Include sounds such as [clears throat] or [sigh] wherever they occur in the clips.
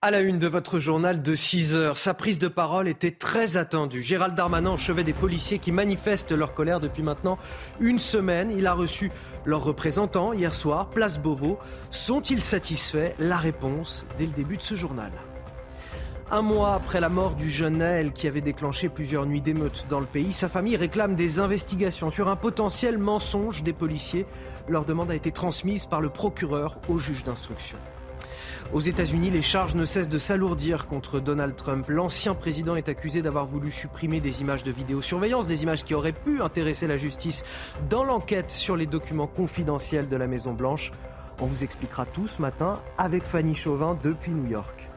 À la une de votre journal de 6 heures, sa prise de parole était très attendue. Gérald Darmanin chevet des policiers qui manifestent leur colère depuis maintenant une semaine. Il a reçu leurs représentants hier soir, place Beauvau. Sont-ils satisfaits? La réponse dès le début de ce journal. Un mois après la mort du jeune Naël qui avait déclenché plusieurs nuits d'émeutes dans le pays, sa famille réclame des investigations sur un potentiel mensonge des policiers. Leur demande a été transmise par le procureur au juge d'instruction. Aux États-Unis, les charges ne cessent de s'alourdir contre Donald Trump. L'ancien président est accusé d'avoir voulu supprimer des images de vidéosurveillance, des images qui auraient pu intéresser la justice dans l'enquête sur les documents confidentiels de la Maison-Blanche. On vous expliquera tout ce matin avec Fanny Chauvin depuis New York.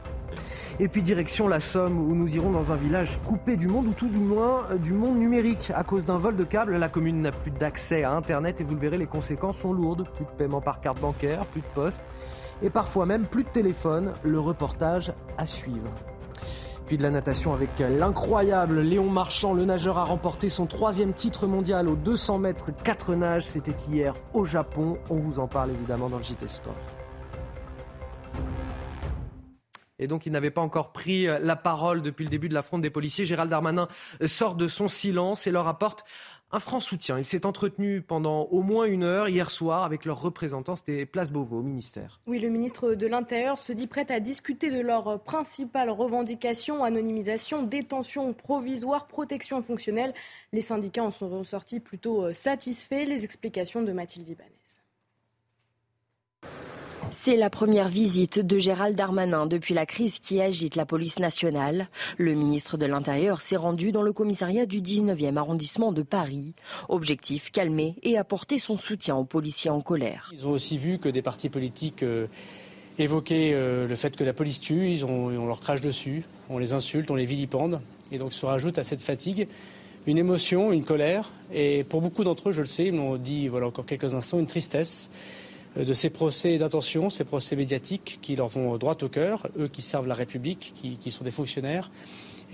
Et puis direction la Somme où nous irons dans un village coupé du monde ou tout du moins euh, du monde numérique. À cause d'un vol de câble, la commune n'a plus d'accès à Internet et vous le verrez, les conséquences sont lourdes. Plus de paiement par carte bancaire, plus de poste et parfois même plus de téléphone. Le reportage à suivre. Puis de la natation avec l'incroyable Léon Marchand. Le nageur a remporté son troisième titre mondial aux 200 mètres 4 nages. C'était hier au Japon. On vous en parle évidemment dans le JT Sport. Et donc, il n'avait pas encore pris la parole depuis le début de la des policiers. Gérald Darmanin sort de son silence et leur apporte un franc soutien. Il s'est entretenu pendant au moins une heure hier soir avec leurs représentants. C'était Place Beauvau au ministère. Oui, le ministre de l'Intérieur se dit prêt à discuter de leurs principales revendications anonymisation, détention provisoire, protection fonctionnelle. Les syndicats en sont ressortis plutôt euh, satisfaits. Les explications de Mathilde Ibanez. C'est la première visite de Gérald Darmanin depuis la crise qui agite la police nationale. Le ministre de l'Intérieur s'est rendu dans le commissariat du 19e arrondissement de Paris. Objectif, calmer et apporter son soutien aux policiers en colère. Ils ont aussi vu que des partis politiques euh, évoquaient euh, le fait que la police tue, ils ont, on leur crache dessus, on les insulte, on les vilipende. Et donc se rajoute à cette fatigue une émotion, une colère, et pour beaucoup d'entre eux, je le sais, ils m'ont dit voilà encore quelques instants, une tristesse de ces procès d'intention, ces procès médiatiques qui leur vont droit au cœur, eux qui servent la République, qui, sont des fonctionnaires.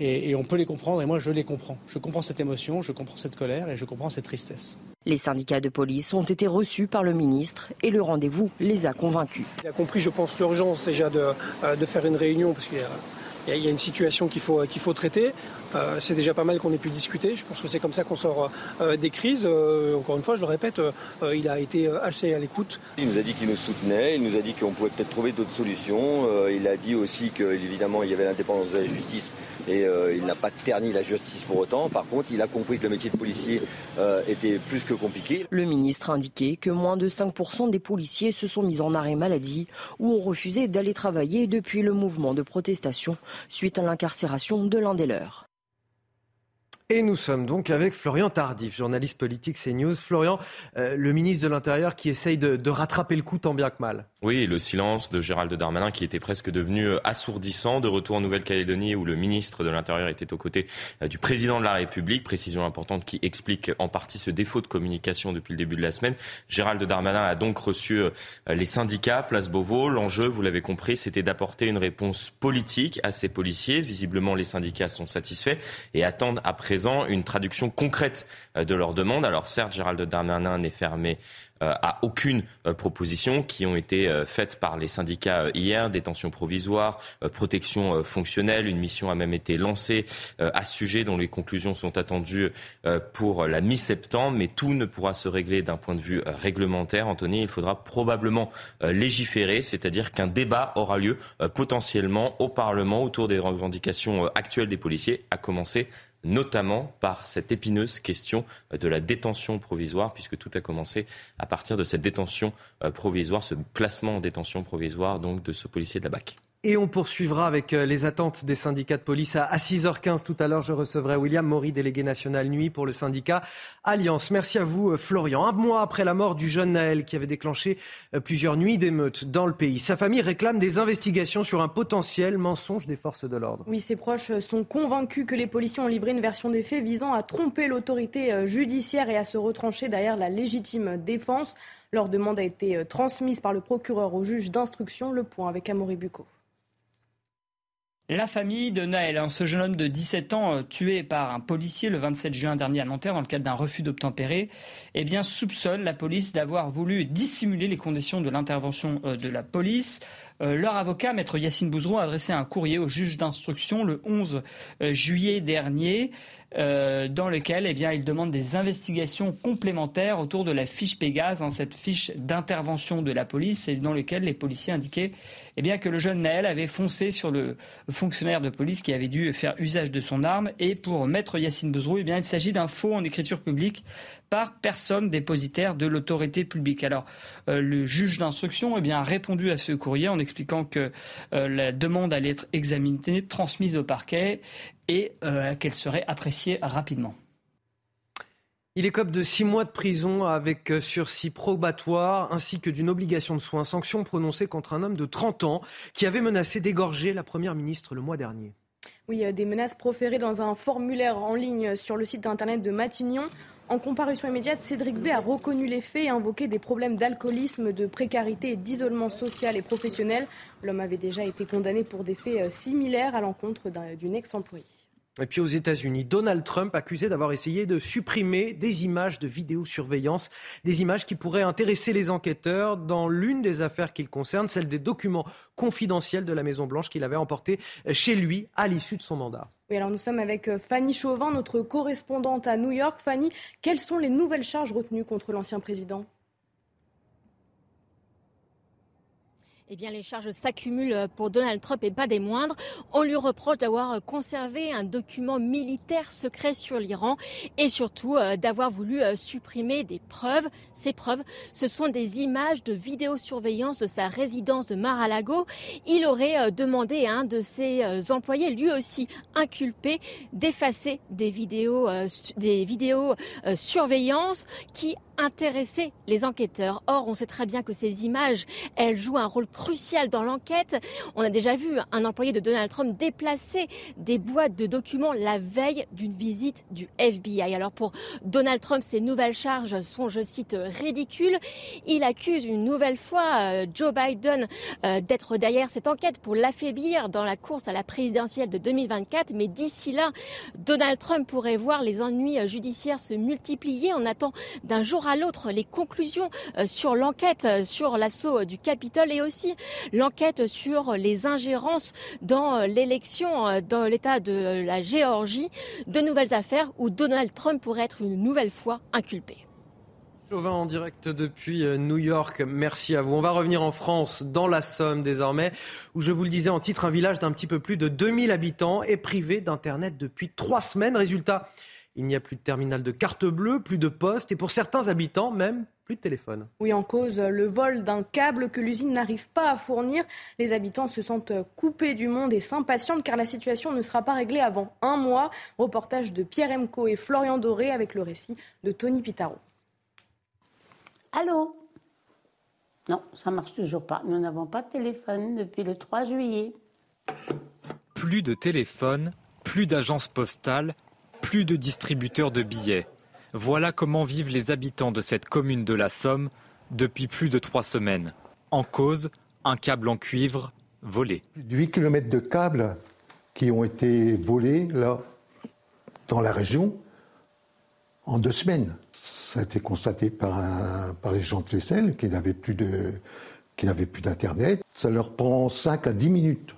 Et, et, on peut les comprendre, et moi je les comprends. Je comprends cette émotion, je comprends cette colère et je comprends cette tristesse. Les syndicats de police ont été reçus par le ministre et le rendez-vous les a convaincus. Il a compris, je pense, l'urgence déjà de, euh, de, faire une réunion parce qu'il y a il y a une situation qu'il faut, qu'il faut traiter. Euh, c'est déjà pas mal qu'on ait pu discuter. Je pense que c'est comme ça qu'on sort euh, des crises. Euh, encore une fois, je le répète, il a été assez à l'écoute. Il nous a dit qu'il nous soutenait, il nous a dit qu'on pouvait peut-être trouver d'autres solutions. il a dit aussi qu'évidemment, il y avait l'indépendance de la justice et il n'a pas terni la justice pour autant. Par contre, il a compris que le métier de policier était plus que compliqué. Le ministre a indiqué que moins de 5% des policiers se sont mis en arrêt maladie ou ont refusé d'aller travailler depuis le mouvement de protestation suite à l'incarcération de l'un des leurs. Et nous sommes donc avec Florian Tardif, journaliste politique CNews. Florian, euh, le ministre de l'Intérieur qui essaye de, rattraper le coup tant bien que mal. Oui, le silence de Gérald Darmanin qui était presque devenu euh, assourdissant. De retour en Nouvelle-Calédonie où le ministre de l'Intérieur était aux côtés euh, du président de la République. Précision importante qui explique en partie ce défaut de communication depuis le début de la semaine. Gérald Darmanin a donc reçu les syndicats, Place Beauvau. L'enjeu, vous l'avez compris, c'était d'apporter une réponse politique à ces policiers. Visiblement, les syndicats sont satisfaits et attendent une traduction concrète euh, de leurs demandes. Alors certes, Gérald Darmanin n'est fermé euh, à aucune euh, proposition qui ont été faites par les syndicats hier, détention provisoire, protection fonctionnelle. Une mission a même été lancée à ce sujet dont les conclusions sont attendues pour la mi-septembre, mais tout ne pourra se régler d'un point de vue réglementaire. Anthony, il faudra probablement légiférer, c'est-à-dire qu'un débat aura lieu potentiellement au Parlement autour des revendications actuelles des policiers, à commencer notamment par cette épineuse question de la détention provisoire, puisque tout a commencé à partir de cette détention euh, provisoire, ce placement en détention provisoire donc de ce policier de la BAC. Et on poursuivra avec euh, les attentes des syndicats de police. À 6h15 tout à l'heure, je recevrai William Maury, délégué national nuit pour le syndicat Alliance. Merci à vous, euh, Florian. Un mois après la mort du jeune Naël qui avait déclenché euh, plusieurs nuits d'émeutes dans le pays, sa famille réclame des investigations sur un potentiel mensonge des forces de l'ordre. Oui, ses proches sont convaincus que les policiers ont livré une version des faits visant à tromper l'autorité judiciaire et à se retrancher derrière la légitime défense. Leur demande a été transmise par le procureur au juge d'instruction. Le point avec Amaury Bucco. La famille de Naël, hein, ce jeune homme de 17 ans euh, tué par un policier le 27 juin dernier à Nanterre dans le cadre d'un refus d'obtempérer, eh bien soupçonne la police d'avoir voulu dissimuler les conditions de l'intervention euh, de la police. Euh, leur avocat, maître Yacine Bouzrou, a adressé un courrier au juge d'instruction le 11 juillet dernier. dans lequel eh il demande des investigations complémentaires autour de la fiche Pégase, hein, cette fiche d'intervention de la police, et dans lequel les policiers indiquaient eh que le jeune Naël avait foncé sur le fonctionnaire de police qui avait dû faire usage de son arme. Et pour maître Yacine Bouzrou, eh bien, il s'agit d'un faux en écriture publique par personne dépositaire de l'autorité publique. Alors, euh, le juge d'instruction eh bien, a répondu à ce courrier en expliquant que euh, la demande allait être examinée, transmise au parquet et euh, qu'elle serait appréciée rapidement. Il écope de six mois de prison avec sursis probatoire ainsi que d'une obligation de soins, sanction prononcée contre un homme de 30 ans qui avait menacé d'égorger la Première ministre le mois dernier. Oui, des menaces proférées dans un formulaire en ligne sur le site internet de Matignon. En comparution immédiate, Cédric B a reconnu les faits et invoqué des problèmes d'alcoolisme, de précarité et d'isolement social et professionnel. L'homme avait déjà été condamné pour des faits euh, similaires à l'encontre d'une ex-employée. Et puis aux États-Unis, Donald Trump accusé d'avoir essayé de supprimer des images de vidéosurveillance, des images qui pourraient intéresser les enquêteurs dans l'une des affaires qu'il concerne, celle des documents confidentiels de la Maison-Blanche qu'il avait emportés chez lui à l'issue de son mandat. Oui, alors nous sommes avec euh, Fanny Chauvin, notre correspondante à New York. Fanny, quelles sont les nouvelles charges retenues contre l'ancien président? Eh bien, les charges s'accumulent pour Donald Trump et pas des moindres. On lui reproche d'avoir conservé un document militaire secret sur l'Iran et surtout euh, d'avoir voulu euh, supprimer des preuves. Ces preuves, ce sont des images de vidéosurveillance de sa résidence de Mar-a-Lago. Il aurait euh, demandé à un de ses employés, lui aussi inculpé, d'effacer des vidéos, des vidéos surveillance qui intéresser les enquêteurs. Or, on sait très bien que ces images, elles jouent un rôle crucial dans l'enquête. On a déjà vu un employé de Donald Trump déplacer des boîtes de documents la veille d'une visite du FBI. Alors pour Donald Trump, ces nouvelles charges sont, je cite, ridicules. Il accuse une nouvelle fois euh, Joe Biden euh, d'être derrière cette enquête pour l'affaiblir dans la course à la présidentielle de 2024. Mais d'ici là, Donald Trump pourrait voir les ennuis judiciaires se multiplier. On attend d'un jour à l'autre les conclusions euh, sur l'enquête euh, sur l'assaut euh, du Capitole et aussi l'enquête sur les ingérences dans l'élection dans l'État de la Géorgie, de nouvelles affaires où Donald Trump pourrait être une nouvelle fois inculpé. Chauvin en direct depuis New York, merci à vous. On va revenir en France, dans la Somme désormais, où je vous le disais en titre, un village d'un petit peu plus de 2000 habitants est privé d'Internet depuis trois semaines. Résultat, il n'y a plus de terminal de carte bleue, plus de poste et pour certains habitants même plus de téléphone. Oui, en cause le vol d'un câble que l'usine n'arrive pas à fournir. Les habitants se sentent coupés du monde et s'impatientent car la situation ne sera pas réglée avant un mois. Reportage de Pierre Emco et Florian Doré avec le récit de Tony Pitaro. Allô? Non, ça marche toujours pas. Nous n'avons pas de téléphone depuis le 3 juillet. Plus de téléphone, plus d'agence postale plus de distributeurs de billets. Voilà comment vivent les habitants de cette commune de la Somme depuis plus de trois semaines. En cause, un câble en cuivre volé. 8 km de câbles qui ont été volés dans la région en deux semaines. Ça a été constaté par, les gens de Flessel qui n'avaient plus d'Internet. Ça leur prend 5 à 10 minutes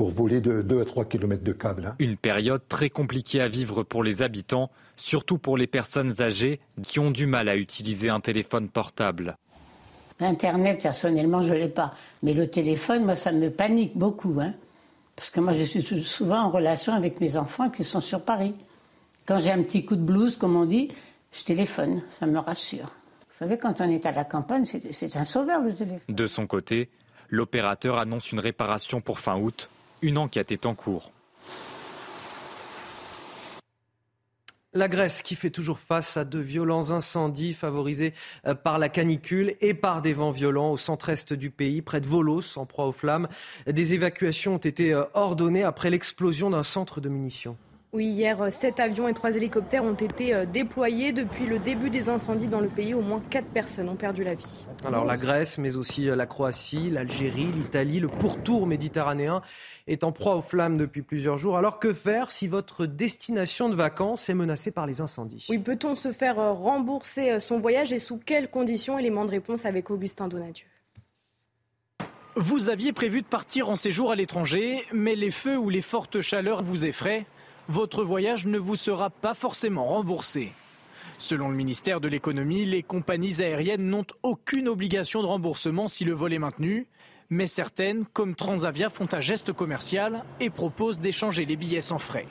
pour voler de 2 à 3 km de câbles. Hein. Une période très compliquée à vivre pour les habitants, surtout pour les personnes âgées qui ont du mal à utiliser un téléphone portable. Internet, personnellement, je ne l'ai pas. Mais le téléphone, moi, ça me panique beaucoup. Hein. Parce que moi, je suis souvent en relation avec mes enfants qui sont sur Paris. Quand j'ai un petit coup de blues, comme on dit, je téléphone. Ça me rassure. Vous savez, quand on est à la campagne, c'est un sauveur, le téléphone. De son côté, l'opérateur annonce une réparation pour fin août une enquête est en cours. La Grèce qui fait toujours face à de violents incendies favorisés euh, par la canicule et par des vents violents au centre-est du pays, près de Volos, en proie aux flammes. Des évacuations ont été euh, ordonnées après l'explosion d'un centre de munitions. Oui, hier, sept avions et trois hélicoptères ont été euh, déployés. Depuis le début des incendies dans le pays, au moins quatre personnes ont perdu la vie. Alors la Grèce, mais aussi euh, la Croatie, l'Algérie, l'Italie, le pourtour méditerranéen est en proie aux flammes depuis plusieurs jours. Alors que faire si votre destination de vacances est menacée par les incendies? Oui, peut-on se faire euh, rembourser son voyage et sous quelles conditions? Élément de réponse avec Augustin Donadieu. Vous aviez prévu de partir en séjour à l'étranger, mais les feux ou les fortes chaleurs vous effraient votre voyage ne vous sera pas forcément remboursé. Selon le ministère de l'économie, les compagnies aériennes n'ont aucune obligation de remboursement si le vol est maintenu, mais certaines, comme Transavia, font un geste commercial et proposent d'échanger les billets sans frais.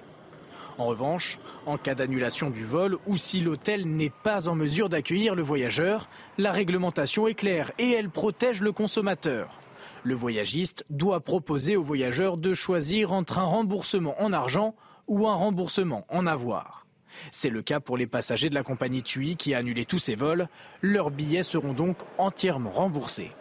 En revanche, en cas d'annulation du vol ou si l'hôtel n'est pas en mesure d'accueillir le voyageur, la réglementation est claire et elle protège le consommateur. Le voyagiste doit proposer au voyageur de choisir entre un remboursement en argent ou un remboursement en avoir. C'est le cas pour les passagers de la compagnie TUI qui a annulé tous ses vols. Leurs billets seront donc entièrement remboursés.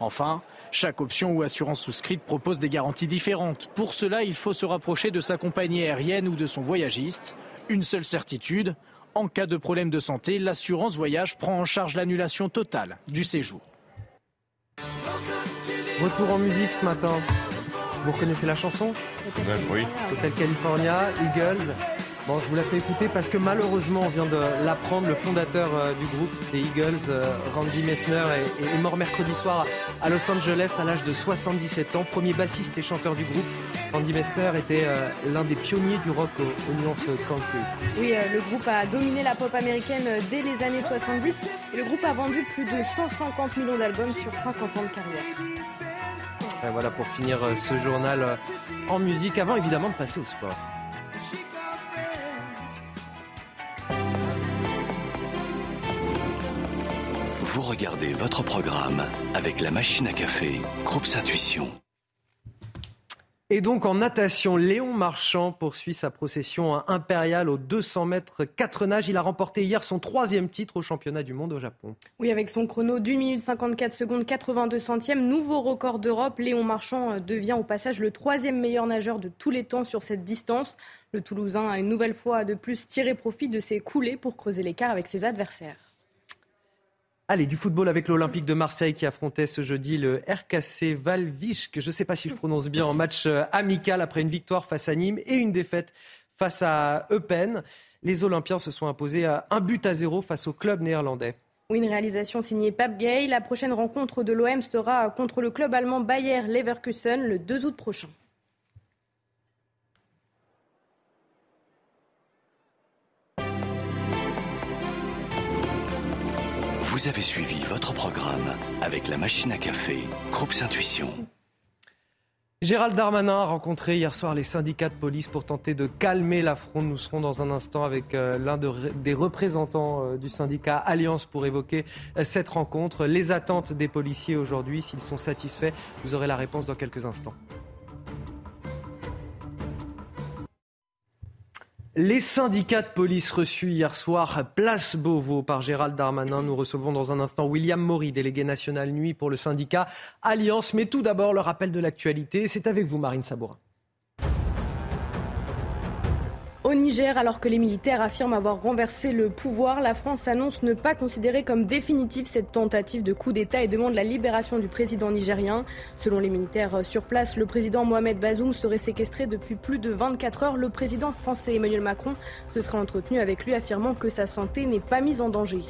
Enfin, chaque option ou assurance souscrite propose des garanties différentes. Pour cela, il faut se rapprocher de sa compagnie aérienne ou de son voyagiste. Une seule certitude, en cas de problème de santé, l'assurance voyage prend en charge l'annulation totale du séjour. Retour en musique ce matin. Vous reconnaissez la chanson Oui. Hotel California, Eagles. Bon, je vous la fais écouter parce que malheureusement, on vient de l'apprendre, le fondateur euh, du groupe des Eagles, euh, Randy Messner, est, mort mercredi soir à Los Angeles à l'âge de 77 ans. Premier bassiste et chanteur du groupe, Randy Messner était euh, l'un des pionniers du rock aux, nuances country. Oui, le groupe a dominé la pop américaine dès les années 70 et le groupe a vendu plus de 150 millions d'albums sur 50 ans de carrière voilà pour finir euh, ce journal euh, en musique, avant évidemment de passer au sport. Vous regardez votre programme avec la machine à café, Groupe Intuition. Et donc en natation, Léon Marchand poursuit sa procession impériale aux 200 mètres 4 nages. Il a remporté hier son troisième titre au championnat du monde au Japon. Oui, avec son chrono d'une minute 54 secondes 82 centièmes, nouveau record d'Europe, Léon Marchand euh, devient au passage le troisième meilleur nageur de tous les temps sur cette distance. Le Toulousain a une nouvelle fois de plus tiré profit de ses coulées pour creuser l'écart avec ses adversaires. Allez, du football avec l'Olympique de Marseille qui affrontait ce jeudi le RKC Valvisch, que je ne sais pas si je prononce bien, en match euh, amical après une victoire face à Nîmes et une défaite face à Eupen. Les Olympiens se sont imposés un but à zéro face au club néerlandais. Oui, une réalisation signée Pape Gay. La prochaine rencontre de l'OM sera contre le club allemand Bayer Leverkusen le 2 août prochain. Vous avez suivi votre programme avec la machine à café, Groupe Intuition. Gérald Darmanin a rencontré hier soir les syndicats de police pour tenter de calmer la fronde. Nous serons dans un instant avec euh, l'un des représentants euh, du syndicat Alliance pour évoquer euh, cette rencontre. Les attentes des policiers aujourd'hui, s'ils sont satisfaits, vous aurez la réponse dans quelques instants. Les syndicats de police reçus hier soir, place Beauvau par Gérald Darmanin. Nous recevons dans un instant William Maury, délégué national nuit pour le syndicat Alliance. Mais tout d'abord, le rappel de l'actualité. C'est avec vous, Marine Sabourin. Au Niger, alors que les militaires affirment avoir renversé le pouvoir, la France annonce ne pas considérer comme définitive cette tentative de coup d'État et demande la libération du président nigérien. Selon les militaires sur place, le président Mohamed Bazoum serait séquestré depuis plus de 24 heures. Le président français Emmanuel Macron se serait entretenu avec lui affirmant que sa santé n'est pas mise en danger.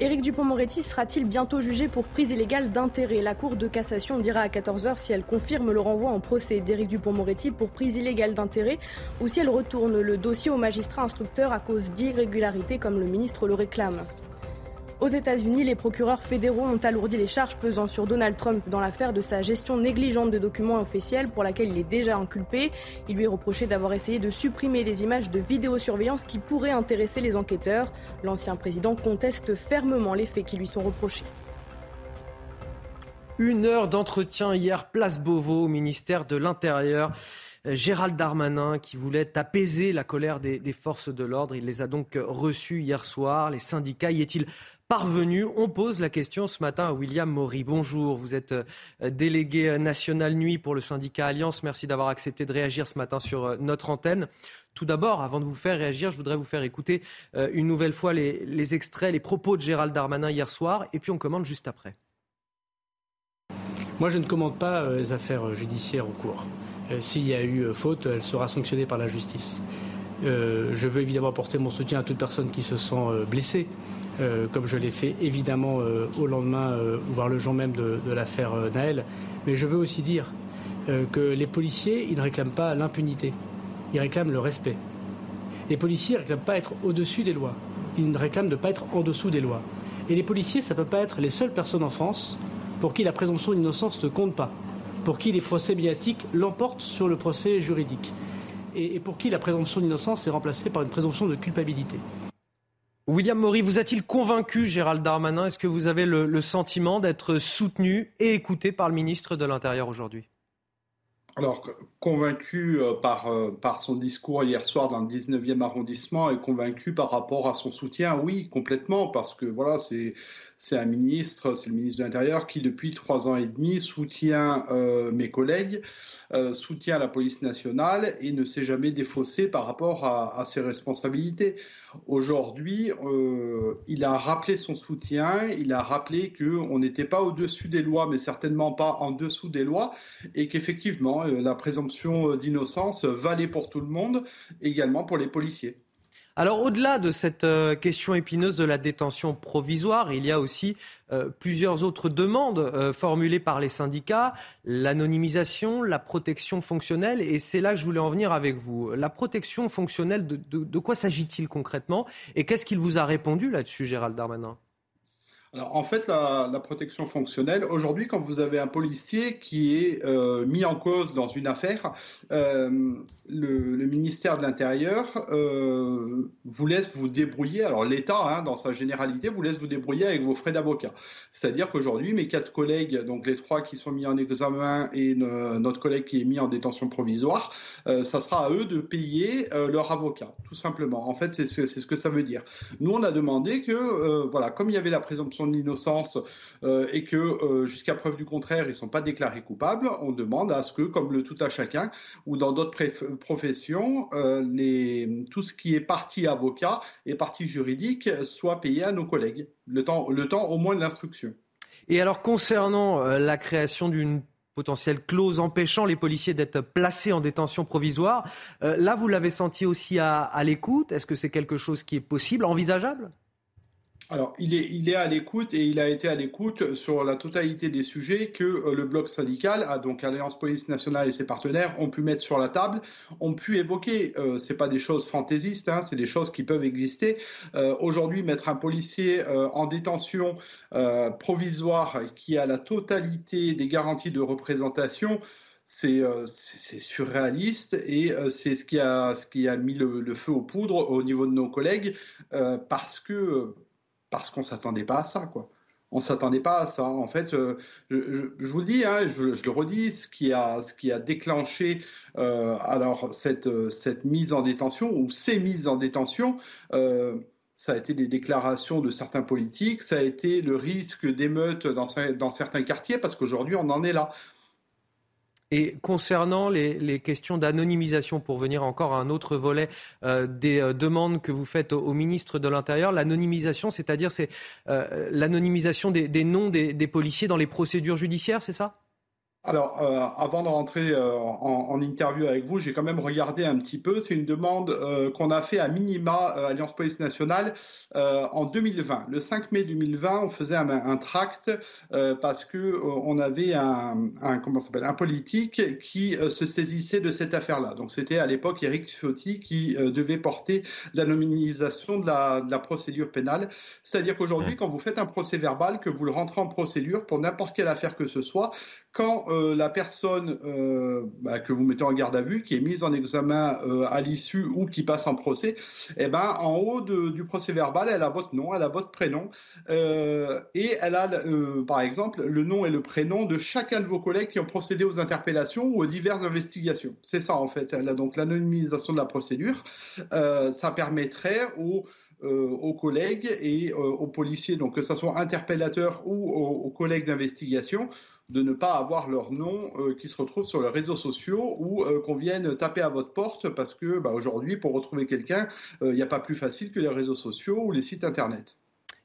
Éric Dupont-Moretti sera-t-il bientôt jugé pour prise illégale d'intérêt? La Cour de cassation dira à 14h si elle confirme le renvoi en procès d'Éric Dupont-Moretti pour prise illégale d'intérêt ou si elle retourne le dossier au magistrat instructeur à cause d'irrégularités comme le ministre le réclame. Aux États-Unis, les procureurs fédéraux ont alourdi les charges pesant sur Donald Trump dans l'affaire de sa gestion négligente de documents officiels pour laquelle il est déjà inculpé. Il lui est reproché d'avoir essayé de supprimer des images de vidéosurveillance qui pourraient intéresser les enquêteurs. L'ancien président conteste fermement les faits qui lui sont reprochés. Une heure d'entretien hier, place Beauvau au ministère de l'Intérieur. Gérald Darmanin qui voulait apaiser la colère des, des forces de l'ordre. Il les a donc reçus hier soir. Les syndicats y est-il parvenu On pose la question ce matin à William Maury. Bonjour, vous êtes délégué national nuit pour le syndicat Alliance. Merci d'avoir accepté de réagir ce matin sur notre antenne. Tout d'abord, avant de vous faire réagir, je voudrais vous faire écouter une nouvelle fois les, extraits, les propos de Gérald Darmanin hier soir, et puis on commande juste après. Moi, je ne commande pas les affaires judiciaires en cours. S'il y a eu faute, elle sera sanctionnée par la justice. je veux évidemment apporter mon soutien à toute personne qui se sent blessée, comme je l'ai fait évidemment au lendemain, voire le jour même de, l'affaire Naël. Mais je veux aussi dire que les policiers, ils ne réclament pas l'impunité, ils réclament le respect. Les policiers ne réclament pas être au-dessus des lois, ils réclament de ne pas être en dessous des lois. Et les policiers, ça ne peut pas être les seules personnes en France pour qui la présomption d'innocence ne compte pas, pour qui les procès médiatiques l'emportent sur le procès juridique, et, pour qui la présomption d'innocence est remplacée par une présomption de culpabilité. William Maury, vous a-t-il convaincu Gérald Darmanin? Est-ce que vous avez le sentiment d'être soutenu et écouté par le ministre de l'Intérieur aujourd'hui? Alors, convaincu euh, par, euh, par son discours hier soir dans le 19e arrondissement et convaincu par rapport à son soutien, oui, complètement, parce que voilà, c'est c'est un ministre, c'est le ministre de l'Intérieur qui, depuis trois ans et demi, soutient euh, mes collègues, euh, soutient la police nationale et ne s'est jamais défaussé par rapport à, ses responsabilités. Aujourd'hui, euh, il a rappelé son soutien, il a rappelé qu'on n'était pas au-dessus des lois, mais certainement pas en dessous des lois, et qu'effectivement, la présomption d'innocence valait pour tout le monde, également pour les policiers. Alors au-delà de cette euh, question épineuse de la détention provisoire, il y a aussi euh, plusieurs autres demandes euh, formulées par les syndicats, l'anonymisation, la protection fonctionnelle, et c'est là que je voulais en venir avec vous. La protection fonctionnelle, de, quoi s'agit-il concrètement? Et qu'est-ce qu'il vous a répondu là-dessus, Gérald Darmanin? Alors, en fait, la, protection fonctionnelle, aujourd'hui, quand vous avez un policier qui est mis en cause dans une affaire, euh, le, ministère de l'Intérieur euh, vous laisse vous débrouiller, alors l'État, hein, dans sa généralité, vous laisse vous débrouiller avec vos frais d'avocat. C'est-à-dire qu'aujourd'hui, mes quatre collègues, donc les trois qui sont mis en examen et notre collègue qui est mis en détention provisoire, ça sera à eux de payer leur avocat, tout simplement. En fait, c'est ce, que ça veut dire. Nous, on a demandé que, voilà, comme il y avait la présomption d'innocence euh, et que euh, jusqu'à preuve du contraire, ils ne sont pas déclarés coupables, on demande à ce que, comme le tout à chacun ou dans d'autres professions, euh, les, tout ce qui est partie avocat et partie juridique soit payé à nos collègues, le temps, le temps au moins de l'instruction. Et alors concernant la création d'une potentielle clause empêchant les policiers d'être placés en détention provisoire. là, vous l'avez senti aussi à l'écoute? Est-ce que c'est quelque chose qui est possible, envisageable? Alors, il est, à l'écoute et il a été à l'écoute sur la totalité des sujets que euh, le bloc syndical, donc Alliance Police Nationale et ses partenaires, ont pu mettre sur la table, ont pu évoquer. Euh, c'est pas des choses fantaisistes, hein, c'est des choses qui peuvent exister. Euh, aujourd'hui, mettre un policier euh, en détention provisoire qui a la totalité des garanties de représentation, c'est surréaliste et c'est ce qui a ce qui a mis le, feu aux poudres au niveau de nos collègues parce que parce qu'on s'attendait pas à ça, quoi. On s'attendait pas à ça. En fait, euh, je, vous le dis, hein, je, le redis, ce qui a, déclenché euh, alors cette, cette mise en détention ou ces mises en détention. Euh, ça a été des déclarations de certains politiques, ça a été le risque d'émeutes dans certains quartiers, parce qu'aujourd'hui on en est là. Et concernant les, questions d'anonymisation, pour venir encore à un autre volet euh, des euh, demandes que vous faites au, ministre de l'Intérieur, l'anonymisation, c'est-à-dire c'est euh, l'anonymisation des, noms des policiers dans les procédures judiciaires, c'est ça? Alors, euh, avant de rentrer euh, en, interview avec vous, j'ai quand même regardé un petit peu. C'est une demande euh, qu'on a fait à minima Alliance Police Nationale en 2020. Le 5 mai 2020, on faisait un, tract parce que on avait un, comment s'appelle un politique qui se saisissait de cette affaire-là. Donc, c'était à l'époque Eric Ciotti qui devait porter l'anonymisation de la, de la procédure pénale. C'est-à-dire qu'aujourd'hui, mmh. quand vous faites un procès verbal, que vous le rentrez en procédure pour n'importe quelle affaire que ce soit, quand euh, la personne euh, bah, que vous mettez en garde à vue, qui est mise en examen euh, à l'issue ou qui passe en procès, eh ben, en haut du procès verbal, elle a votre nom, elle a votre prénom, et elle a, par exemple, le nom et le prénom de chacun de vos collègues qui ont procédé aux interpellations ou aux diverses investigations. C'est ça, en fait. Donc l'anonymisation de la procédure. ça permettrait aux aux collègues et aux policiers, donc que ce soit interpellateurs ou aux, collègues d'investigation, de ne pas avoir leur nom qui se retrouve sur les réseaux sociaux ou qu'on vienne taper à votre porte parce que bah, aujourd'hui, pour retrouver quelqu'un, il n'y a pas plus facile que les réseaux sociaux ou les sites internet.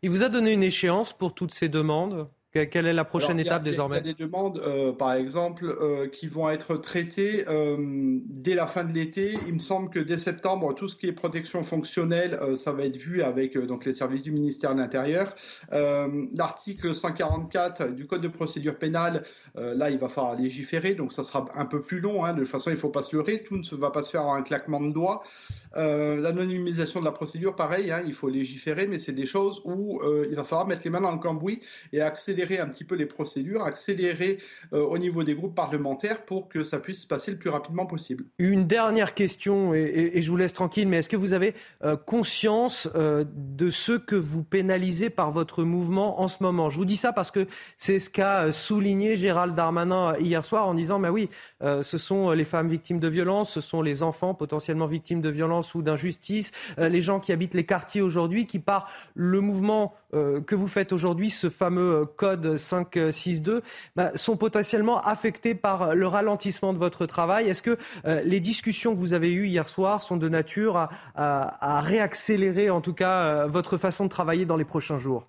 Il vous a donné une échéance pour toutes ces demandes? Quelle est la prochaine étape désormais Il y a des demandes, euh, par exemple, euh, qui vont être traitées euh, dès la fin de l'été. Il me semble que dès septembre, tout ce qui est protection fonctionnelle, ça va être vu avec donc les services du ministère de l'Intérieur. L'article 144 du Code de procédure pénale, là, il va falloir légiférer, donc ça sera un peu plus long. Hein. De toute façon, il ne faut pas se leurrer, tout ne va pas se faire en un claquement de doigts. L'anonymisation de la procédure, pareil, hein, il faut légiférer, mais c'est des choses où il va falloir mettre les mains dans le cambouis et accélérer un petit peu les procédures, accélérer euh, au niveau des groupes parlementaires pour que ça puisse se passer le plus rapidement possible. Une dernière question, et, je vous laisse tranquille, mais est-ce que vous avez euh, conscience euh, de ce que vous pénalisez par votre mouvement en ce moment? Je vous dis ça parce que c'est ce qu'a souligné Gérald Darmanin hier soir en disant, mais oui, ce sont les femmes victimes de violences, ce sont les enfants potentiellement victimes de violences ou d'injustice, les gens qui habitent les quartiers aujourd'hui, qui par le mouvement que vous faites aujourd'hui, ce fameux code code 562 bah, sont potentiellement affectés par le ralentissement de votre travail. Est-ce que euh, les discussions que vous avez eues hier soir sont de nature à, réaccélérer en tout cas euh, votre façon de travailler dans les prochains jours?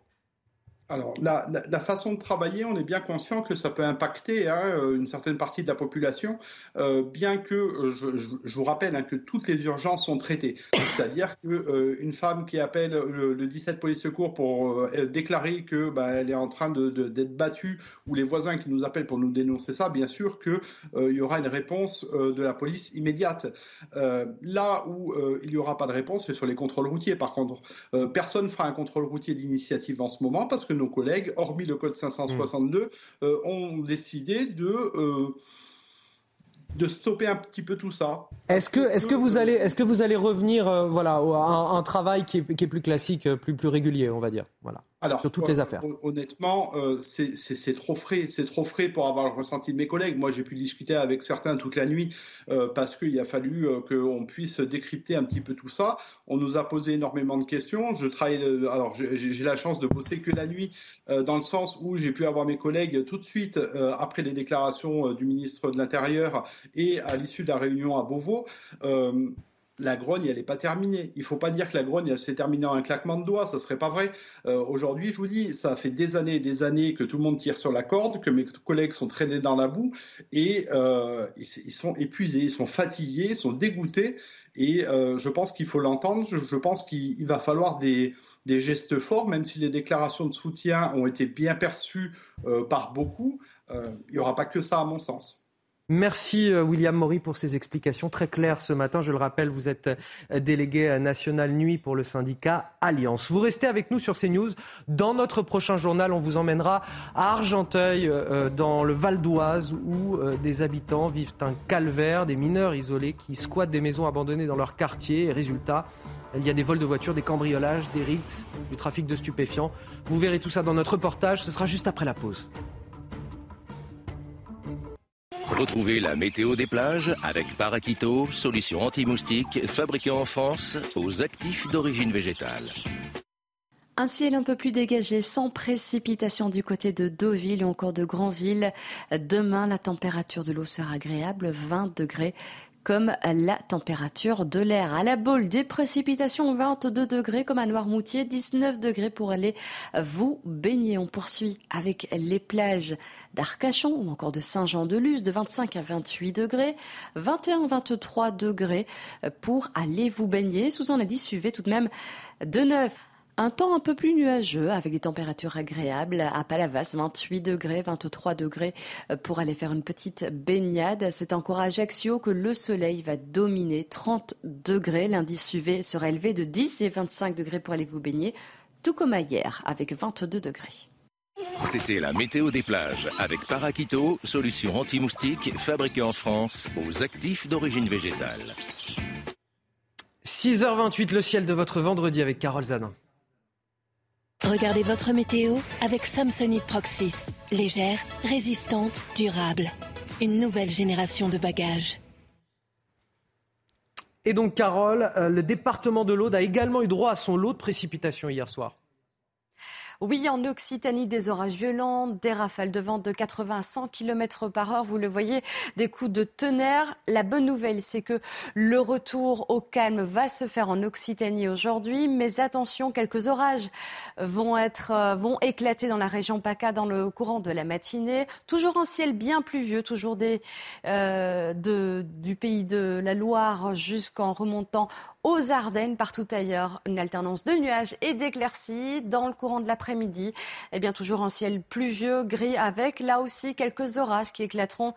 Alors, la, façon de travailler, on est bien conscient que ça peut impacter hein, euh, une certaine partie de la population, euh, bien que, euh, je, vous rappelle hein, que toutes les urgences sont traitées. C'est-à-dire qu'une femme qui appelle le, 17 police secours pour déclarer que bah, est en train d'être battue, ou les voisins qui nous appellent pour nous dénoncer ça, bien sûr qu'il y aura une réponse de la police immédiate. là où il n'y aura pas de réponse, c'est sur les contrôles routiers. Par contre, personne ne fera un contrôle routier d'initiative en ce moment parce que nos collègues, hormis le code 562, euh, ont décidé de euh, de stopper un petit peu tout ça. Est-ce que, est que, vous allez, est que vous allez revenir euh, voilà, à un, travail qui est, qui est, plus classique, plus, plus régulier, on va dire voilà. Alors, sur toutes les affaires. Honnêtement, euh, c'est trop frais. C'est trop frais pour avoir le ressenti de mes collègues. Moi, j'ai pu discuter avec certains toute la nuit euh, parce qu'il a fallu euh, qu'on puisse décrypter un petit peu tout ça. On nous a posé énormément de questions. Je travaille. alors, j'ai la chance de bosser que la nuit, dans le sens où j'ai pu avoir mes collègues tout de suite après les déclarations du ministre de l'Intérieur et à l'issue de la réunion à Beauvau la grogne, elle n'est pas terminée. Il ne faut pas dire que la grogne, elle s'est terminée en un claquement de doigts, ça ne serait pas vrai. Euh, aujourd'hui, je vous dis, ça fait des années et des années que tout le monde tire sur la corde, que mes collègues sont traînés dans la boue, et euh, ils, sont épuisés, ils sont fatigués, ils sont dégoûtés, et euh, je pense qu'il faut l'entendre, je, pense qu'il va falloir des, gestes forts, même si les déclarations de soutien ont été bien perçues par beaucoup, il n'y aura pas que ça à mon sens. Merci euh, William Maury pour ces explications très claires ce matin. Je le rappelle, vous êtes euh, délégué euh, national nuit pour le syndicat Alliance. Vous restez avec nous sur CNews. Dans notre prochain journal, on vous emmènera à Argenteuil, dans le Val d'Oise, où des habitants vivent un calvaire, des mineurs isolés qui squattent des maisons abandonnées dans leur quartier. résultat, il y a des vols de voitures, des cambriolages, des rixes, du trafic de stupéfiants. Vous verrez tout ça dans notre reportage. Ce sera juste après la pause. Retrouvez la météo des plages avec Paraquito, solution anti-moustique fabriquée en France aux actifs d'origine végétale. Un ciel un peu plus dégagé, sans précipitation du côté de Deauville ou encore de Granville. Demain, la température de l'eau sera agréable, 20 degrés comme la température de l'air. À la boule, des précipitations 22 degrés comme à Noirmoutier, 19 degrés pour aller vous baigner. On poursuit avec les plages d'Arcachon ou encore de Saint-Jean-de-Luz de 25 à 28 degrés, 21-23 degrés pour aller vous baigner. Sous a dit suivez tout de même de 9 un temps un peu plus nuageux avec des températures agréables à Palavas, 28 degrés, 23 degrés pour aller faire une petite baignade. C'est encore à Ajaccio que le soleil va dominer, 30 degrés. L'indice UV sera élevé de 10 et 25 degrés pour aller vous baigner, tout comme hier avec 22 degrés. C'était la météo des plages avec Paraquito, solution anti-moustique fabriquée en France aux actifs d'origine végétale. 6h28, le ciel de votre vendredi avec Carole Zanin. Regardez votre météo avec Samsonite Proxys. Légère, résistante, durable. Une nouvelle génération de bagages. Et donc, Carole, euh, le département de l'Aude a également eu droit à son lot de précipitations hier soir. Oui, en Occitanie, des orages violents, des rafales de vent de 80 à 100 km par heure. Vous le voyez, des coups de tonnerre. La bonne nouvelle, c'est que le retour au calme va se faire en Occitanie aujourd'hui. Mais attention, quelques orages vont euh, éclater dans la région PACA dans le courant de la matinée. Toujours un ciel bien pluvieux, toujours euh, du pays de la Loire jusqu'en remontant aux Ardennes, partout ailleurs. Une alternance de nuages et d'éclaircies dans le courant de l'après-midi. Eh bien, toujours un ciel pluvieux, gris, avec là aussi quelques orages qui éclateront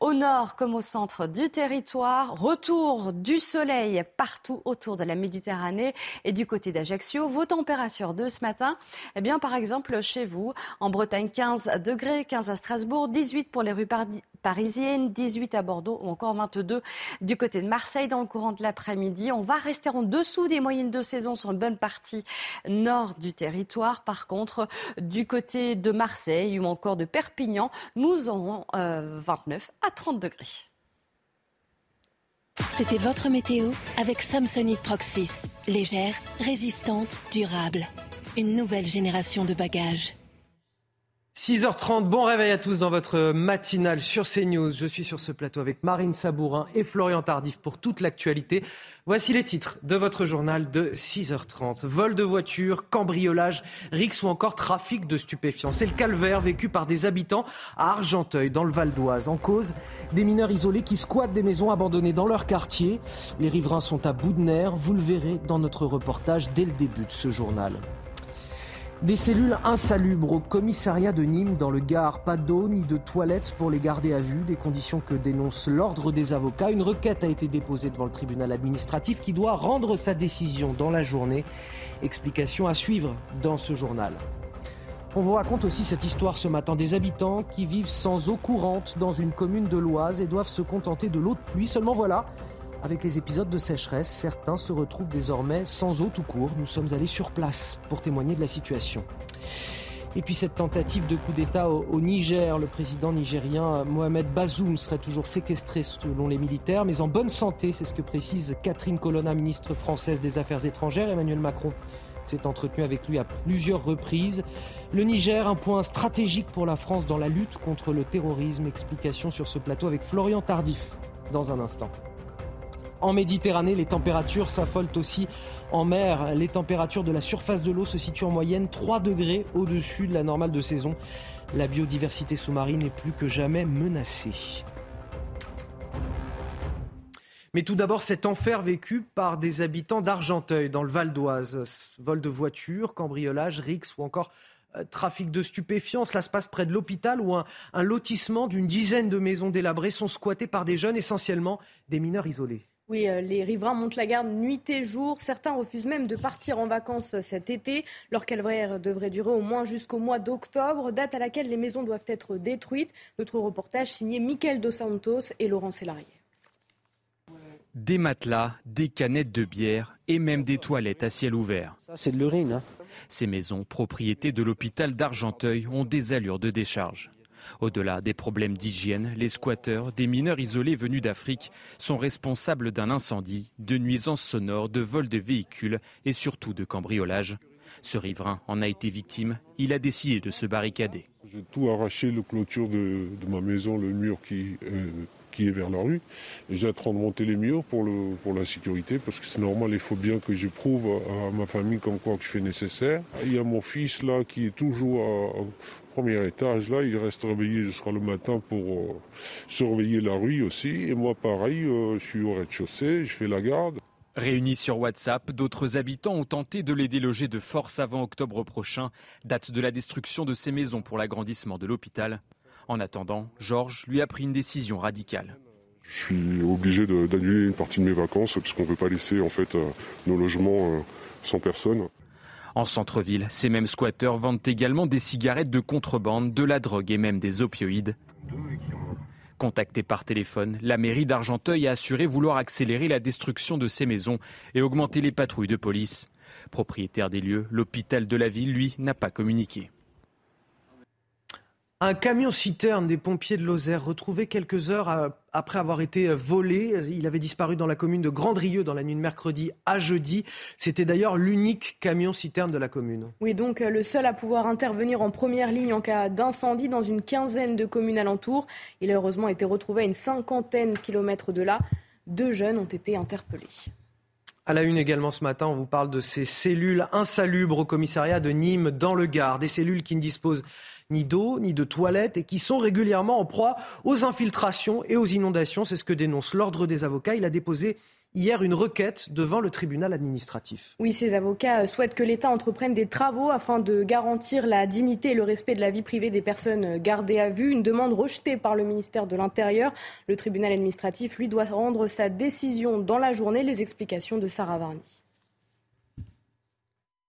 au nord comme au centre du territoire. Retour du soleil partout autour de la Méditerranée et du côté d'Ajaccio. Vos températures de ce matin, eh bien, par exemple, chez vous, en Bretagne, 15 degrés, 15 à Strasbourg, 18 pour les rues parisiennes, 18 à Bordeaux ou encore 22 du côté de Marseille dans le courant de l'après-midi. On va rester en dessous des moyennes de saison sur une bonne partie nord du territoire. Par contre, du côté de Marseille ou encore de Perpignan, nous aurons 29 euh, à 30 degrés. C'était votre météo avec Samsonite Proxys. Légère, résistante, durable. Une nouvelle génération de bagages. 6h30, bon réveil à tous dans votre matinale sur CNews. Je suis sur ce plateau avec Marine Sabourin et Florian Tardif pour toute l'actualité. Voici les titres de votre journal de 6h30. Vol de voitures, cambriolage, rix ou encore trafic de stupéfiants. C'est le calvaire vécu par des habitants à Argenteuil, dans le Val d'Oise. En cause, des mineurs isolés qui squattent des maisons abandonnées dans leur quartier. Les riverains sont à bout de nerfs. Vous le verrez dans notre reportage dès le début de ce journal. Des cellules insalubres au commissariat de Nîmes dans le Gard. Pas d'eau ni de toilettes pour les garder à vue, des conditions que dénonce l'ordre des avocats. Une requête a été déposée devant le tribunal administratif qui doit rendre sa décision dans la journée. Explication à suivre dans ce journal. On vous raconte aussi cette histoire ce matin des habitants qui vivent sans eau courante dans une commune de l'Oise et doivent se contenter de l'eau de pluie. Seulement voilà, avec les épisodes de sécheresse, certains se retrouvent désormais sans eau tout court. Nous sommes allés sur place pour témoigner de la situation. Et puis cette tentative de coup d'État au, Niger, le président nigérien Mohamed Bazoum serait toujours séquestré selon les militaires, mais en bonne santé, c'est ce que précise Catherine Colonna, ministre française des Affaires étrangères. Emmanuel Macron s'est entretenu avec lui à plusieurs reprises. Le Niger, un point stratégique pour la France dans la lutte contre le terrorisme. Explication sur ce plateau avec Florian Tardif dans un instant. En Méditerranée, les températures s'affolent aussi en mer. Les températures de la surface de l'eau se situent en moyenne 3 degrés au-dessus de la normale de saison. La biodiversité sous-marine est plus que jamais menacée. Mais tout d'abord, cet enfer vécu par des habitants d'Argenteuil, dans le Val d'Oise. Vol de voitures, cambriolage, rix ou encore euh, trafic de stupéfiants. Cela se passe près de l'hôpital où un, un lotissement d'une dizaine de maisons délabrées sont squattées par des jeunes, essentiellement des mineurs isolés. Oui, euh, les riverains montent la garde nuit et jour. Certains refusent même de partir en vacances cet été. Leur calvaire devrait durer au moins jusqu'au mois d'octobre, date à laquelle les maisons doivent être détruites. Notre reportage signé Michael Dos Santos et Laurent Sélarié. Des matelas, des canettes de bière et même des toilettes à ciel ouvert. Ça, c'est de l'urine. Hein. Ces maisons, propriétés de l'hôpital d'Argenteuil, ont des allures de décharge. Au-delà des problèmes d'hygiène, les squatteurs, des mineurs isolés venus d'Afrique, sont responsables d'un incendie, de nuisances sonores, de vols de véhicules et surtout de cambriolage. Ce riverain en a été victime. Il a décidé de se barricader. J'ai tout arraché, le clôture de, ma maison, le mur qui, euh, qui est vers la rue. J'ai train de monter les murs pour, le, la sécurité, parce que c'est normal, il faut bien que je prouve à, ma famille comme quoi que je fais nécessaire. Il y a mon fils là qui est toujours au premier étage, là, il reste réveillé jusqu'à le matin pour euh, surveiller la rue aussi. Et moi pareil, euh, je suis au rez-de-chaussée, je fais la garde. Réunis sur WhatsApp, d'autres habitants ont tenté de les déloger de force avant octobre prochain, date de la destruction de ces maisons pour l'agrandissement de l'hôpital. En attendant, Georges lui a pris une décision radicale. Je suis obligé d'annuler une partie de mes vacances parce qu'on ne peut pas laisser en fait euh, nos logements sans personne. En centre-ville, ces mêmes squatteurs vendent également des cigarettes de contrebande, de la drogue et même des opioïdes. Contacté par téléphone, la mairie d'Argenteuil a assuré vouloir accélérer la destruction de ces maisons et augmenter les patrouilles de police. Propriétaire des lieux, l'hôpital de la ville, lui, n'a pas communiqué. Un camion-citerne des pompiers de Lozère retrouvé quelques heures après avoir été volé. Il avait disparu dans la commune de Grandrieux dans la nuit de mercredi à jeudi. C'était d'ailleurs l'unique camion-citerne de la commune. Oui, donc euh, le seul à pouvoir intervenir en première ligne en cas d'incendie dans une quinzaine de communes alentours. Il a heureusement été retrouvé à une cinquantaine de kilomètres de là. Deux jeunes ont été interpellés. À la une également ce matin, on vous parle de ces cellules insalubres au commissariat de Nîmes dans le Gard. Des cellules qui ne disposent ni d'eau, ni de toilettes et qui sont régulièrement en proie aux infiltrations et aux inondations. C'est ce que dénonce l'Ordre des avocats. Il a déposé hier une requête devant le tribunal administratif. Oui, ces avocats souhaitent que l'État entreprenne des travaux afin de garantir la dignité et le respect de la vie privée des personnes gardées à vue. Une demande rejetée par le ministère de l'Intérieur. Le tribunal administratif, lui, doit rendre sa décision dans la journée. Les explications de Sarah Varny.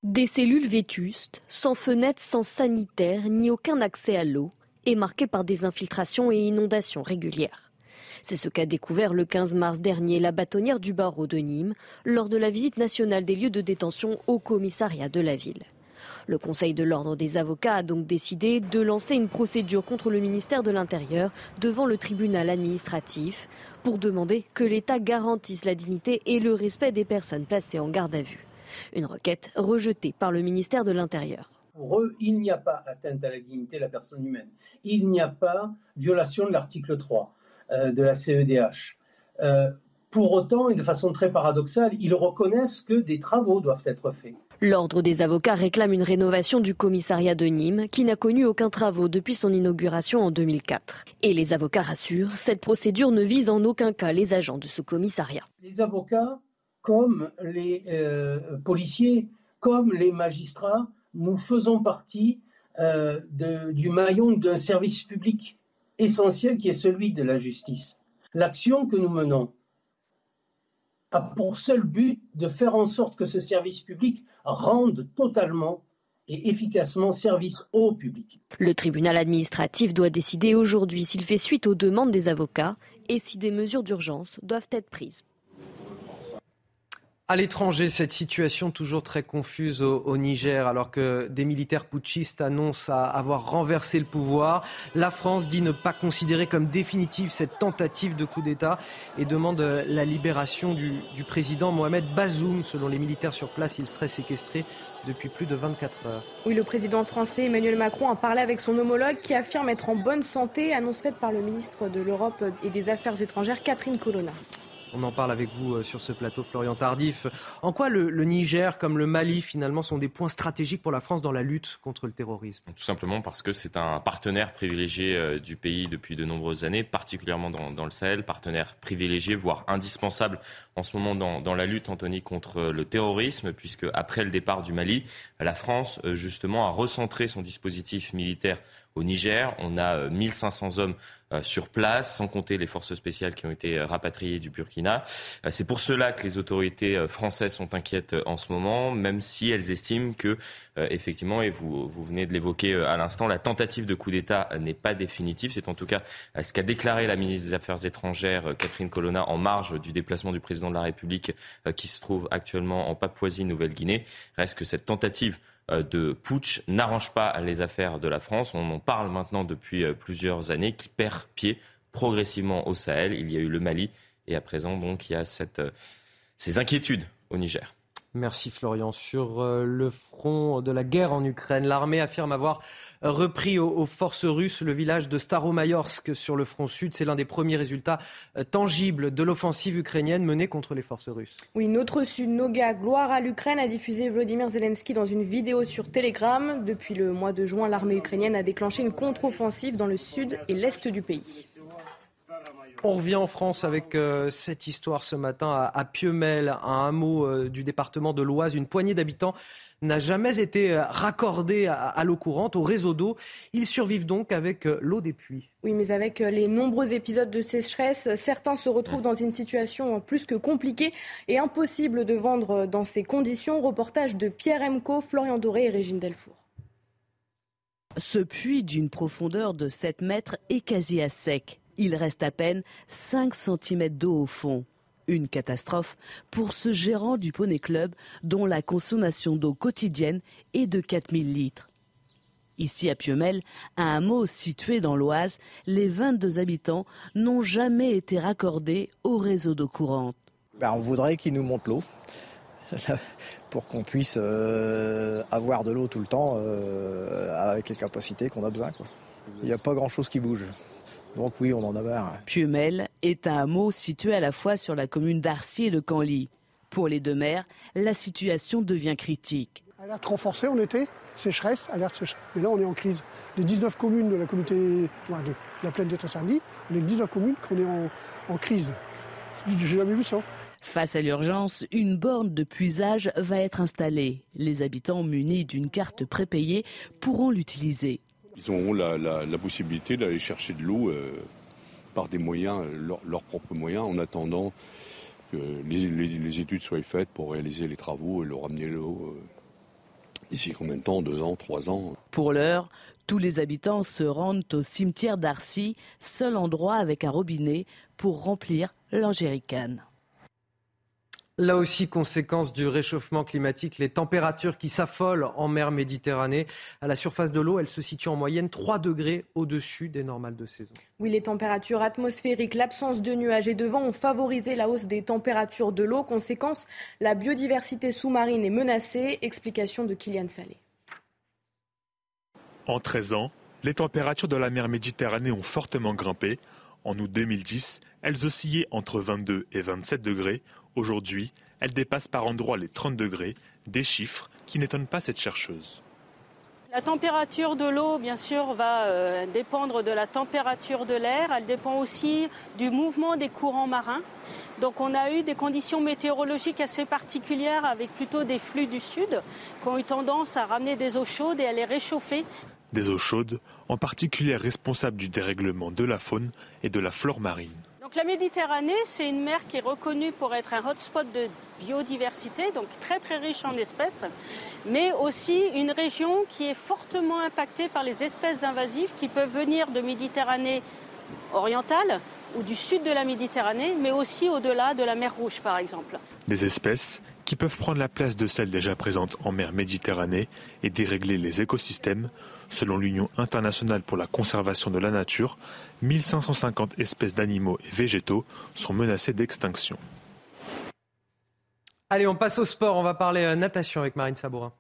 Des cellules vétustes, sans fenêtres, sans sanitaire, ni aucun accès à l'eau, et marquées par des infiltrations et inondations régulières. C'est ce qu'a découvert le 15 mars dernier la bâtonnière du barreau de Nîmes lors de la visite nationale des lieux de détention au commissariat de la ville. Le Conseil de l'ordre des avocats a donc décidé de lancer une procédure contre le ministère de l'Intérieur devant le tribunal administratif pour demander que l'État garantisse la dignité et le respect des personnes placées en garde à vue. Une requête rejetée par le ministère de l'Intérieur. Pour eux, il n'y a pas atteinte à la dignité de la personne humaine. Il n'y a pas violation de l'article 3 euh, de la CEDH. Euh, pour autant, et de façon très paradoxale, ils reconnaissent que des travaux doivent être faits. L'Ordre des avocats réclame une rénovation du commissariat de Nîmes qui n'a connu aucun travaux depuis son inauguration en 2004. Et les avocats rassurent, cette procédure ne vise en aucun cas les agents de ce commissariat. Les avocats comme les euh, policiers, comme les magistrats, nous faisons partie euh, du maillon d'un service public essentiel qui est celui de la justice. L'action que nous menons a pour seul but de faire en sorte que ce service public rende totalement et efficacement service au public. Le tribunal administratif doit décider aujourd'hui s'il fait suite aux demandes des avocats et si des mesures d'urgence doivent être prises. À l'étranger, cette situation toujours très confuse au, Niger, alors que des militaires putschistes annoncent avoir renversé le pouvoir. La France dit ne pas considérer comme définitive cette tentative de coup d'État et demande la libération du, du président Mohamed Bazoum. Selon les militaires sur place, il serait séquestré depuis plus de 24 heures. Oui, le président français Emmanuel Macron a parlé avec son homologue qui affirme être en bonne santé, annonce faite par le ministre de l'Europe et des Affaires étrangères Catherine Colonna. On en parle avec vous euh, sur ce plateau, Florian Tardif. En quoi le, Niger, comme le Mali, finalement, sont des points stratégiques pour la France dans la lutte contre le terrorisme? Tout simplement parce que c'est un partenaire privilégié euh, du pays depuis de nombreuses années, particulièrement dans, le Sahel, partenaire privilégié, voire indispensable en ce moment dans, dans, la lutte, Anthony, contre le terrorisme, puisque après le départ du Mali, la France, euh, justement, a recentré son dispositif militaire au Niger. On a 1500 hommes euh, sur place, sans compter les forces spéciales qui ont été euh, rapatriées du Burkina. Euh, c'est pour cela que les autorités françaises sont inquiètes en ce moment, même si elles estiment que, effectivement, et vous, vous venez de l'évoquer à l'instant, la tentative de coup d'État n'est pas définitive. C'est en tout cas ce qu'a déclaré la ministre des Affaires étrangères, Catherine Colonna, en marge du déplacement du président de la République qui se trouve actuellement en Papouasie-Nouvelle-Guinée. Reste que cette tentative euh, de putsch n'arrange pas les affaires de la France. On en parle maintenant depuis euh, plusieurs années, qui perd pied progressivement au Sahel. Il y a eu le Mali et à présent, donc, il y a cette, euh, ces inquiétudes au Niger. Merci Florian. Sur le front de la guerre en Ukraine, l'armée affirme avoir repris aux, forces russes le village de Staromayorsk sur le front sud. C'est l'un des premiers résultats euh, tangibles de l'offensive ukrainienne menée contre les forces russes. Oui, notre sud, Noga, gloire à l'Ukraine, a diffusé Vladimir Zelensky dans une vidéo sur Telegram. Depuis le mois de juin, l'armée ukrainienne a déclenché une contre-offensive dans le sud et l'est du pays. On revient en France avec euh, cette histoire ce matin à, à un hameau euh, du département de l'Oise. Une poignée d'habitants n'a jamais été euh, raccordé à, l'eau courante, au réseau d'eau. Ils survivent donc avec euh, l'eau des puits. Oui, mais avec euh, les nombreux épisodes de sécheresse, certains se retrouvent dans une situation plus que compliquée et impossible de vendre dans ces conditions. Reportage de Pierre Emco, Florian Doré et Régine Delfour. Ce puits d'une profondeur de 7 mètres est quasi à sec. Il reste à peine 5 cm d'eau au fond. Une catastrophe pour ce gérant du Poney Club dont la consommation d'eau quotidienne est de 4000 litres. Ici à Piemel, un hameau situé dans l'Oise, les 22 habitants n'ont jamais été raccordés au réseau d'eau courante. Ben, on voudrait qu'ils nous montent l'eau [laughs] pour qu'on puisse euh, avoir de l'eau tout le temps euh, avec les capacités qu'on a besoin. Il n'y a pas grand-chose qui bouge. Donc oui, on en a marre. Piemel est un hameau situé à la fois sur la commune d'Arcy et de Canly. Pour les deux maires, la situation devient critique. Alerte renforcée en été, sécheresse, alerte sécheresse. Mais là, on est en crise. Les 19 communes de la communauté de la plaine des Tassardis, on est 19 communes qu'on est en, en crise. J'ai jamais vu ça. Face à l'urgence, une borne de puisage va être installée. Les habitants munis d'une carte prépayée pourront l'utiliser. Ils auront la, possibilité d'aller chercher de l'eau euh, par des moyens, leurs propres moyens, en attendant que les, études soient faites pour réaliser les travaux et leur amener l'eau. Euh, ici combien de temps? Deux ans, trois ans? Pour l'heure, tous les habitants se rendent au cimetière d'Arcy, seul endroit avec un robinet pour remplir l'angéricane. Là aussi, conséquence du réchauffement climatique, les températures qui s'affolent en mer Méditerranée. À la surface de l'eau, elles se situent en moyenne 3 degrés au-dessus des normales de saison. Oui, les températures atmosphériques, l'absence de nuages et de vent ont favorisé la hausse des températures de l'eau. Conséquence, la biodiversité sous-marine est menacée. Explication de Kylian Salé. En 13 ans, les températures de la mer Méditerranée ont fortement grimpé. En août 2010, elles oscillaient entre 22 et 27 degrés. Aujourd'hui, elles dépassent par endroits les 30 degrés, des chiffres qui n'étonnent pas cette chercheuse. La température de l'eau, bien sûr, va euh, dépendre de la température de l'air. Elle dépend aussi du mouvement des courants marins. Donc on a eu des conditions météorologiques assez particulières avec plutôt des flux du sud qui ont eu tendance à ramener des eaux chaudes et à les réchauffer. Des eaux chaudes, en particulier responsables du dérèglement de la faune et de la flore marine la Méditerranée, c'est une mer qui est reconnue pour être un hotspot de biodiversité, donc très très riche en espèces, mais aussi une région qui est fortement impactée par les espèces invasives qui peuvent venir de Méditerranée orientale ou du sud de la Méditerranée, mais aussi au-delà de la mer Rouge par exemple. Des espèces qui peuvent prendre la place de celles déjà présentes en mer Méditerranée et dérégler les écosystèmes. Selon l'Union internationale pour la conservation de la nature, 1550 espèces d'animaux et végétaux sont menacées d'extinction. Allez, on passe au sport. On va parler euh, natation avec Marine Sabourin.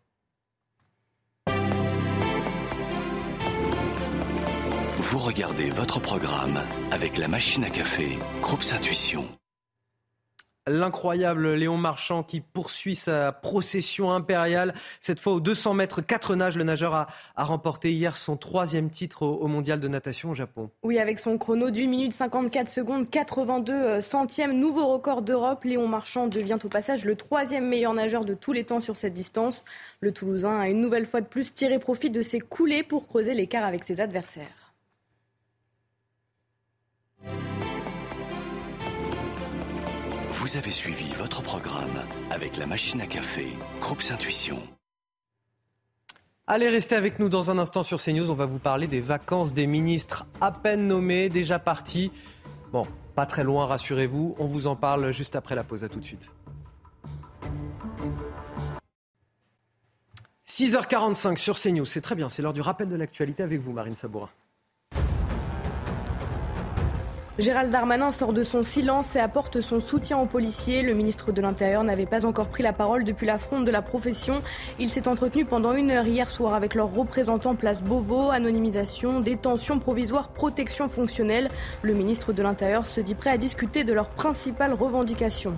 Vous regardez votre programme avec la machine à café, Groupe Intuition. L'incroyable Léon Marchand qui poursuit sa procession impériale. Cette fois aux 200 mètres 4 nages, le nageur a, remporté hier son troisième titre au, mondial de natation au Japon. Oui, avec son chrono d'une minute 54 secondes, 82 euh, centièmes, nouveau record d'Europe. Léon Marchand devient au passage le troisième meilleur nageur de tous les temps sur cette distance. Le Toulousain a une nouvelle fois de plus tiré profit de ses coulées pour creuser l'écart avec ses adversaires. Vous avez suivi votre programme avec la machine à café, Groupe Intuition. Allez, restez avec nous dans un instant sur CNews. On va vous parler des vacances des ministres à peine nommés, déjà partis. Bon, pas très loin, rassurez-vous. On vous en parle juste après la pause. À tout de suite. 6h45 sur CNews, c'est très bien, c'est l'heure du rappel de l'actualité avec vous, Marine Sabourin. Gérald Darmanin sort de son silence et apporte son soutien aux policiers. Le ministre de l'Intérieur n'avait pas encore pris la parole depuis l'affront de la profession. Il s'est entretenu pendant une heure hier soir avec leurs représentants place Beauvau, anonymisation, détention provisoire, protection fonctionnelle. Le ministre de l'Intérieur se dit prêt à discuter de leurs principales revendications.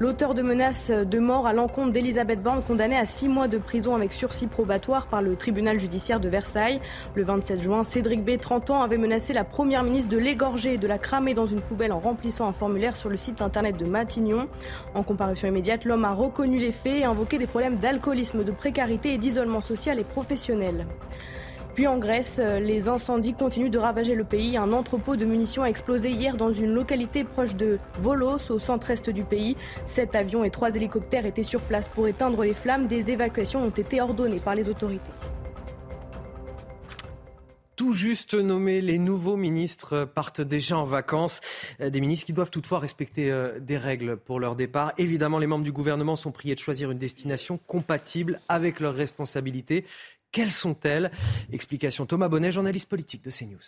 L'auteur de menaces de mort à l'encontre d'Elisabeth Borne, condamnée à six mois de prison avec sursis probatoire par le tribunal judiciaire de Versailles. Le 27 juin, Cédric B, 30 ans, avait menacé la première ministre de l'égorger et de la cramer dans une poubelle en remplissant un formulaire sur le site internet de Matignon. En comparution immédiate, l'homme a reconnu les faits et invoqué des problèmes d'alcoolisme, de précarité et d'isolement social et professionnel. Puis en Grèce, euh, les incendies continuent de ravager le pays. Un entrepôt de munitions a explosé hier dans une localité proche de Volos, au centre-est du pays. Sept avions et trois hélicoptères étaient sur place pour éteindre les flammes. Des évacuations ont été ordonnées par les autorités. Tout juste nommés, les nouveaux ministres partent déjà en vacances. Euh, des ministres qui doivent toutefois respecter euh, des règles pour leur départ. Évidemment, les membres du gouvernement sont priés de choisir une destination compatible avec leurs responsabilités. Quelles sont-elles? Explication Thomas Bonnet, journaliste politique de CNews.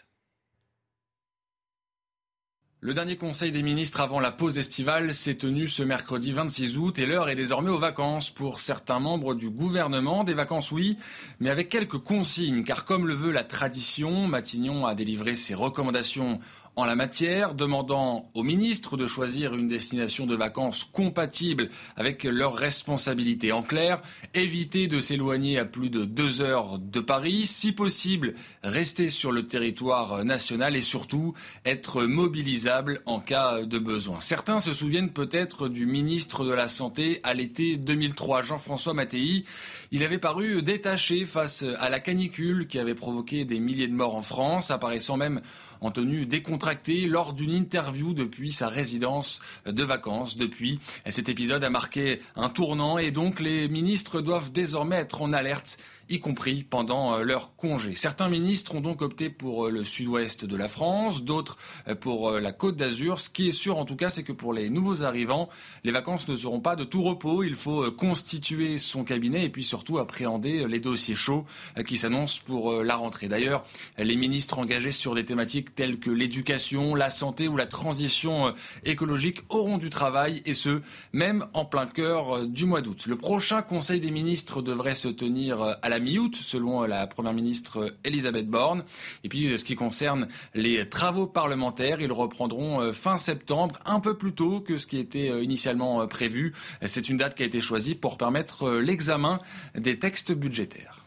Le dernier conseil des ministres avant la pause estivale s'est tenu ce mercredi 26 août et l'heure est désormais aux vacances pour certains membres du gouvernement. Des vacances oui, mais avec quelques consignes car comme le veut la tradition, Matignon a délivré ses recommandations en la matière, demandant aux ministres de choisir une destination de vacances compatible avec leurs responsabilités. En clair, éviter de s'éloigner à plus de deux heures de Paris, si possible, rester sur le territoire national et surtout être mobilisable en cas de besoin. Certains se souviennent peut-être du ministre de la Santé à l'été 2003, Jean-François Mattei. Il avait paru détaché face à la canicule qui avait provoqué des milliers de morts en France, apparaissant même en tenue décontractée lors d'une interview depuis sa résidence de vacances. Depuis, cet épisode a marqué un tournant et donc les ministres doivent désormais être en alerte y compris pendant euh, leur congé. Certains ministres ont donc opté pour euh, le sud-ouest de la France, d'autres euh, pour la côte d'Azur. Ce qui est sûr en tout cas, c'est que pour les nouveaux arrivants, les vacances ne seront pas de tout repos. Il faut constituer son cabinet et puis surtout appréhender les dossiers chauds qui s'annoncent pour la rentrée. D'ailleurs, les ministres engagés sur des thématiques telles que l'éducation, la santé ou la transition écologique auront du travail et ce, même en plein cœur du mois d'août. Le prochain Conseil des ministres devrait se tenir à la mi-août, selon la Première ministre Elisabeth Borne. Et puis, ce qui concerne les travaux parlementaires, ils reprendront euh, fin septembre, un peu plus tôt que ce qui était euh, initialement euh, prévu. C'est une date qui a été choisie pour permettre l'examen des textes budgétaires.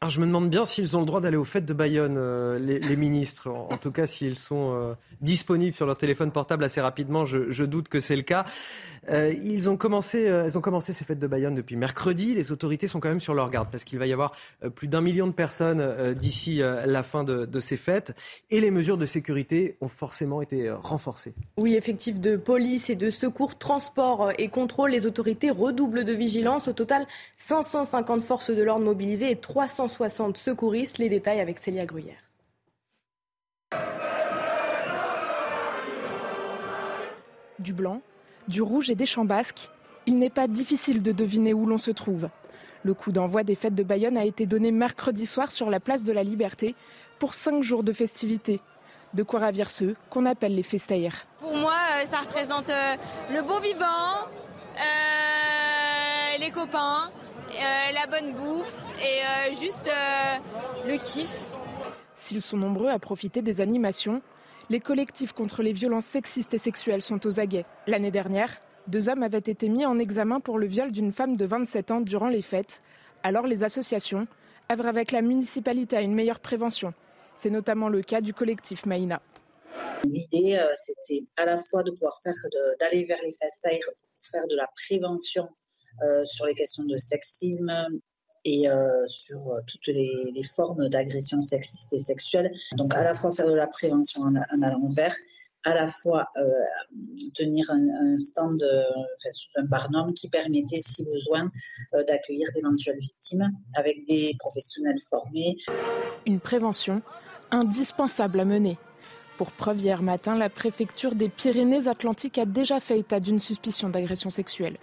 Alors je me demande bien s'ils ont le droit d'aller aux fêtes de Bayonne, les, ministres. En, tout cas, s'ils sont disponibles sur leur téléphone portable assez rapidement, je doute que c'est le cas. Euh, ils ont commencé, euh, elles ont commencé ces fêtes de Bayonne depuis mercredi. Les autorités sont quand même sur leur garde parce qu'il va y avoir euh, plus d'un million de personnes d'ici la fin de, de, ces fêtes et les mesures de sécurité ont forcément été renforcées. Oui, effectifs de police et de secours, transport et contrôle, les autorités redoublent de vigilance. Au total, 550 forces de l'ordre mobilisées et 360 secouristes. Les détails avec Célia Gruyère. Du blanc, du rouge et des champs basques, il n'est pas difficile de deviner où l'on se trouve. Le coup d'envoi des fêtes de Bayonne a été donné mercredi soir sur la place de la Liberté pour cinq jours de festivités. De quoi ravir ceux qu'on appelle les festaires. Pour moi, euh, ça représente euh, le bon vivant, euh, les copains, la bonne bouffe et juste le kiff. S'ils sont nombreux à profiter des animations, les collectifs contre les violences sexistes et sexuelles sont aux aguets. L'année dernière, deux hommes avaient été mis en examen pour le viol d'une femme de 27 ans durant les fêtes. Alors les associations œuvrent avec la municipalité à une meilleure prévention. C'est notamment le cas du collectif Maïna. L'idée, euh, c'était à la fois de pouvoir faire d'aller vers les festaires pour faire de la prévention euh, sur les questions de sexisme, et euh, sur euh, toutes les, formes d'agression sexiste et sexuelle. Donc à la fois faire de la prévention en, allant vers, à la fois euh, tenir un, stand, un barnum qui permettait, si besoin, d'accueillir d'éventuelles victimes avec des professionnels formés. Une prévention indispensable à mener. Pour preuve, hier matin, la préfecture des Pyrénées-Atlantiques a déjà fait état d'une suspicion d'agression sexuelle.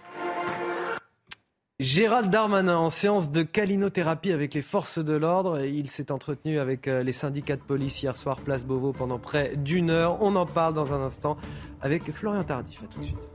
Gérald Darmanin en séance de calinothérapie avec les forces de l'ordre. Il s'est entretenu avec euh, les syndicats de police hier soir, place Beauvau, pendant près d'une heure. On en parle dans un instant avec Florian Tardif. À tout de suite.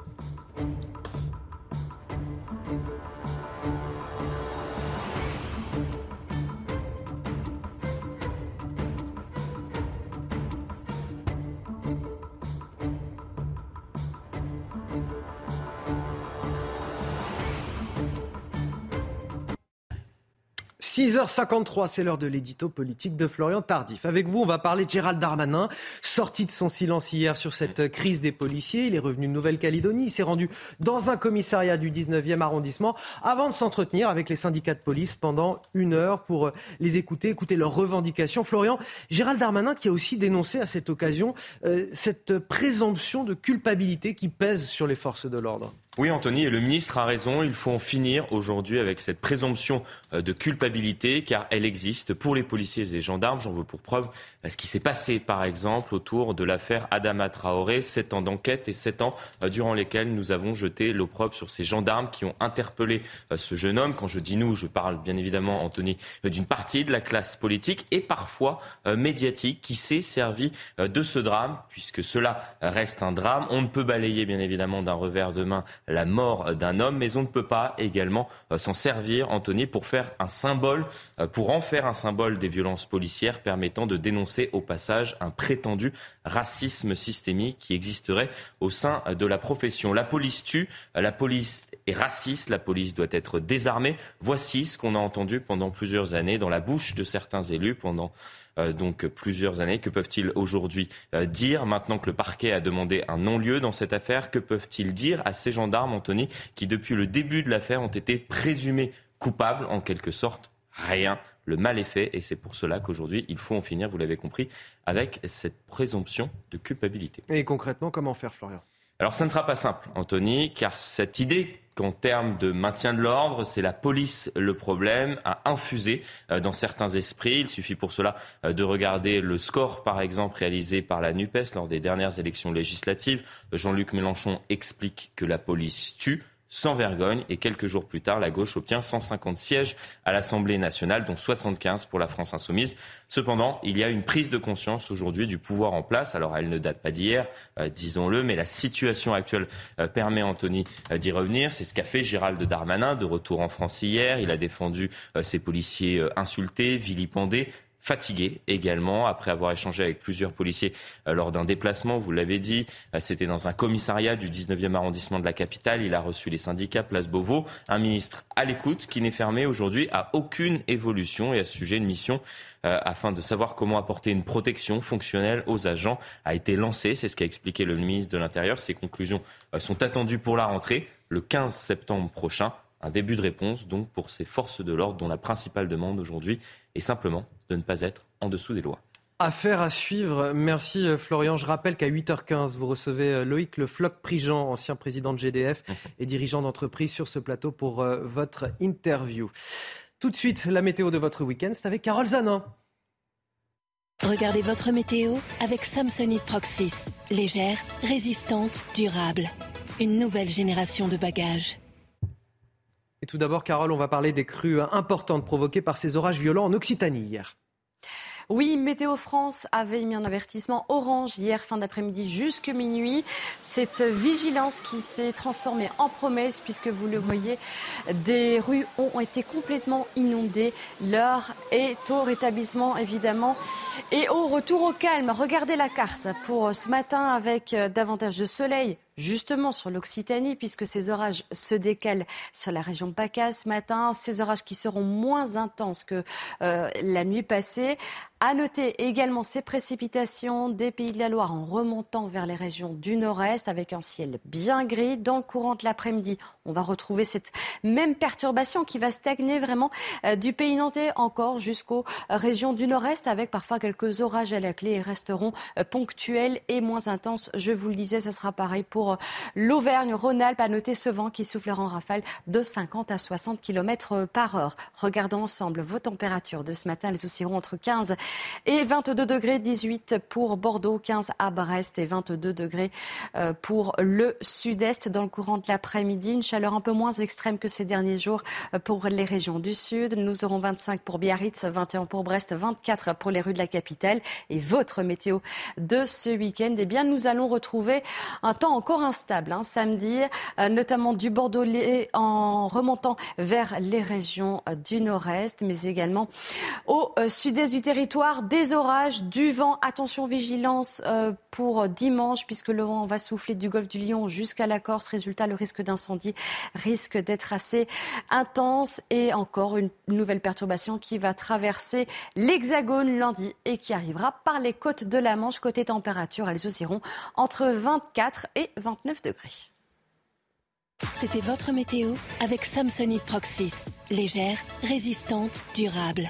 6h53, c'est l'heure de l'édito politique de Florian Tardif. Avec vous, on va parler de Gérald Darmanin, sorti de son silence hier sur cette crise des policiers. Il est revenu de Nouvelle-Calédonie, il s'est rendu dans un commissariat du 19e arrondissement avant de s'entretenir avec les syndicats de police pendant une heure pour les écouter, écouter leurs revendications. Florian, Gérald Darmanin qui a aussi dénoncé à cette occasion euh, cette présomption de culpabilité qui pèse sur les forces de l'ordre. Oui, Anthony, et le ministre a raison. Il faut en finir aujourd'hui avec cette présomption euh, de culpabilité, car elle existe pour les policiers et gendarmes. J'en veux pour preuve ce qui s'est passé, par exemple, autour de l'affaire Adama Traoré. Sept ans d'enquête et sept ans euh, durant lesquels nous avons jeté l'opprobre sur ces gendarmes qui ont interpellé ce jeune homme. Quand je dis nous, je parle bien évidemment, Anthony, d'une partie de la classe politique et parfois médiatique qui s'est servi de ce drame, puisque cela reste un drame. On ne peut balayer, bien évidemment, d'un revers de main la mort d'un homme, mais on ne peut pas également euh, s'en servir, Anthony, pour faire un symbole, euh, pour en faire un symbole des violences policières permettant de dénoncer au passage un prétendu racisme systémique qui existerait au sein de la profession. La police tue, la police est raciste, la police doit être désarmée. Voici ce qu'on a entendu pendant plusieurs années dans la bouche de certains élus pendant euh, donc plusieurs années. Que peuvent-ils aujourd'hui euh, dire maintenant que le parquet a demandé un non-lieu dans cette affaire? Que peuvent-ils dire à ces gendarmes, Anthony, qui depuis le début de l'affaire ont été présumés coupables? En quelque sorte Rien. Le mal est fait et c'est pour cela qu'aujourd'hui il faut en finir, vous l'avez compris, avec cette présomption de culpabilité. Et concrètement, comment faire, Florian? Alors ça ne sera pas simple, Anthony, car cette idée qu'en termes de maintien de l'ordre, c'est la police le problème, a infusé euh, dans certains esprits. Il suffit pour cela euh, de regarder le score, par exemple, réalisé par la NUPES lors des dernières élections législatives. Jean-Luc Mélenchon explique que la police tue sans vergogne. Et quelques jours plus tard, la gauche obtient 150 sièges à l'Assemblée nationale, dont 75 pour la France insoumise. Cependant, il y a une prise de conscience aujourd'hui du pouvoir en place. Alors, elle ne date pas d'hier, euh, disons-le, mais la situation actuelle euh, permet, Anthony, euh, d'y revenir. C'est ce qu'a fait Gérald Darmanin, de retour en France hier. Il a défendu ses policiers insultés, vilipendés fatigué également, après avoir échangé avec plusieurs policiers euh, lors d'un déplacement, vous l'avez dit, euh, c'était dans un commissariat du 19e arrondissement de la capitale, il a reçu les syndicats Place Beauvau, un ministre à l'écoute qui n'est fermé aujourd'hui à aucune évolution et à ce sujet une mission euh, afin de savoir comment apporter une protection fonctionnelle aux agents a été lancée, c'est ce qu'a expliqué le ministre de l'Intérieur, ses conclusions sont attendues pour la rentrée le 15 septembre prochain. Un début de réponse donc pour ces forces de l'ordre dont la principale demande aujourd'hui est simplement de ne pas être en dessous des lois. Affaire à suivre. Merci euh, Florian. Je rappelle qu'à 8h15, vous recevez euh, Loïc Le Floc Prigent, ancien président de GDF mhm. et dirigeant d'entreprise sur ce plateau pour euh, votre interview. Tout de suite, la météo de votre week-end, c'est avec Carole Zanin. Regardez votre météo avec Samsonite Proxys. Légère, résistante, durable. Une nouvelle génération de bagages. Et tout d'abord, Carole, on va parler des crues importantes provoquées par ces orages violents en Occitanie hier. Oui, Météo France avait mis un avertissement orange hier fin d'après-midi jusque minuit. Cette vigilance qui s'est transformée en promesse puisque vous le voyez, des rues ont été complètement inondées. L'heure est au rétablissement évidemment et au retour au calme. Regardez la carte pour ce matin avec davantage de soleil, justement sur l'Occitanie, puisque ces orages se décalent sur la région PACA ce matin, ces orages qui seront moins intenses que euh, la nuit passée. À noter également ces précipitations des Pays de la Loire en remontant vers les régions du nord-est avec un ciel bien gris. Dans le courant de l'après-midi, on va retrouver cette même perturbation qui va stagner vraiment euh, du pays nantais encore jusqu'aux régions du nord-est avec parfois quelques orages à la clé et resteront euh, ponctuels et moins intenses. Je vous le disais, ça sera pareil pour pour l'Auvergne-Rhône-Alpes. À noter ce vent qui soufflera en rafale de 50 à 60 km par heure. Regardons ensemble vos températures de ce matin. Elles oscilleront entre 15 et 22 degrés, 18 pour Bordeaux, 15 à Brest et 22 degrés euh, pour le sud-est. Dans le courant de l'après-midi, une chaleur un peu moins extrême que ces derniers jours euh, pour les régions du sud. Nous aurons 25 pour Biarritz, 21 pour Brest, 24 pour les rues de la capitale. Et votre météo de ce week-end, eh bien, nous allons retrouver un temps encore instable hein, samedi, euh, notamment du Bordelais en remontant vers les régions du nord-est, mais également au sud-est du territoire. Des orages, du vent. Attention, vigilance pour dimanche, puisque le vent va souffler du golfe du Lion jusqu'à la Corse. Résultat, le risque d'incendie risque d'être assez intense. Et encore une nouvelle perturbation qui va traverser l'Hexagone lundi et qui arrivera par les côtes de la Manche. Côté température, elles oscilleront entre 24 et 29 degrés. C'était votre météo avec Samsonite Proxys. Légère, résistante, durable.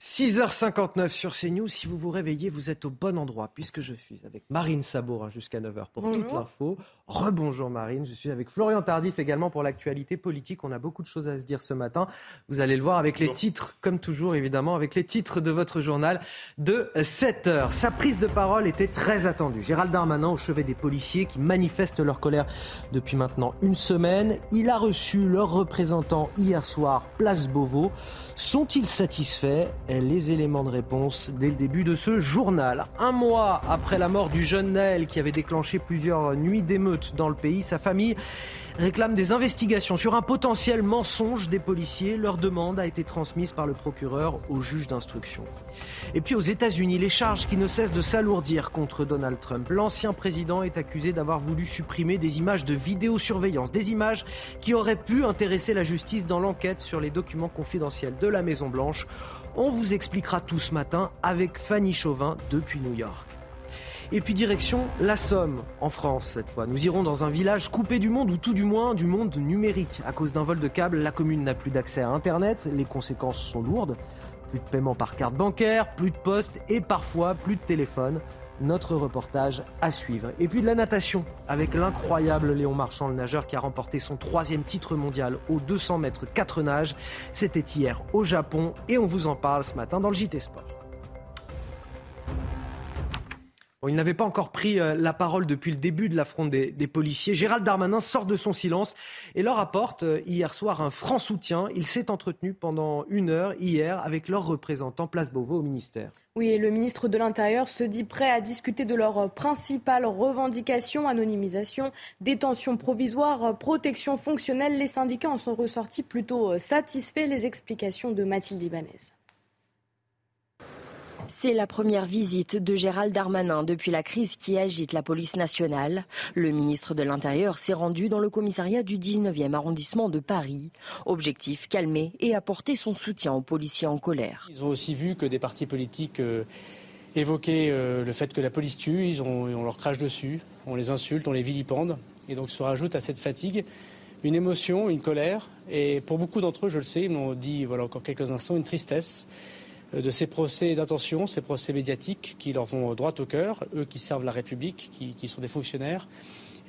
6h59 sur CNews. Si vous vous réveillez, vous êtes au bon endroit puisque je suis avec Marine Sabourin jusqu'à 9h pour toute l'info. Rebonjour Marine. Je suis avec Florian Tardif également pour l'actualité politique. On a beaucoup de choses à se dire ce matin. Vous allez le voir avec les titres, comme toujours évidemment, avec les titres de votre journal de 7h. Sa prise de parole était très attendue. Gérald Darmanin au chevet des policiers qui manifestent leur colère depuis maintenant une semaine. Il a reçu leurs représentants hier soir, place Beauvau. Sont-ils satisfaits Les éléments de réponse dès le début de ce journal. Un mois après la mort du jeune Naël qui avait déclenché plusieurs nuits d'émeutes dans le pays, sa famille réclame des investigations sur un potentiel mensonge des policiers. Leur demande a été transmise par le procureur au juge d'instruction. Et puis aux États-Unis, les charges qui ne cessent de s'alourdir contre Donald Trump. L'ancien président est accusé d'avoir voulu supprimer des images de vidéosurveillance, des images qui auraient pu intéresser la justice dans l'enquête sur les documents confidentiels de la Maison-Blanche. On vous expliquera tout ce matin avec Fanny Chauvin depuis New York. Et puis direction la Somme, en France cette fois. Nous irons dans un village coupé du monde, ou tout du moins du monde numérique. À cause d'un vol de câble, la commune n'a plus d'accès à Internet. Les conséquences sont lourdes. Plus de paiement par carte bancaire, plus de poste et parfois plus de téléphone. Notre reportage à suivre. Et puis de la natation avec l'incroyable Léon Marchand, le nageur qui a remporté son troisième titre mondial aux 200 mètres 4 nages. C'était hier au Japon et on vous en parle ce matin dans le JT Sport il n'avait pas encore pris euh, la parole depuis le début de l'affront des, policiers. Gérald Darmanin sort de son silence et leur apporte euh, hier soir un franc soutien. Il s'est entretenu pendant une heure hier avec leurs représentants Place Beauvau au ministère. Oui, et le ministre de l'Intérieur se dit prêt à discuter de leurs principales revendications, anonymisation, détention provisoire, protection fonctionnelle. Les syndicats en sont ressortis plutôt euh, satisfaits. Les explications de Mathilde Ibanez. C'est la première visite de Gérald Darmanin depuis la crise qui agite la police nationale. Le ministre de l'Intérieur s'est rendu dans le commissariat du 19e arrondissement de Paris. Objectif, calmer et apporter son soutien aux policiers en colère. Ils ont aussi vu que des partis politiques euh, évoquaient euh, le fait que la police tue, ils ont, on leur crache dessus, on les insulte, on les vilipende. Et donc se rajoute à cette fatigue une émotion, une colère, et pour beaucoup d'entre eux, je le sais, ils m'ont dit voilà encore quelques instants, une tristesse. Euh, de ces procès d'intention, ces procès médiatiques qui leur vont droit au cœur, eux qui servent la République, qui, sont des fonctionnaires.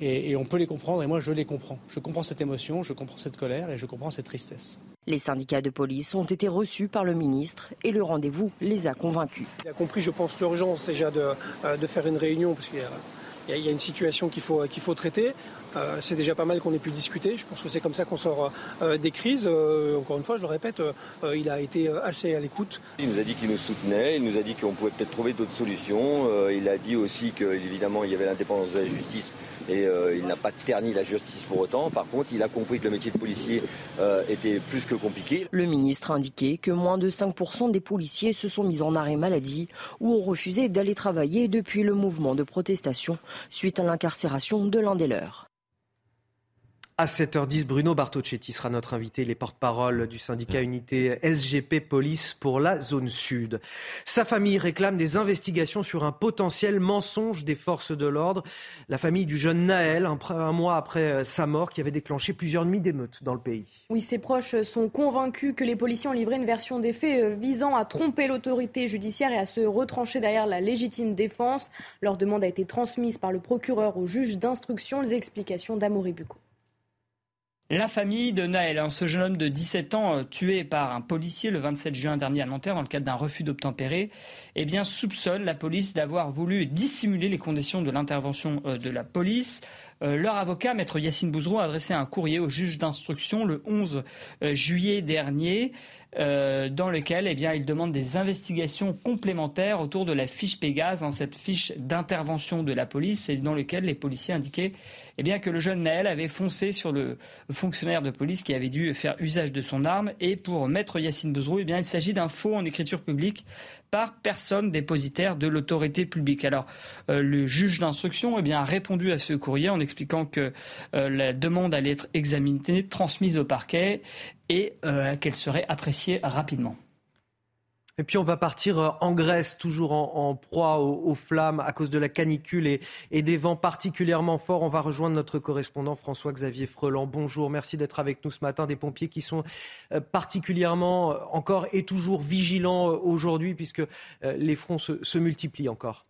Et, on peut les comprendre, et moi je les comprends. Je comprends cette émotion, je comprends cette colère et je comprends cette tristesse. Les syndicats de police ont été reçus par le ministre et le rendez-vous les a convaincus. Il a compris, je pense, l'urgence déjà de, euh, de, faire une réunion parce qu'il y a il y, a une situation qu'il faut, qu'il faut traiter. Euh, c'est déjà pas mal qu'on ait pu discuter. Je pense que c'est comme ça qu'on sort euh, des crises. Euh, encore une fois, je le répète, il a été assez à l'écoute. Il nous a dit qu'il nous soutenait, il nous a dit qu'on pouvait peut-être trouver d'autres solutions. il a dit aussi qu'évidemment, il y avait l'indépendance de la justice et euh, il n'a pas terni la justice pour autant. Par contre, il a compris que le métier de policier euh, était plus que compliqué. Le ministre a indiqué que moins de 5% des policiers se sont mis en arrêt maladie ou ont refusé d'aller travailler depuis le mouvement de protestation suite à l'incarcération de l'un des leurs. À 7h10, Bruno Bartocchetti sera notre invité, les porte-parole du syndicat unité SGP Police pour la zone sud. Sa famille réclame des investigations sur un potentiel mensonge des forces de l'ordre. La famille du jeune Naël, un, mois après sa mort, qui avait déclenché plusieurs nuits d'émeutes dans le pays. Oui, ses proches sont convaincus que les policiers ont livré une version des faits euh, visant à tromper l'autorité judiciaire et à se retrancher derrière la légitime défense. Leur demande a été transmise par le procureur au juge d'instruction. Les explications d'Amory Bucco. La famille de Naël, hein, ce jeune homme de 17 ans euh, tué par un policier le 27 juin dernier à Nanterre dans le cadre d'un refus d'obtempérer, eh bien soupçonne la police d'avoir voulu dissimuler les conditions de l'intervention euh, de la police. Euh, leur avocat, maître Yacine Bouzrou, a adressé un courrier au juge d'instruction le 11 juillet dernier. dans lequel eh bien, il demande des investigations complémentaires autour de la fiche Pégase, hein, cette fiche d'intervention de la police, et dans lequel les policiers indiquaient eh bien, que le jeune Naël avait foncé sur le fonctionnaire de police qui avait dû faire usage de son arme. Et pour maître Yacine Bouzrou, eh bien, il s'agit d'un faux en écriture publique par personne dépositaire de l'autorité publique. Alors, euh, le juge d'instruction eh bien, a répondu à ce courrier en expliquant que euh, la demande allait être examinée, transmise au parquet et euh, qu'elle serait appréciée rapidement. Et puis on va partir euh, en Grèce, toujours en, proie aux, flammes à cause de la canicule et, des vents particulièrement forts. On va rejoindre notre correspondant François-Xavier Freland. Bonjour, merci d'être avec nous ce matin. Des pompiers qui sont particulièrement encore et toujours vigilants aujourd'hui puisque les fronts se, multiplient encore.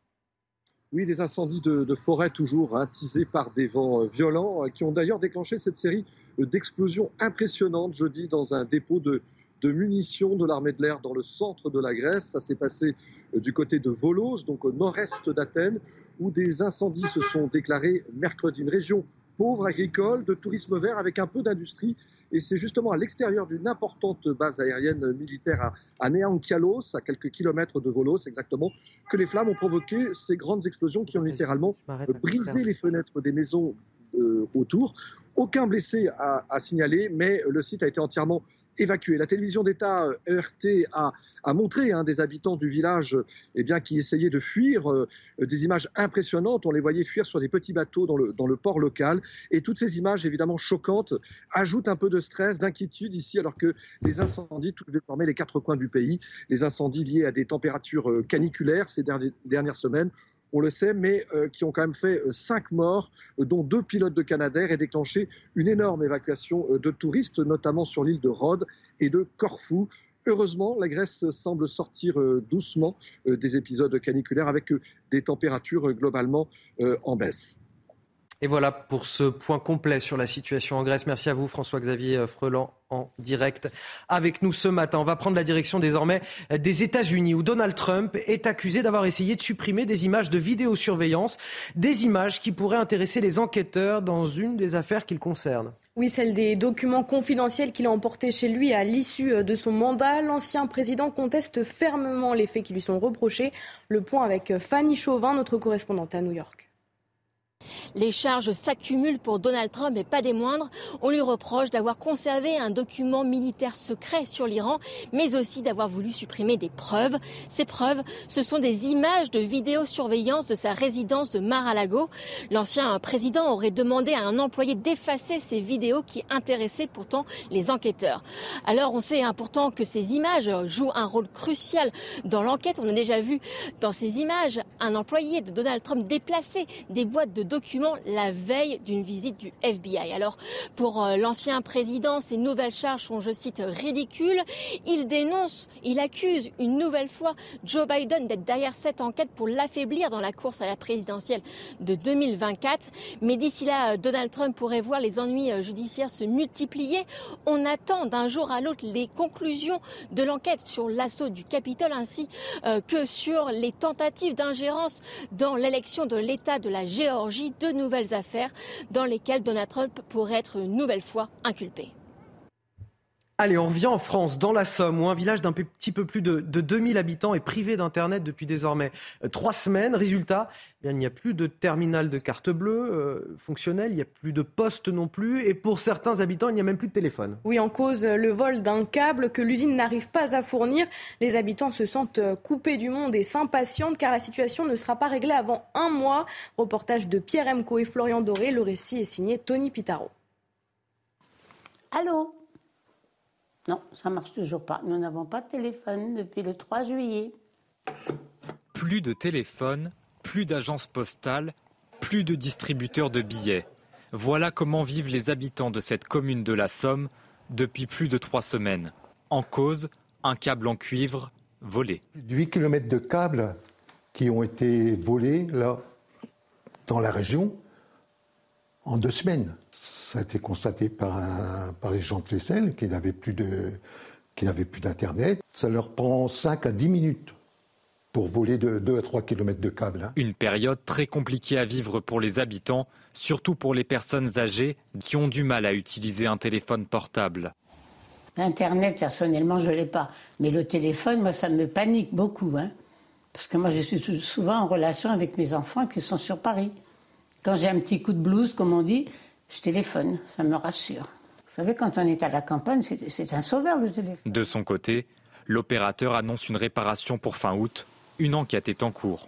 Oui, des incendies de, de forêt toujours hein, par des vents violents qui ont d'ailleurs déclenché cette série d'explosions impressionnantes jeudi dans un dépôt de, de munitions de l'armée de l'air dans le centre de la Grèce. Ça s'est passé euh, du côté de Volos, donc au nord-est d'Athènes, où des incendies se sont déclarés mercredi. Une région pauvre, agricole, de tourisme vert avec un peu d'industrie. Et c'est justement à l'extérieur d'une importante base aérienne militaire à, à Neankialos, à quelques kilomètres de Volos exactement, que les flammes ont provoqué ces grandes explosions qui ont littéralement brisé les fenêtres des maisons euh, autour. Aucun blessé à, à signaler, mais le site a été entièrement évacués. La télévision d'État ERT euh, a, a montré hein, des habitants du village eh bien, qui essayaient de fuir, euh, des images impressionnantes. On les voyait fuir sur des petits bateaux dans le, dans le port local. Et toutes ces images, évidemment choquantes, ajoutent un peu de stress, d'inquiétude ici, alors que les incendies touchent désormais les quatre coins du pays. Les incendies liés à des températures euh, caniculaires ces dernières semaines on le sait, mais euh, qui ont quand même fait euh, cinq morts, euh, dont deux pilotes de Canadair, et déclenché une énorme évacuation de touristes, notamment sur l'île de Rhodes et de Corfou. Heureusement, la Grèce semble sortir doucement des épisodes caniculaires avec des températures globalement en baisse. Et voilà pour ce point complet sur la situation en Grèce. Merci à vous, François-Xavier Freland, en direct avec nous ce matin. On va prendre la direction désormais des États-Unis, où Donald Trump est accusé d'avoir essayé de supprimer des images de vidéosurveillance, des images qui pourraient intéresser les enquêteurs dans une des affaires qu'il concerne. Oui, celle des documents confidentiels qu'il a emportés chez lui à l'issue de son mandat. L'ancien président conteste fermement les faits qui lui sont reprochés. Le point avec Fanny Chauvin, notre correspondante à New York. Les charges s'accumulent pour Donald Trump et pas des moindres. On lui reproche d'avoir conservé un document militaire secret sur l'Iran, mais aussi d'avoir voulu supprimer des preuves. Ces preuves, ce sont des images de vidéosurveillance de sa résidence de Mar-a-Lago. L'ancien président aurait demandé à un employé d'effacer ces vidéos qui intéressaient pourtant les enquêteurs. Alors on sait hein, pourtant que ces images jouent un rôle crucial dans l'enquête. On a déjà vu dans ces images un employé de Donald Trump déplacer des boîtes de documents la veille d'une visite du FBI. Alors, pour euh, l'ancien président, ces nouvelles charges sont, je cite, ridicules. Il dénonce, il accuse une nouvelle fois Joe Biden d'être derrière cette enquête pour l'affaiblir dans la course à la présidentielle de 2024. Mais d'ici là, Donald Trump pourrait voir les ennuis euh, judiciaires se multiplier. On attend d'un jour à l'autre les conclusions de l'enquête sur l'assaut du Capitole ainsi euh, que sur les tentatives d'ingérence dans l'élection de l'État de la Géorgie de nouvelles affaires dans lesquelles Donald Trump pourrait être une nouvelle fois inculpé. Allez, on revient en France, dans la Somme, où un village d'un petit peu plus de, 2000 habitants est privé d'Internet depuis désormais euh, trois semaines. Résultat, eh il n'y a plus de terminal de carte bleue euh, fonctionnel, il n'y a plus de poste non plus, et pour certains habitants, il n'y a même plus de téléphone. Oui, en cause le vol d'un câble que l'usine n'arrive pas à fournir. Les habitants se sentent euh, coupés du monde et s'impatientent car la situation ne sera pas réglée avant un mois. Reportage de Pierre Emco et Florian Doré. Le récit est signé Tony Pitaro. Allô? Non, ça marche toujours pas. Nous n'avons pas de téléphone depuis le 3 juillet. Plus de téléphone, plus d'agence postale, plus de distributeurs de billets. Voilà comment vivent les habitants de cette commune de la Somme depuis plus de trois semaines. En cause, un câble en cuivre volé. 8 km de câbles qui ont été volés là, dans la région en deux semaines. Ça a été constaté par, par les gens de Flessel qui n'avaient plus de plus d'Internet. Ça leur prend 5 à 10 minutes pour voler de 2 à 3 km de câble. Hein. Une période très compliquée à vivre pour les habitants, surtout pour les personnes âgées qui ont du mal à utiliser un téléphone portable. Internet, personnellement, je ne l'ai pas. Mais le téléphone, moi, ça me panique beaucoup. Hein. Parce que moi, je suis souvent en relation avec mes enfants qui sont sur Paris. Quand j'ai un petit coup de blues, comme on dit, je téléphone, ça me rassure. Vous savez, quand on est à la campagne, c'est un sauveur le téléphone. De son côté, l'opérateur annonce une réparation pour fin août. Une enquête est en cours.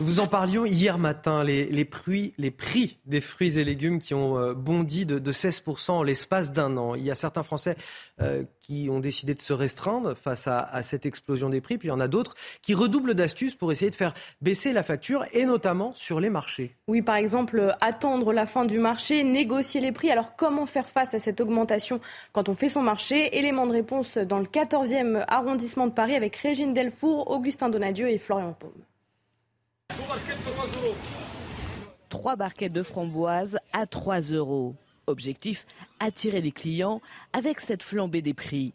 Vous en parlions hier matin, les, prix, les prix des fruits et légumes qui ont euh, bondi de, de 16% en l'espace d'un an. Il y a certains Français euh, qui ont décidé de se restreindre face à, à, cette explosion des prix, puis il y en a d'autres qui redoublent d'astuces pour essayer de faire baisser la facture, et notamment sur les marchés. Oui, par exemple, attendre la fin du marché, négocier les prix. Alors comment faire face à cette augmentation quand on fait son marché? Élément de réponse dans le 14e arrondissement de Paris avec Régine Delfour, Augustin Donadieu et Florian Paume. Trois barquettes de framboises à 3 euros. Objectif, attirer les clients avec cette flambée des prix.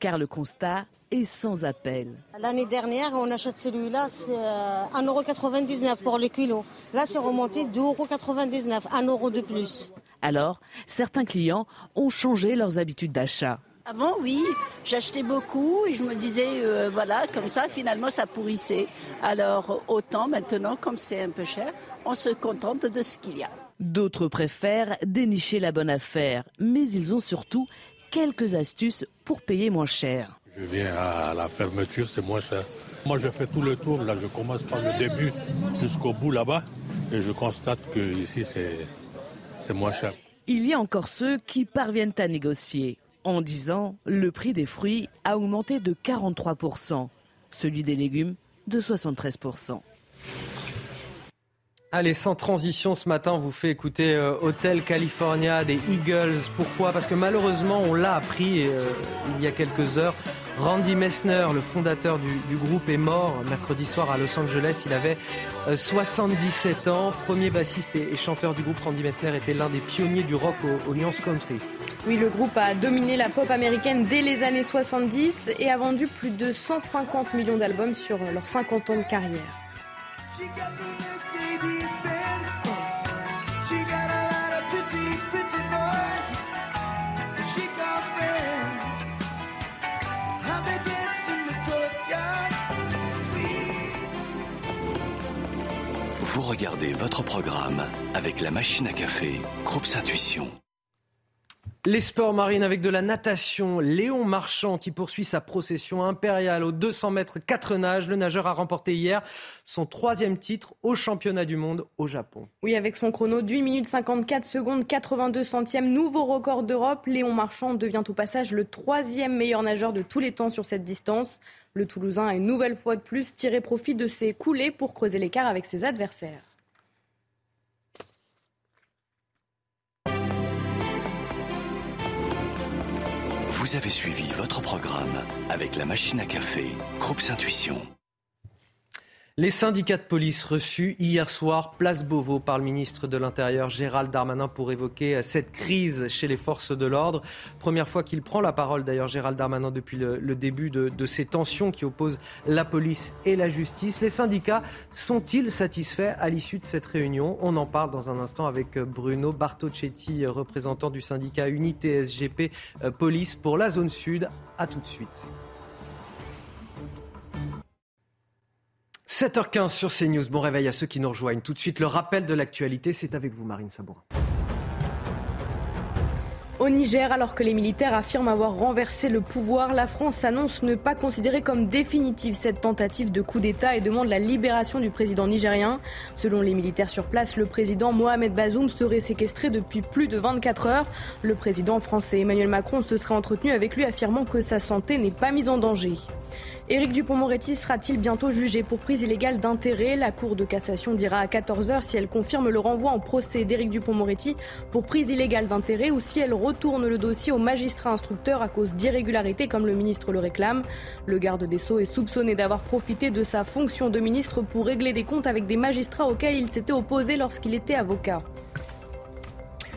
Car le constat est sans appel. L'année dernière, on achète celui-là, c'est 1,99€ euh, pour les kilos. Là, c'est remonté 2,99€, 1 euro de plus. Alors, certains clients ont changé leurs habitudes d'achat. Avant, oui, j'achetais beaucoup et je me disais, euh, voilà, comme ça, finalement, ça pourrissait. Alors, autant maintenant, comme c'est un peu cher, on se contente de ce qu'il y a. D'autres préfèrent dénicher la bonne affaire, mais ils ont surtout quelques astuces pour payer moins cher. Je viens à la fermeture, c'est moins cher. Moi, je fais tout le tour, là, je commence par le début jusqu'au bout là-bas, et je constate que ici, c'est moins cher. Il y a encore ceux qui parviennent à négocier. En 10 ans, le prix des fruits a augmenté de 43%, celui des légumes de 73%. Allez, sans transition, ce matin, on vous fait écouter euh, Hotel California des Eagles. Pourquoi? Parce que malheureusement, on l'a appris euh, il y a quelques heures. Randy Messner, le fondateur du, groupe, est mort mercredi soir à Los Angeles. Il avait 77 euh, ans. Premier bassiste et, chanteur du groupe, Randy Messner était l'un des pionniers du rock au, au Nuance Country. Oui, le groupe a dominé la pop américaine dès les années 70 et a vendu plus de 150 millions d'albums sur leurs 50 ans de carrière. Vous regardez votre programme avec la machine à café, Groupe Intuition. Les sports marines avec de la natation. Léon Marchand qui poursuit sa procession impériale aux 200 mètres 4 nages. Le nageur a remporté hier son troisième titre au championnat du monde au Japon. Oui, avec son chrono de 8 minutes 54 secondes 82 centièmes, nouveau record d'Europe. Léon Marchand devient au passage le troisième meilleur nageur de tous les temps sur cette distance. Le Toulousain a une nouvelle fois de plus tiré profit de ses coulées pour creuser l'écart avec ses adversaires. Vous avez suivi votre programme avec la machine à café, Groupe Intuition. Les syndicats de police reçus hier soir, place Beauvau, par le ministre de l'Intérieur Gérald Darmanin pour évoquer cette crise chez les forces de l'ordre. Première fois qu'il prend la parole d'ailleurs Gérald Darmanin depuis le, début de, ces tensions qui opposent la police et la justice. Les syndicats sont-ils satisfaits à l'issue de cette réunion? On en parle dans un instant avec Bruno Bartocchetti, représentant du syndicat Unité SGP euh, Police pour la zone sud. A tout de suite. 7h15 sur CNews. Bon réveil à ceux qui nous rejoignent. Tout de suite, le rappel de l'actualité, c'est avec vous, Marine Sabourin. Au Niger, alors que les militaires affirment avoir renversé le pouvoir, la France annonce ne pas considérer comme définitive cette tentative de coup d'État et demande la libération du président nigérien. Selon les militaires sur place, le président Mohamed Bazoum serait séquestré depuis plus de 24 heures. Le président français Emmanuel Macron se serait entretenu avec lui affirmant que sa santé n'est pas mise en danger. Éric Dupont-Moretti sera-t-il bientôt jugé pour prise illégale d'intérêt? La Cour de cassation dira à 14h si elle confirme le renvoi en procès d'Éric Dupont-Moretti pour prise illégale d'intérêt ou si elle retourne le dossier au magistrat instructeur à cause d'irrégularités comme le ministre le réclame. Le garde des Sceaux est soupçonné d'avoir profité de sa fonction de ministre pour régler des comptes avec des magistrats auxquels il s'était opposé lorsqu'il était avocat.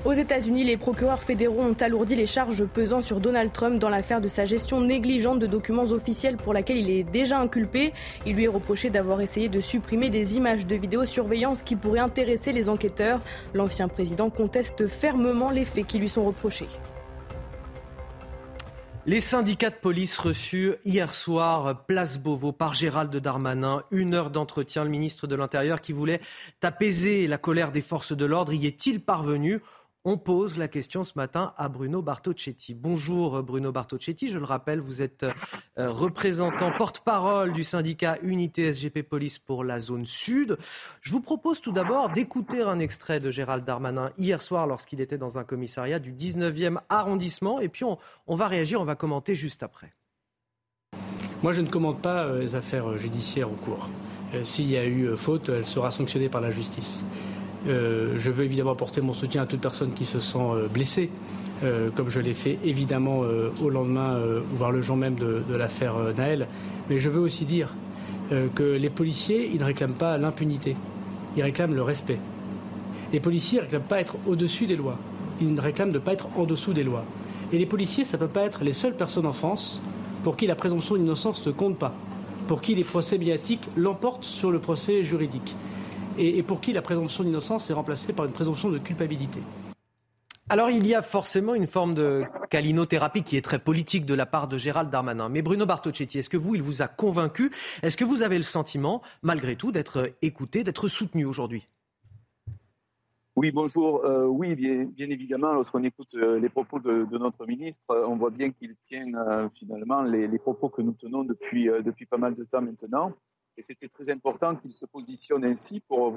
Aux États-Unis, les procureurs fédéraux ont alourdi les charges pesant sur Donald Trump dans l'affaire de sa gestion négligente de documents officiels pour laquelle il est déjà inculpé. Il lui est reproché d'avoir essayé de supprimer des images de vidéosurveillance qui pourraient intéresser les enquêteurs. L'ancien président conteste fermement les faits qui lui sont reprochés. Les syndicats de police reçus hier soir, place Beauvau, par Gérald Darmanin. Une heure d'entretien, le ministre de l'Intérieur qui voulait apaiser la colère des forces de l'ordre. Y est-il parvenu? On pose la question ce matin à Bruno Bartocchetti. Bonjour Bruno Bartocchetti, je le rappelle, vous êtes euh, représentant porte-parole du syndicat Unité SGP Police pour la zone sud. Je vous propose tout d'abord d'écouter un extrait de Gérald Darmanin hier soir lorsqu'il était dans un commissariat du 19e arrondissement et puis on, va réagir, on va commenter juste après. Moi, je ne commente pas euh, les affaires euh, judiciaires en cours. Euh, s'il y a eu faute, elle sera sanctionnée par la justice. Je veux évidemment apporter mon soutien à toute personne qui se sent blessée, comme je l'ai fait évidemment au lendemain, voire le jour même de, l'affaire Naël. Mais je veux aussi dire que les policiers, ils ne réclament pas l'impunité, ils réclament le respect. Les policiers ne réclament pas être au-dessus des lois, ils ne réclament de pas être en dessous des lois. Et les policiers, ça ne peut pas être les seules personnes en France pour qui la présomption d'innocence ne compte pas, pour qui les procès médiatiques l'emportent sur le procès juridique, et, pour qui la présomption d'innocence est remplacée par une présomption de culpabilité. Alors il y a forcément une forme de calinothérapie qui est très politique de la part de Gérald Darmanin. Mais Bruno Bartocchetti, est-ce que vous, il vous a convaincu Est-ce que vous avez le sentiment, malgré tout, d'être écouté, d'être soutenu aujourd'hui? Oui, bonjour. Euh, oui, bien, évidemment, lorsqu'on écoute euh, les propos de, notre ministre, euh, on voit bien qu'il tient finalement les, propos que nous tenons depuis, depuis pas mal de temps maintenant. Et c'était très important qu'il se positionne ainsi pour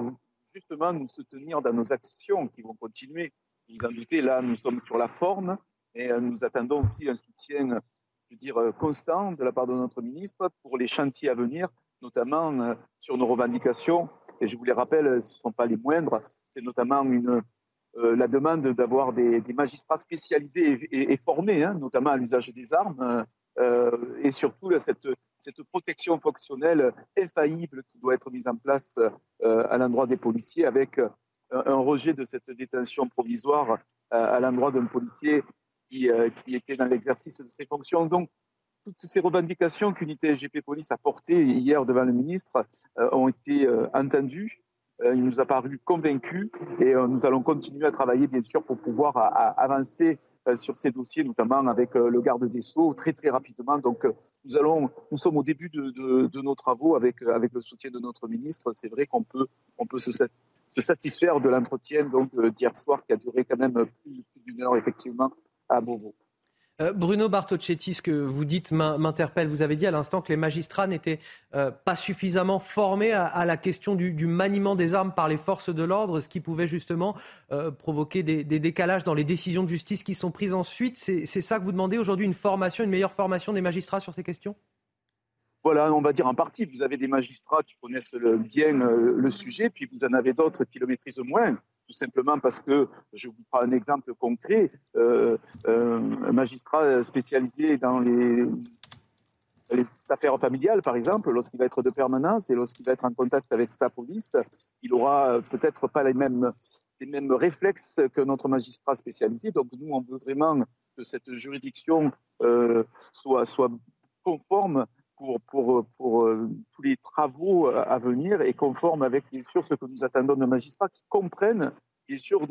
justement nous soutenir dans nos actions qui vont continuer. Vous en doutez, là, nous sommes sur la forme et nous attendons aussi un soutien, je veux dire, constant de la part de notre ministre pour les chantiers à venir, notamment sur nos revendications et je vous les rappelle, ce ne sont pas les moindres, c'est notamment euh, la demande d'avoir des, magistrats spécialisés et, formés, hein, notamment à l'usage des armes, euh, et surtout cette, protection fonctionnelle infaillible qui doit être mise en place euh, à l'endroit des policiers avec un rejet de cette détention provisoire à l'endroit d'un policier qui, était dans l'exercice de ses fonctions. Donc, toutes ces revendications qu'Unité SGP Police a portées hier devant le ministre euh, ont été euh, entendues. Euh, il nous a paru convaincus et nous allons continuer à travailler, bien sûr, pour pouvoir avancer sur ces dossiers, notamment avec le garde des Sceaux, très très rapidement. Donc, nous, allons, nous sommes au début de, nos travaux avec, avec le soutien de notre ministre. C'est vrai qu'on peut, on peut se, se satisfaire de l'entretien d'hier soir qui a duré quand même plus, plus d'une heure, effectivement, à Beauvau. Euh, Bruno Bartocchetti, ce que vous dites m'interpelle. Vous avez dit à l'instant que les magistrats n'étaient euh, pas suffisamment formés à, la question du, maniement des armes par les forces de l'ordre, ce qui pouvait justement euh, provoquer des, décalages dans les décisions de justice qui sont prises ensuite. C'est ça que vous demandez aujourd'hui, une formation, une meilleure formation des magistrats sur ces questions? Voilà, on va dire en partie. Vous avez des magistrats qui connaissent bien le sujet, puis vous en avez d'autres qui le maîtrisent moins tout simplement parce que, je vous prends un exemple concret, euh, euh, un magistrat spécialisé dans les, affaires familiales, par exemple, lorsqu'il va être de permanence et lorsqu'il va être en contact avec sa police, il aura peut-être pas les mêmes, les mêmes réflexes que notre magistrat spécialisé. Donc nous, on veut vraiment que cette juridiction euh, soit, soit conforme pour, pour, pour euh, tous les travaux euh, à venir et conforme avec, bien sûr, ce que nous attendons de magistrats qui comprennent, bien sûr,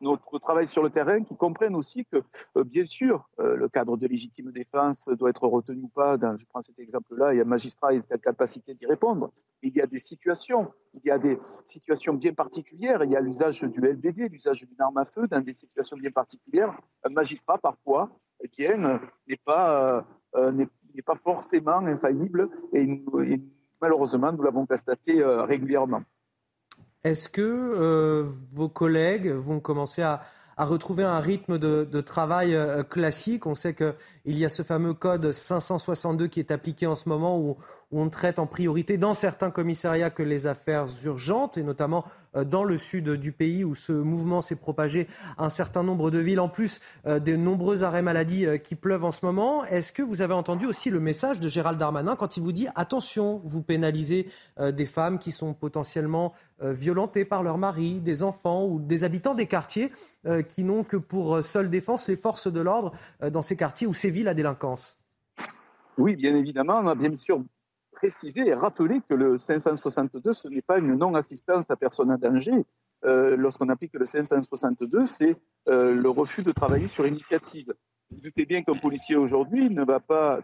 notre travail sur le terrain, qui comprennent aussi que, euh, bien sûr, le cadre de légitime défense doit être retenu ou pas. Je prends cet exemple-là, il y a un magistrat a la capacité d'y répondre. Il y a des situations, il y a des situations bien particulières. Il y a l'usage du LBD, l'usage d'une arme à feu dans des situations bien particulières. Un magistrat, parfois, eh bien, n'est pas, n'est pas forcément infaillible et, malheureusement, nous l'avons constaté euh, régulièrement. Est-ce que euh, vos collègues vont commencer à, retrouver un rythme de, travail euh, classique? On sait qu'il y a ce fameux code 562 qui est appliqué en ce moment où on traite en priorité dans certains commissariats que les affaires urgentes, et notamment dans le sud du pays où ce mouvement s'est propagé à un certain nombre de villes, en plus euh, des nombreux arrêts maladie euh, qui pleuvent en ce moment. Est-ce que vous avez entendu aussi le message de Gérald Darmanin quand il vous dit attention, vous pénalisez des femmes qui sont potentiellement violentées par leur mari, des enfants ou des habitants des quartiers qui n'ont que pour seule défense les forces de l'ordre dans ces quartiers où sévit la délinquance? Oui, bien évidemment. Bien sûr préciser et rappeler que le 562, ce n'est pas une non-assistance à personne en danger. Euh, lorsqu'on applique le 562, c'est euh, le refus de travailler sur initiative. Doutez bien qu'un policier aujourd'hui ne va pas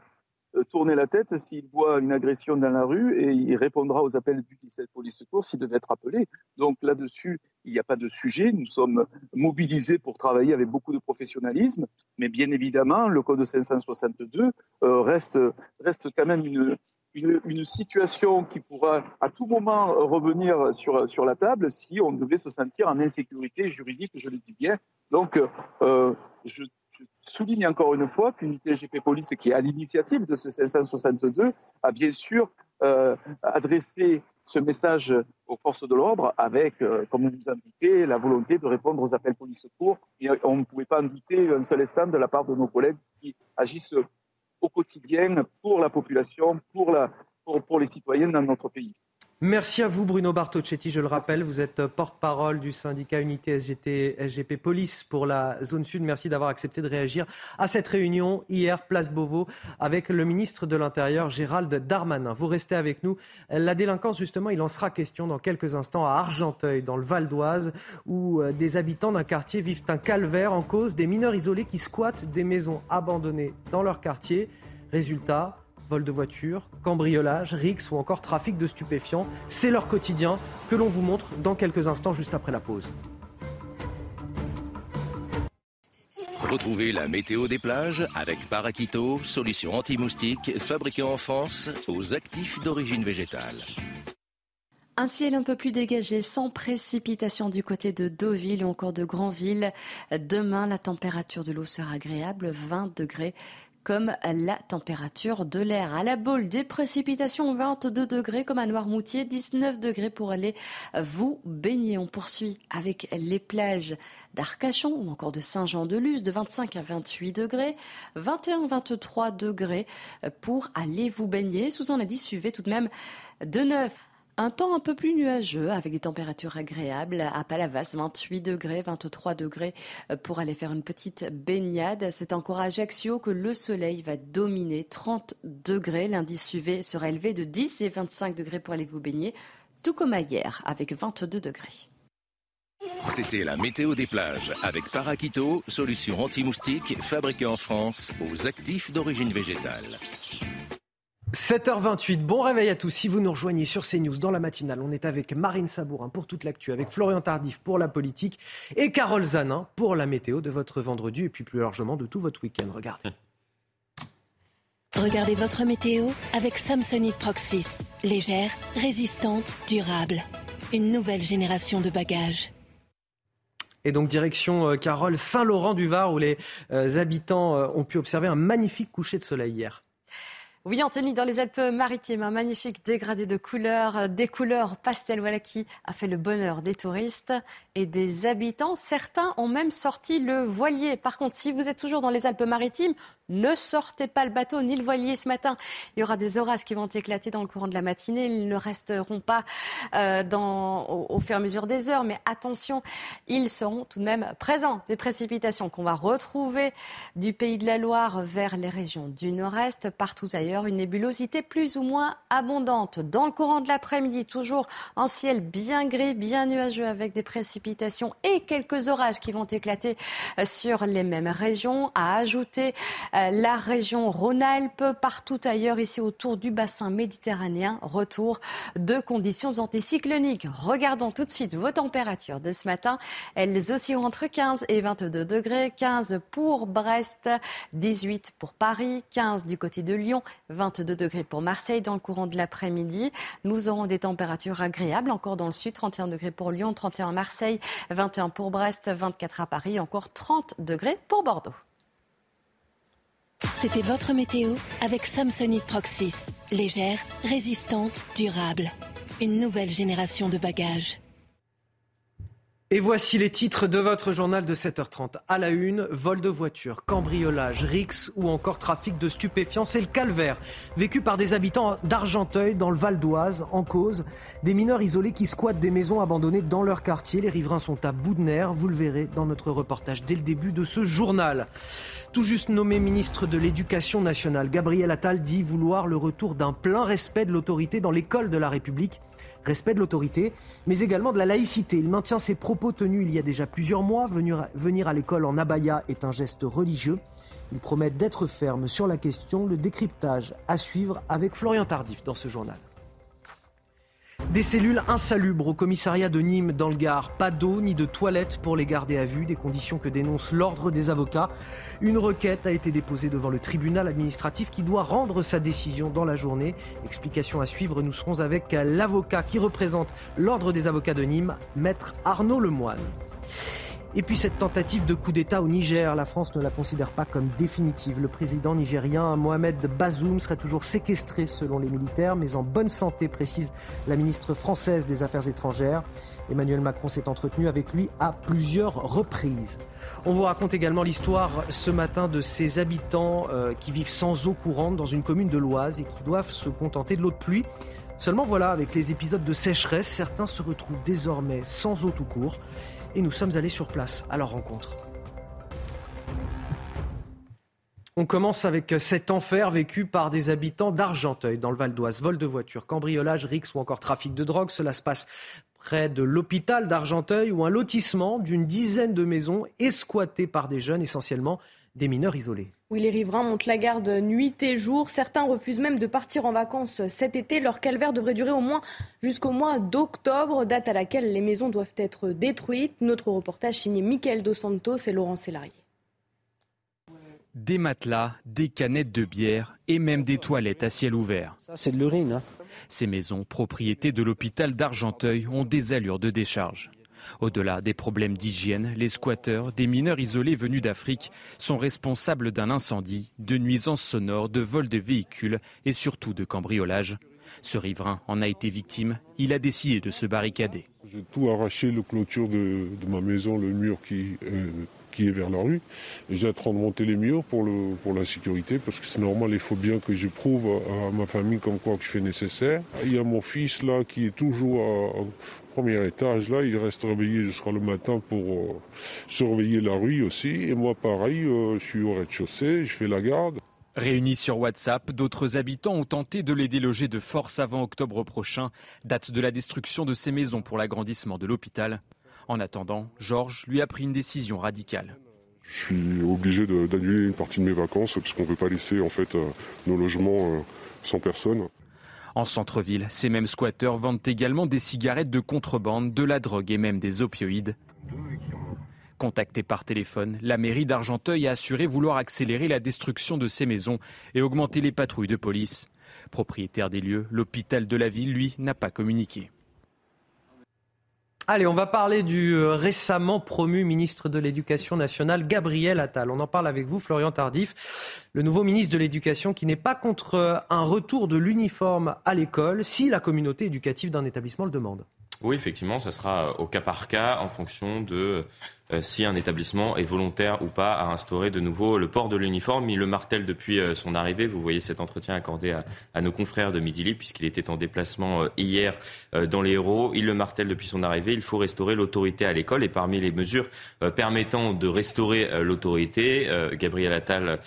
euh, tourner la tête s'il voit une agression dans la rue et il répondra aux appels du 17 police secours s'il devait être appelé. Donc là-dessus, il n'y a pas de sujet. Nous sommes mobilisés pour travailler avec beaucoup de professionnalisme, mais bien évidemment, le code 562 euh, reste, reste quand même une, une, situation qui pourra à tout moment revenir sur, sur la table si on devait se sentir en insécurité juridique, je le dis bien. Donc, euh, je, souligne encore une fois qu'Unité GP Police, qui est à l'initiative de ce 562, a bien sûr euh, adressé ce message aux forces de l'ordre avec, euh, comme vous vous en doutez, la volonté de répondre aux appels police-secours. Et on ne pouvait pas en douter un seul instant de la part de nos collègues qui agissent au quotidien pour la population, pour, la, pour, pour les citoyens dans notre pays. Merci à vous Bruno Bartocchetti, je le rappelle, vous êtes porte-parole du syndicat Unité SGT, SGP Police pour la zone sud. Merci d'avoir accepté de réagir à cette réunion hier, place Beauvau, avec le ministre de l'Intérieur Gérald Darmanin. Vous restez avec nous. La délinquance, justement, il en sera question dans quelques instants à Argenteuil, dans le Val d'Oise, où euh, des habitants d'un quartier vivent un calvaire en cause des mineurs isolés qui squattent des maisons abandonnées dans leur quartier. Résultat, vol de voitures, cambriolage, rix ou encore trafic de stupéfiants. C'est leur quotidien que l'on vous montre dans quelques instants juste après la pause. Retrouvez la météo des plages avec Paraquito, solution anti-moustique fabriquée en France aux actifs d'origine végétale. Un ciel un peu plus dégagé, sans précipitation du côté de Deauville ou encore de Granville. Demain, la température de l'eau sera agréable, 20 degrés comme la température de l'air. À la boule, des précipitations 22 degrés comme à Noirmoutier, 19 degrés pour aller vous baigner. On poursuit avec les plages d'Arcachon ou encore de Saint-Jean-de-Luz de 25 à 28 degrés, 21-23 degrés pour aller vous baigner. Sous a dit suivez tout de même de 9 un temps un peu plus nuageux avec des températures agréables à Palavas, 28 degrés, 23 degrés euh, pour aller faire une petite baignade. C'est encore à Ajaccio que le soleil va dominer, 30 degrés. L'indice UV sera élevé de 10 et 25 degrés pour aller vous baigner, tout comme hier avec 22 degrés. C'était la météo des plages avec Paraquito, solution anti-moustique fabriquée en France aux actifs d'origine végétale. 7h28, bon réveil à tous. Si vous nous rejoignez sur CNews dans la matinale, on est avec Marine Sabourin pour toute l'actu, avec Florian Tardif pour la politique et Carole Zanin pour la météo de votre vendredi et puis plus largement de tout votre week-end. Regardez. Regardez votre météo avec Samsonite Proxys. Légère, résistante, durable. Une nouvelle génération de bagages. Et donc direction euh, Carole Saint-Laurent-du-Var où les euh, habitants euh, ont pu observer un magnifique coucher de soleil hier. Oui, Anthony, dans les Alpes-Maritimes, un magnifique dégradé de couleurs, des couleurs pastel, voilà qui a fait le bonheur des touristes et des habitants. Certains ont même sorti le voilier. Par contre, si vous êtes toujours dans les Alpes-Maritimes, ne sortez pas le bateau ni le voilier ce matin. Il y aura des orages qui vont éclater dans le courant de la matinée. Ils ne resteront pas euh, au, au, fur et à mesure des heures, mais attention, ils seront tout de même présents. Des précipitations qu'on va retrouver du pays de la Loire vers les régions du nord-est, partout ailleurs une nébulosité plus ou moins abondante. Dans le courant de l'après-midi, toujours en ciel bien gris, bien nuageux avec des précipitations et quelques orages qui vont éclater euh, sur les mêmes régions. À ajouter euh, la région Rhône-Alpes, partout ailleurs ici autour du bassin méditerranéen, retour de conditions anticycloniques. Regardons tout de suite vos températures de ce matin. Elles oscilleront entre 15 et 22 degrés. 15 pour Brest, 18 pour Paris, 15 du côté de Lyon, 22 degrés pour Marseille dans le courant de l'après-midi. Nous aurons des températures agréables encore dans le sud, 31 degrés pour Lyon, 31 à Marseille, 21 pour Brest, 24 à Paris, encore 30 degrés pour Bordeaux. C'était votre météo avec Samsonite Proxys. Légère, résistante, durable. Une nouvelle génération de bagages. Et voici les titres de votre journal de 7h30. À la une, vol de voiture, cambriolage, rix ou encore trafic de stupéfiants. C'est le calvaire vécu par des habitants d'Argenteuil dans le Val d'Oise en cause. Des mineurs isolés qui squattent des maisons abandonnées dans leur quartier. Les riverains sont à bout de nerfs. Vous le verrez dans notre reportage dès le début de ce journal. Tout juste nommé ministre de l'Éducation nationale, Gabriel Attal dit vouloir le retour d'un plein respect de l'autorité dans l'école de la République respect de l'autorité, mais également de la laïcité. Il maintient ses propos tenus il y a déjà plusieurs mois. Venir, à l'école en abaya est un geste religieux. Il promet d'être ferme sur la question. Le décryptage à suivre avec Florian Tardif dans ce journal. Des cellules insalubres au commissariat de Nîmes dans le Gard. Pas d'eau ni de toilettes pour les garder à vue, des conditions que dénonce l'ordre des avocats. Une requête a été déposée devant le tribunal administratif qui doit rendre sa décision dans la journée. Explication à suivre, nous serons avec l'avocat qui représente l'ordre des avocats de Nîmes, maître Arnaud Lemoine. Et puis cette tentative de coup d'État au Niger, la France ne la considère pas comme définitive. Le président nigérien Mohamed Bazoum serait toujours séquestré selon les militaires, mais en bonne santé, précise la ministre française des Affaires étrangères. Emmanuel Macron s'est entretenu avec lui à plusieurs reprises. On vous raconte également l'histoire ce matin de ces habitants euh, qui vivent sans eau courante dans une commune de l'Oise et qui doivent se contenter de l'eau de pluie. Seulement voilà, avec les épisodes de sécheresse, certains se retrouvent désormais sans eau tout court et nous sommes allés sur place à leur rencontre. On commence avec cet enfer vécu par des habitants d'Argenteuil, dans le Val d'Oise. Vol de voiture, cambriolage, rix ou encore trafic de drogue. Cela se passe près de l'hôpital d'Argenteuil où un lotissement d'une dizaine de maisons est par des jeunes, essentiellement des mineurs isolés. Oui, les riverains montent la garde nuit et jour. Certains refusent même de partir en vacances cet été. Leur calvaire devrait durer au moins jusqu'au mois d'octobre, date à laquelle les maisons doivent être détruites. Notre reportage signé Michael Dos Santos et Laurent Sélarié. Des matelas, des canettes de bière et même des toilettes à ciel ouvert. Ça, c'est de l'urine. Hein. Ces maisons, propriétés de l'hôpital d'Argenteuil, ont des allures de décharge. Au-delà des problèmes d'hygiène, les squatteurs, des mineurs isolés venus d'Afrique, sont responsables d'un incendie, de nuisances sonores, de vols de véhicules et surtout de cambriolage. Ce riverain en a été victime. Il a décidé de se barricader. J'ai tout arraché, le clôture de, ma maison, le mur qui, euh, vers la rue. J'ai en train de monter les murs pour, le, pour la sécurité, parce que c'est normal, il faut bien que je prouve à, ma famille comme quoi je fais nécessaire. Il y a mon fils là qui est toujours au premier étage, là, il reste réveillé jusqu'à le matin pour euh, surveiller la rue aussi. Et moi pareil, euh, je suis au rez-de-chaussée, je fais la garde. Réunis sur WhatsApp, d'autres habitants ont tenté de les déloger de force avant octobre prochain, date de la destruction de ces maisons pour l'agrandissement de l'hôpital. En attendant, Georges lui a pris une décision radicale. Je suis obligé d'annuler une partie de mes vacances parce qu'on ne peut pas laisser en fait euh, nos logements euh, sans personne. En centre-ville, ces mêmes squatteurs vendent également des cigarettes de contrebande, de la drogue et même des opioïdes. Contacté par téléphone, la mairie d'Argenteuil a assuré vouloir accélérer la destruction de ces maisons et augmenter les patrouilles de police. Propriétaire des lieux, l'hôpital de la ville, lui, n'a pas communiqué. Allez, on va parler du euh, récemment promu ministre de l'Éducation nationale, Gabriel Attal. On en parle avec vous, Florian Tardif, le nouveau ministre de l'Éducation qui n'est pas contre euh, un retour de l'uniforme à l'école si la communauté éducative d'un établissement le demande. Oui, effectivement, ça sera au cas par cas en fonction de euh, si un établissement est volontaire ou pas à instaurer de nouveau le port de l'uniforme. Il le martèle depuis euh, son arrivée. Vous voyez cet entretien accordé à, nos confrères de Midi puisqu'il était en déplacement euh, hier dans les héros. Il le martèle depuis son arrivée. Il faut restaurer l'autorité à l'école. Et parmi les mesures permettant de restaurer l'autorité, Gabriel Attal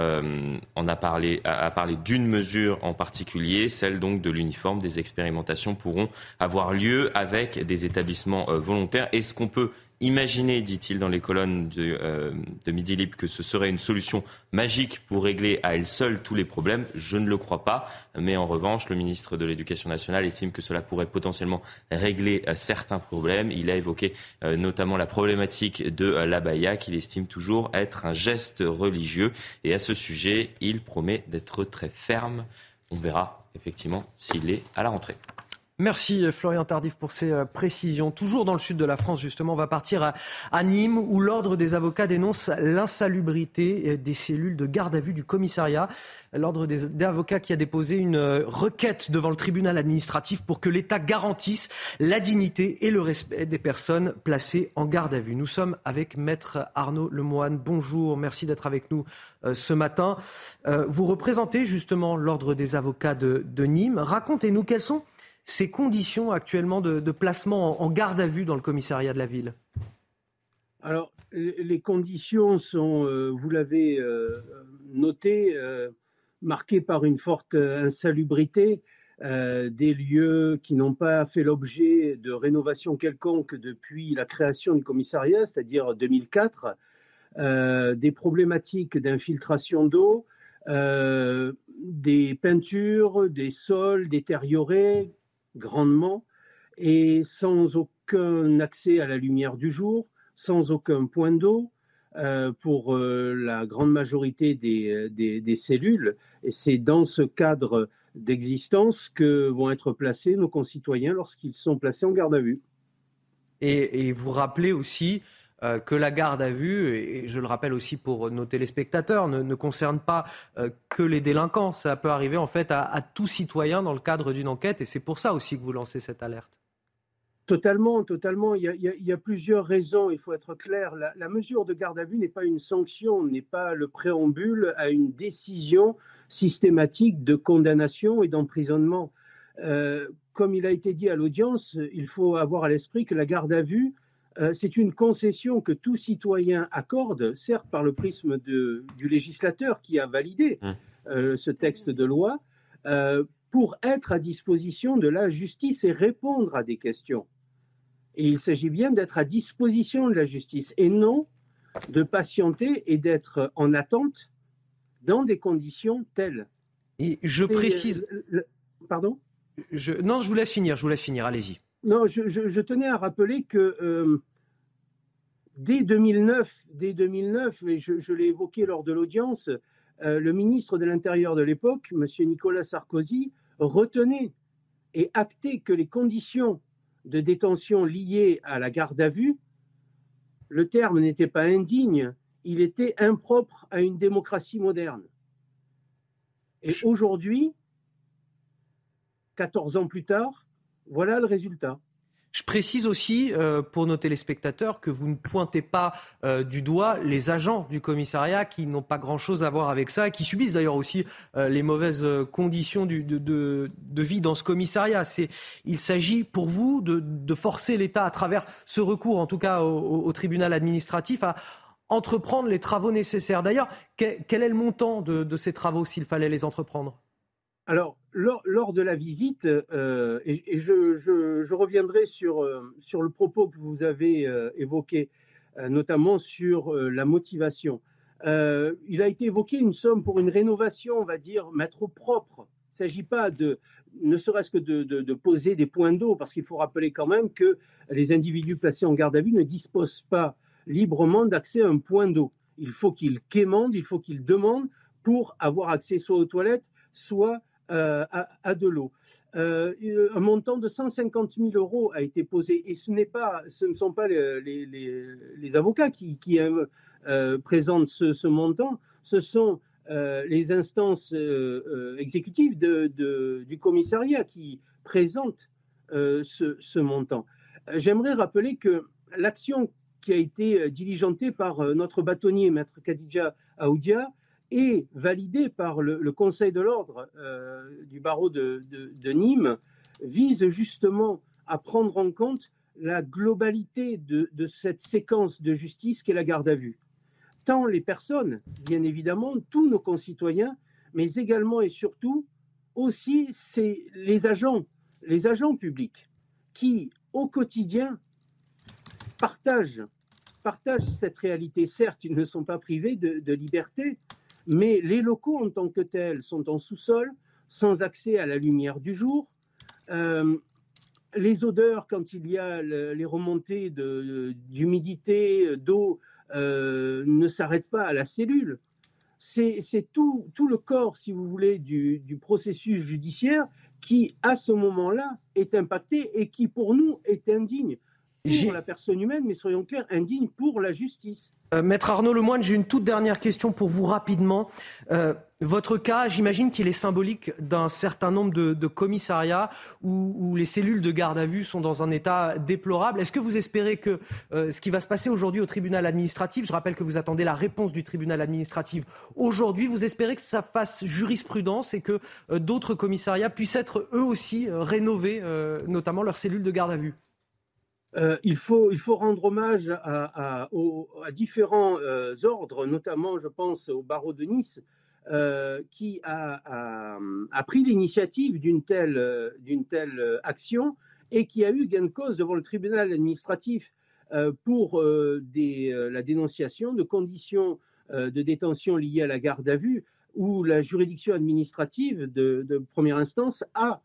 euh, on a parlé, a, parlé d'une mesure en particulier, celle donc de l'uniforme. Des expérimentations pourront avoir lieu avec des établissements euh, volontaires. Est-ce qu'on peut Imaginez, dit-il dans les colonnes de, euh, de, Midi Libre, que ce serait une solution magique pour régler à elle seule tous les problèmes. Je ne le crois pas. Mais en revanche, le ministre de l'Éducation nationale estime que cela pourrait potentiellement régler euh, certains problèmes. Il a évoqué euh, notamment la problématique de l'abaya, qu'il estime toujours être un geste religieux. Et à ce sujet, il promet d'être très ferme. On verra effectivement s'il est à la rentrée. Merci Florian Tardif pour ces euh, précisions. Toujours dans le sud de la France, justement, on va partir à, Nîmes où l'Ordre des avocats dénonce l'insalubrité euh, des cellules de garde à vue du commissariat. L'Ordre des, avocats qui a déposé une euh, requête devant le tribunal administratif pour que l'État garantisse la dignité et le respect des personnes placées en garde à vue. Nous sommes avec Maître Arnaud Lemoine. Bonjour, merci d'être avec nous ce matin. vous représentez justement l'Ordre des avocats de, de Nîmes. Racontez-nous quels sont ces conditions actuellement de, placement en, garde à vue dans le commissariat de la ville Alors, les conditions sont, euh, vous l'avez euh, noté, euh, marquées par une forte insalubrité. des lieux qui n'ont pas fait l'objet de rénovation quelconque depuis la création du commissariat, c'est-à-dire 2004. des problématiques d'infiltration d'eau, des peintures, des sols détériorés grandement et sans aucun accès à la lumière du jour, sans aucun point d'eau. Euh, pour euh, la grande majorité des, des, cellules. Et c'est dans ce cadre d'existence que vont être placés nos concitoyens lorsqu'ils sont placés en garde à vue. Et, vous rappelez aussi euh, que la garde à vue, et je le rappelle aussi pour nos téléspectateurs, ne, concerne pas que les délinquants. Ça peut arriver en fait à, tout citoyen dans le cadre d'une enquête, et c'est pour ça aussi que vous lancez cette alerte. Totalement, totalement. Il y, a, plusieurs raisons, il faut être clair. La, mesure de garde à vue n'est pas une sanction, n'est pas le préambule à une décision systématique de condamnation et d'emprisonnement. Euh, comme il a été dit à l'audience, il faut avoir à l'esprit que la garde à vue, euh, c'est une concession que tout citoyen accorde, certes par le prisme du législateur qui a validé mmh. euh, ce texte de loi, pour être à disposition de la justice et répondre à des questions. Et il s'agit bien d'être à disposition de la justice et non de patienter et d'être en attente dans des conditions telles. Et je précise. pardon? Je, Non, je vous laisse finir, je vous laisse finir, allez-y. Non, je, tenais à rappeler que euh, dès 2009, dès 2009, et je, l'ai évoqué lors de l'audience, euh, le ministre de l'Intérieur de l'époque, M. Nicolas Sarkozy, retenait et actait que les conditions de détention liée à la garde à vue, le terme n'était pas indigne, il était impropre à une démocratie moderne. Et aujourd'hui, 14 ans plus tard, voilà le résultat. Je précise aussi euh, pour nos téléspectateurs que vous ne pointez pas euh, du doigt les agents du commissariat qui n'ont pas grand-chose à voir avec ça, et qui subissent d'ailleurs aussi euh, les mauvaises conditions de, vie dans ce commissariat. il s'agit pour vous de, forcer l'État à travers ce recours, en tout cas au, tribunal administratif, à entreprendre les travaux nécessaires. D'ailleurs, quel, est le montant de ces travaux s'il fallait les entreprendre? Alors, lors, de la visite, euh, et, je, reviendrai sur, euh, sur le propos que vous avez euh, évoqué, notamment sur la motivation. il a été évoqué une somme pour une rénovation, on va dire, mettre au propre. Il ne s'agit pas de, ne serait-ce que de, de, poser des points d'eau, parce qu'il faut rappeler quand même que les individus placés en garde à vue ne disposent pas librement d'accès à un point d'eau. Il faut qu'ils quémandent, il faut qu'ils demandent pour avoir accès soit aux toilettes, soit euh, à, de l'eau. Euh, un montant de 150 000 euros a été posé et ce, pas, ce ne sont pas les, avocats qui, euh, présentent ce, montant, ce sont les instances exécutives du commissariat qui présentent ce, ce, montant. J'aimerais rappeler que l'action qui a été diligentée par notre bâtonnier, Maître Khadija Aoudia, et validé par le, Conseil de l'ordre euh, du barreau de, Nîmes, vise justement à prendre en compte la globalité de, cette séquence de justice qu'est la garde à vue. Tant les personnes, bien évidemment, tous nos concitoyens, mais également et surtout aussi c'est les agents, les agents publics qui, au quotidien, partagent, partagent cette réalité. Certes, ils ne sont pas privés de liberté, mais les locaux en tant que tels sont en sous-sol, sans accès à la lumière du jour. Euh, les odeurs, quand il y a les remontées d'humidité, d'eau, euh, ne s'arrêtent pas à la cellule. C'est tout, le corps, si vous voulez, du, du processus judiciaire qui, à ce moment-là, est impacté et qui, pour nous, est indigne pour la personne humaine, mais soyons clairs, indigne pour la justice. Euh, Maître Arnaud Lemoine, j'ai une toute dernière question pour vous rapidement. Euh, votre cas, j'imagine qu'il est symbolique d'un certain nombre de, commissariats où, les cellules de garde à vue sont dans un état déplorable. Est-ce que vous espérez que euh, ce qui va se passer aujourd'hui au tribunal administratif, je rappelle que vous attendez la réponse du tribunal administratif aujourd'hui, vous espérez que ça fasse jurisprudence et que d'autres commissariats puissent être eux aussi rénovés, notamment leurs cellules de garde à vue? Euh, il, faut, il faut rendre hommage à, différents euh, ordres, notamment, je pense, au barreau de Nice, euh, qui a, pris l'initiative d'une telle, d'une telle action et qui a eu gain de cause devant le tribunal administratif. pour la dénonciation de conditions de détention liées à la garde à vue où la juridiction administrative de, première instance a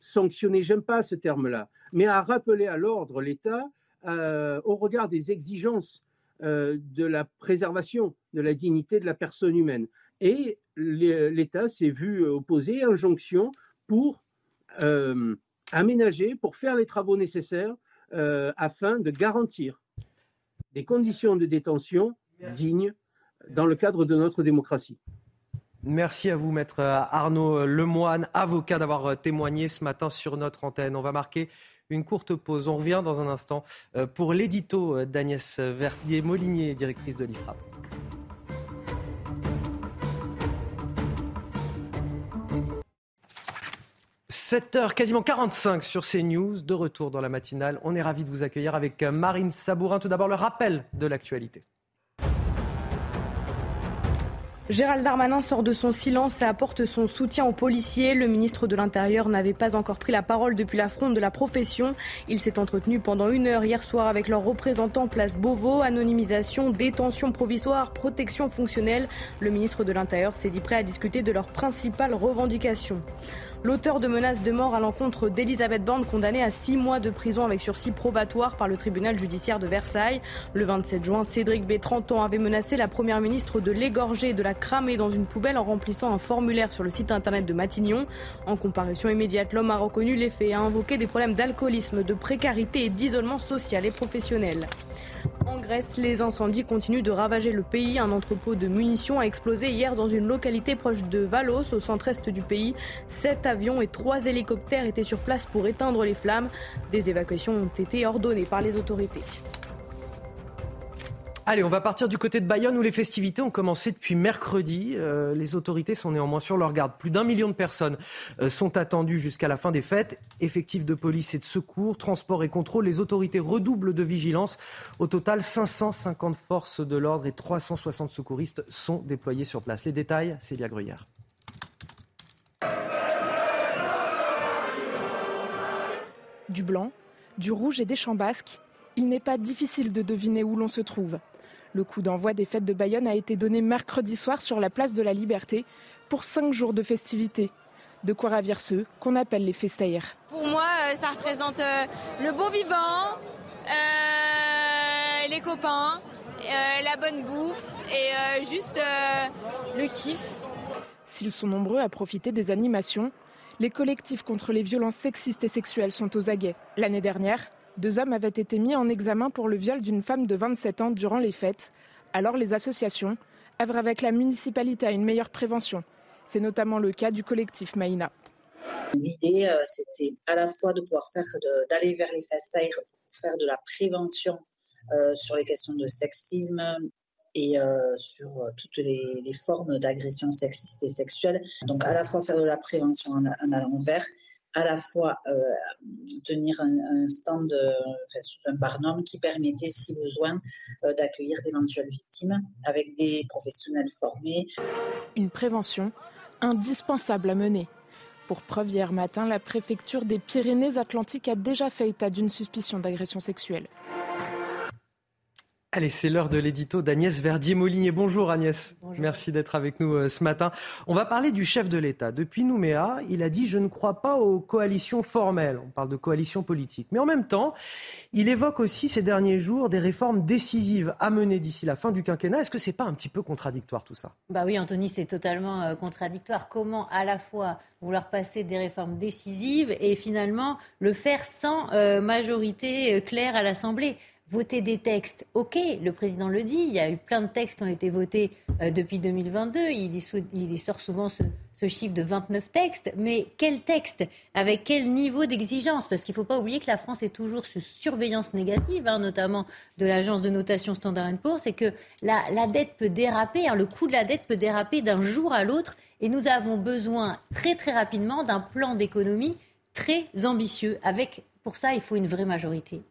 sanctionné, j'aime pas ce terme-là, mais a rappelé à l'ordre l'État au regard des exigences de la préservation de la dignité de la personne humaine. Et l'État s'est vu opposer injonction pour aménager, pour faire les travaux nécessaires afin de garantir des conditions de détention dignes dans le cadre de notre démocratie. Merci à vous, maître Arnaud Lemoine, avocat, d'avoir témoigné ce matin sur notre antenne. On va marquer une courte pause. On revient dans un instant euh, pour l'édito d'Agnès Verdier-Molinier, directrice de l'IFRAP. 7h, quasiment 45 sur CNews, de retour dans la matinale. On est ravis de vous accueillir avec Marine Sabourin. Tout d'abord, le rappel de l'actualité. Gérald Darmanin sort de son silence et apporte son soutien aux policiers. Le ministre de l'Intérieur n'avait pas encore pris la parole depuis la de la profession. Il s'est entretenu pendant une heure hier soir avec leurs représentants place Beauvau, anonymisation, détention provisoire, protection fonctionnelle. Le ministre de l'Intérieur s'est dit prêt à discuter de leurs principales revendications. L'auteur de menaces de mort à l'encontre d'Elisabeth Borne, condamnée à six mois de prison avec sursis probatoire par le tribunal judiciaire de Versailles. Le 27 juin, Cédric B, 30 ans, avait menacé la première ministre de l'égorger et de la cramer dans une poubelle en remplissant un formulaire sur le site internet de Matignon. En comparution immédiate, l'homme a reconnu les faits et a invoqué des problèmes d'alcoolisme, de précarité et d'isolement social et professionnel. En Grèce, les incendies continuent de ravager le pays. Un entrepôt de munitions a explosé hier dans une localité proche de Valos, au centre-est du pays. Sept avions et trois hélicoptères étaient sur place pour éteindre les flammes. Des évacuations ont été ordonnées par les autorités. Allez, on va partir du côté de Bayonne où les festivités ont commencé depuis mercredi. Euh, les autorités sont néanmoins sur leur garde. Plus d'un million de personnes euh, sont attendues jusqu'à la fin des fêtes. Effectifs de police et de secours, transport et contrôle, les autorités redoublent de vigilance. Au total, 550 forces de l'ordre et 360 secouristes sont déployés sur place. Les détails, Célia Gruyère. Du blanc, du rouge et des champs basques, il n'est pas difficile de deviner où l'on se trouve. Le coup d'envoi des fêtes de Bayonne a été donné mercredi soir sur la place de la Liberté pour cinq jours de festivités. De quoi ravir ceux qu'on appelle les festaires. Pour moi, euh, ça représente euh, le bon vivant, euh, les copains, la bonne bouffe et juste le kiff. S'ils sont nombreux à profiter des animations, les collectifs contre les violences sexistes et sexuelles sont aux aguets. L'année dernière, deux hommes avaient été mis en examen pour le viol d'une femme de 27 ans durant les fêtes. Alors les associations œuvrent avec la municipalité à une meilleure prévention. C'est notamment le cas du collectif Maïna. L'idée, euh, c'était à la fois de pouvoir faire, d'aller vers les festaires pour faire de la prévention euh, sur les questions de sexisme et euh, sur toutes les, formes d'agression sexiste et sexuelle. Donc à la fois faire de la prévention en, en allant vers à la fois euh, tenir un, stand, euh, un barnum qui permettait, si besoin, euh, d'accueillir d'éventuelles victimes avec des professionnels formés. Une prévention indispensable à mener. Pour preuve, hier matin, la préfecture des Pyrénées-Atlantiques a déjà fait état d'une suspicion d'agression sexuelle. Allez, c'est l'heure de l'édito d'Agnès Verdier-Molinier. Bonjour Agnès, merci d'être avec nous euh, ce matin. On va parler du chef de l'État. Depuis Nouméa, il a dit « je ne crois pas aux coalitions formelles ». On parle de coalitions politiques. Mais en même temps, il évoque aussi ces derniers jours des réformes décisives à mener d'ici la fin du quinquennat. Est-ce que c'est pas un petit peu contradictoire tout ça? Bah oui, Anthony, c'est totalement euh, contradictoire. Comment à la fois vouloir passer des réformes décisives et finalement le faire sans euh, majorité claire à l'Assemblée? Voter des textes, ok, le président le dit, il y a eu plein de textes qui ont été votés euh, depuis 2022, il, il, sort souvent ce, chiffre de 29 textes, mais quel texte Avec quel niveau d'exigence? Parce qu'il ne faut pas oublier que la France est toujours sous surveillance négative, hein, notamment de l'agence de notation Standard Poor's, c'est que la, dette peut déraper, hein, le coût de la dette peut déraper d'un jour à l'autre, et nous avons besoin très très rapidement d'un plan d'économie très ambitieux. Avec, pour ça, il faut une vraie majorité.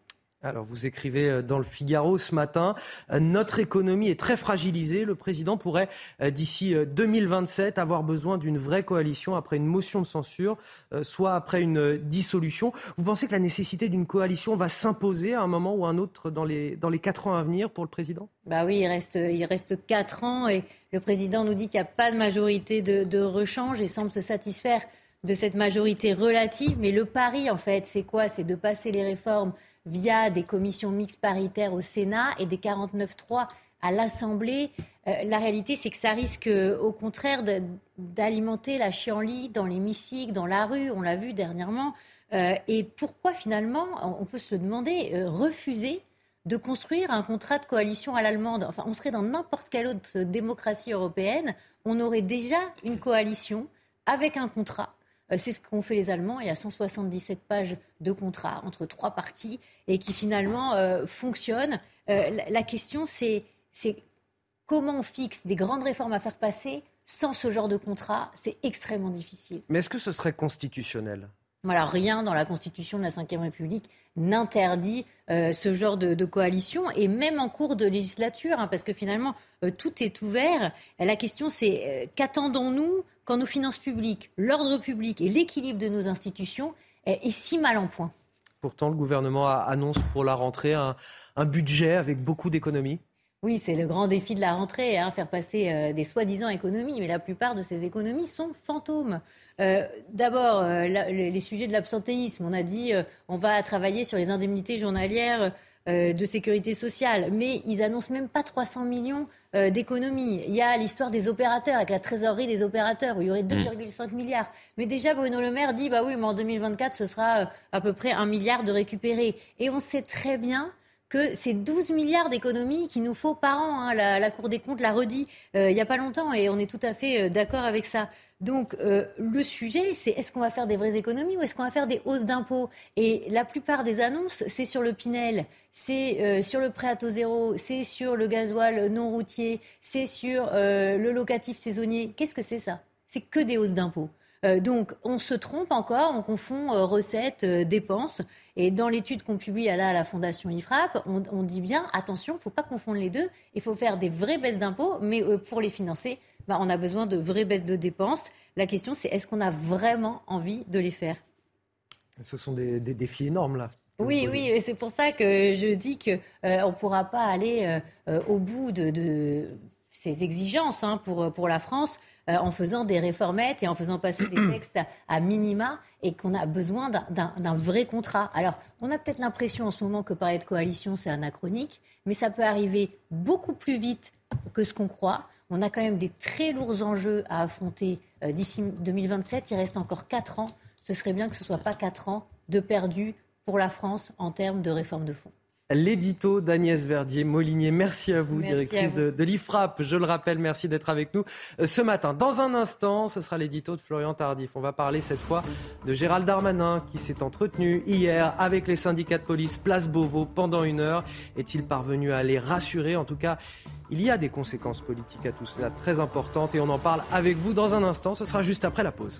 Alors, vous écrivez euh, dans le Figaro ce matin, euh, notre économie est très fragilisée. Le président pourrait, euh, d'ici 2027, avoir besoin d'une vraie coalition après une motion de censure, soit après une dissolution. Vous pensez que la nécessité d'une coalition va s'imposer à un moment ou à un autre dans les, dans les quatre ans à venir pour le président? Bah oui, il reste, il reste quatre ans et le président nous dit qu'il n'y a pas de majorité de, de rechange et semble se satisfaire de cette majorité relative. Mais le pari, en fait, c'est quoi? C'est de passer les réformes via des commissions mixtes paritaires au Sénat et des 49-3 à l'Assemblée. Euh, la réalité, c'est que ça risque, au contraire, d'alimenter la chienlit dans l'hémicycle, dans la rue. On l'a vu dernièrement. Euh, et pourquoi, finalement, on peut se demander, euh, refuser de construire un contrat de coalition à l'allemande? Enfin, on serait dans n'importe quelle autre démocratie européenne. On aurait déjà une coalition avec un contrat c'est ce qu'ont fait les Allemands. Il y a 177 pages de contrat entre trois parties et qui finalement euh, fonctionnent. Euh, la, question, c'est comment on fixe des grandes réformes à faire passer sans ce genre de contrat? C'est extrêmement difficile. Mais est-ce que ce serait constitutionnel? Voilà, rien dans la Constitution de la Ve République n'interdit ce genre de, coalition, et même en cours de législature, hein, parce que finalement, tout est ouvert. La question, c'est qu'attendons-nous quand nos finances publiques, l'ordre public et l'équilibre de nos institutions est, si mal en point? Pourtant, le gouvernement annonce pour la rentrée un, budget avec beaucoup d'économies. Oui, c'est le grand défi de la rentrée, hein, faire passer euh, des soi-disant économies, mais la plupart de ces économies sont fantômes. Euh, d'abord, euh, les sujets de l'absentéisme. On a dit on va travailler sur les indemnités journalières de sécurité sociale, mais ils annoncent même pas 300 millions euh, d'économie. Il y a l'histoire des opérateurs, avec la trésorerie des opérateurs, où il y aurait 2,5 mm. milliards. Mais déjà, Bruno Le Maire dit, bah oui, mais en 2024, ce sera euh, à peu près un milliard de récupérer. Et on sait très bien que c'est 12 milliards d'économies qu'il nous faut par an. Hein. La, Cour des comptes l'a redit euh, il n'y a pas longtemps et on est tout à fait d'accord avec ça. Donc euh, le sujet, c'est est-ce qu'on va faire des vraies économies ou est-ce qu'on va faire des hausses d'impôts? Et la plupart des annonces, c'est sur le Pinel, c'est euh, sur le prêt à taux zéro, c'est sur le gasoil non routier, c'est sur euh, le locatif saisonnier. Qu'est-ce que c'est ça? C'est que des hausses d'impôts. donc on se trompe encore, on confond recettes, dépenses. Et dans l'étude qu'on publie à la, Fondation IFRAP, on, on dit bien, attention, il ne faut pas confondre les deux. Il faut faire des vraies baisses d'impôts, mais pour les financer, bah, on a besoin de vraies baisses de dépenses. La question, c'est est-ce qu'on a vraiment envie de les faire? Ce sont des, défis énormes, là. Oui, oui, et c'est pour ça que je dis qu'on euh, ne pourra pas aller euh, euh, au bout de, ces exigences hein, pour, pour la France en faisant des réformettes et en faisant passer des [clears throat] textes à, minima et qu'on a besoin d'un vrai contrat. Alors, on a peut-être l'impression en ce moment que parler de coalition, c'est anachronique, mais ça peut arriver beaucoup plus vite que ce qu'on croit. On a quand même des très lourds enjeux à affronter euh, d'ici 2027. Il reste encore 4 ans. Ce serait bien que ce ne soit pas 4 ans de perdu pour la France en termes de réforme de fonds l'édito d'Agnès Verdier-Molinier. Merci à vous, directrice de, l'IFRAP. Je le rappelle, merci d'être avec nous euh, ce matin. Dans un instant, ce sera l'édito de Florian Tardif. On va parler cette fois de Gérald Darmanin qui s'est entretenu hier avec les syndicats de police Place Beauvau pendant une heure. Est-il parvenu à les rassurer? En tout cas, il y a des conséquences politiques à tout cela très importantes et on en parle avec vous dans un instant. Ce sera juste après la pause.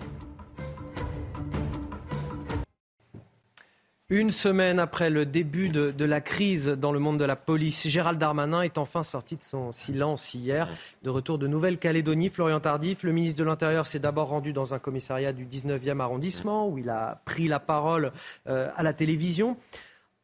Une semaine après le début de, la crise dans le monde de la police, Gérald Darmanin est enfin sorti de son silence hier. De retour de Nouvelle-Calédonie, Florian Tardif, le ministre de l'Intérieur s'est d'abord rendu dans un commissariat du 19e arrondissement où il a pris la parole euh, à la télévision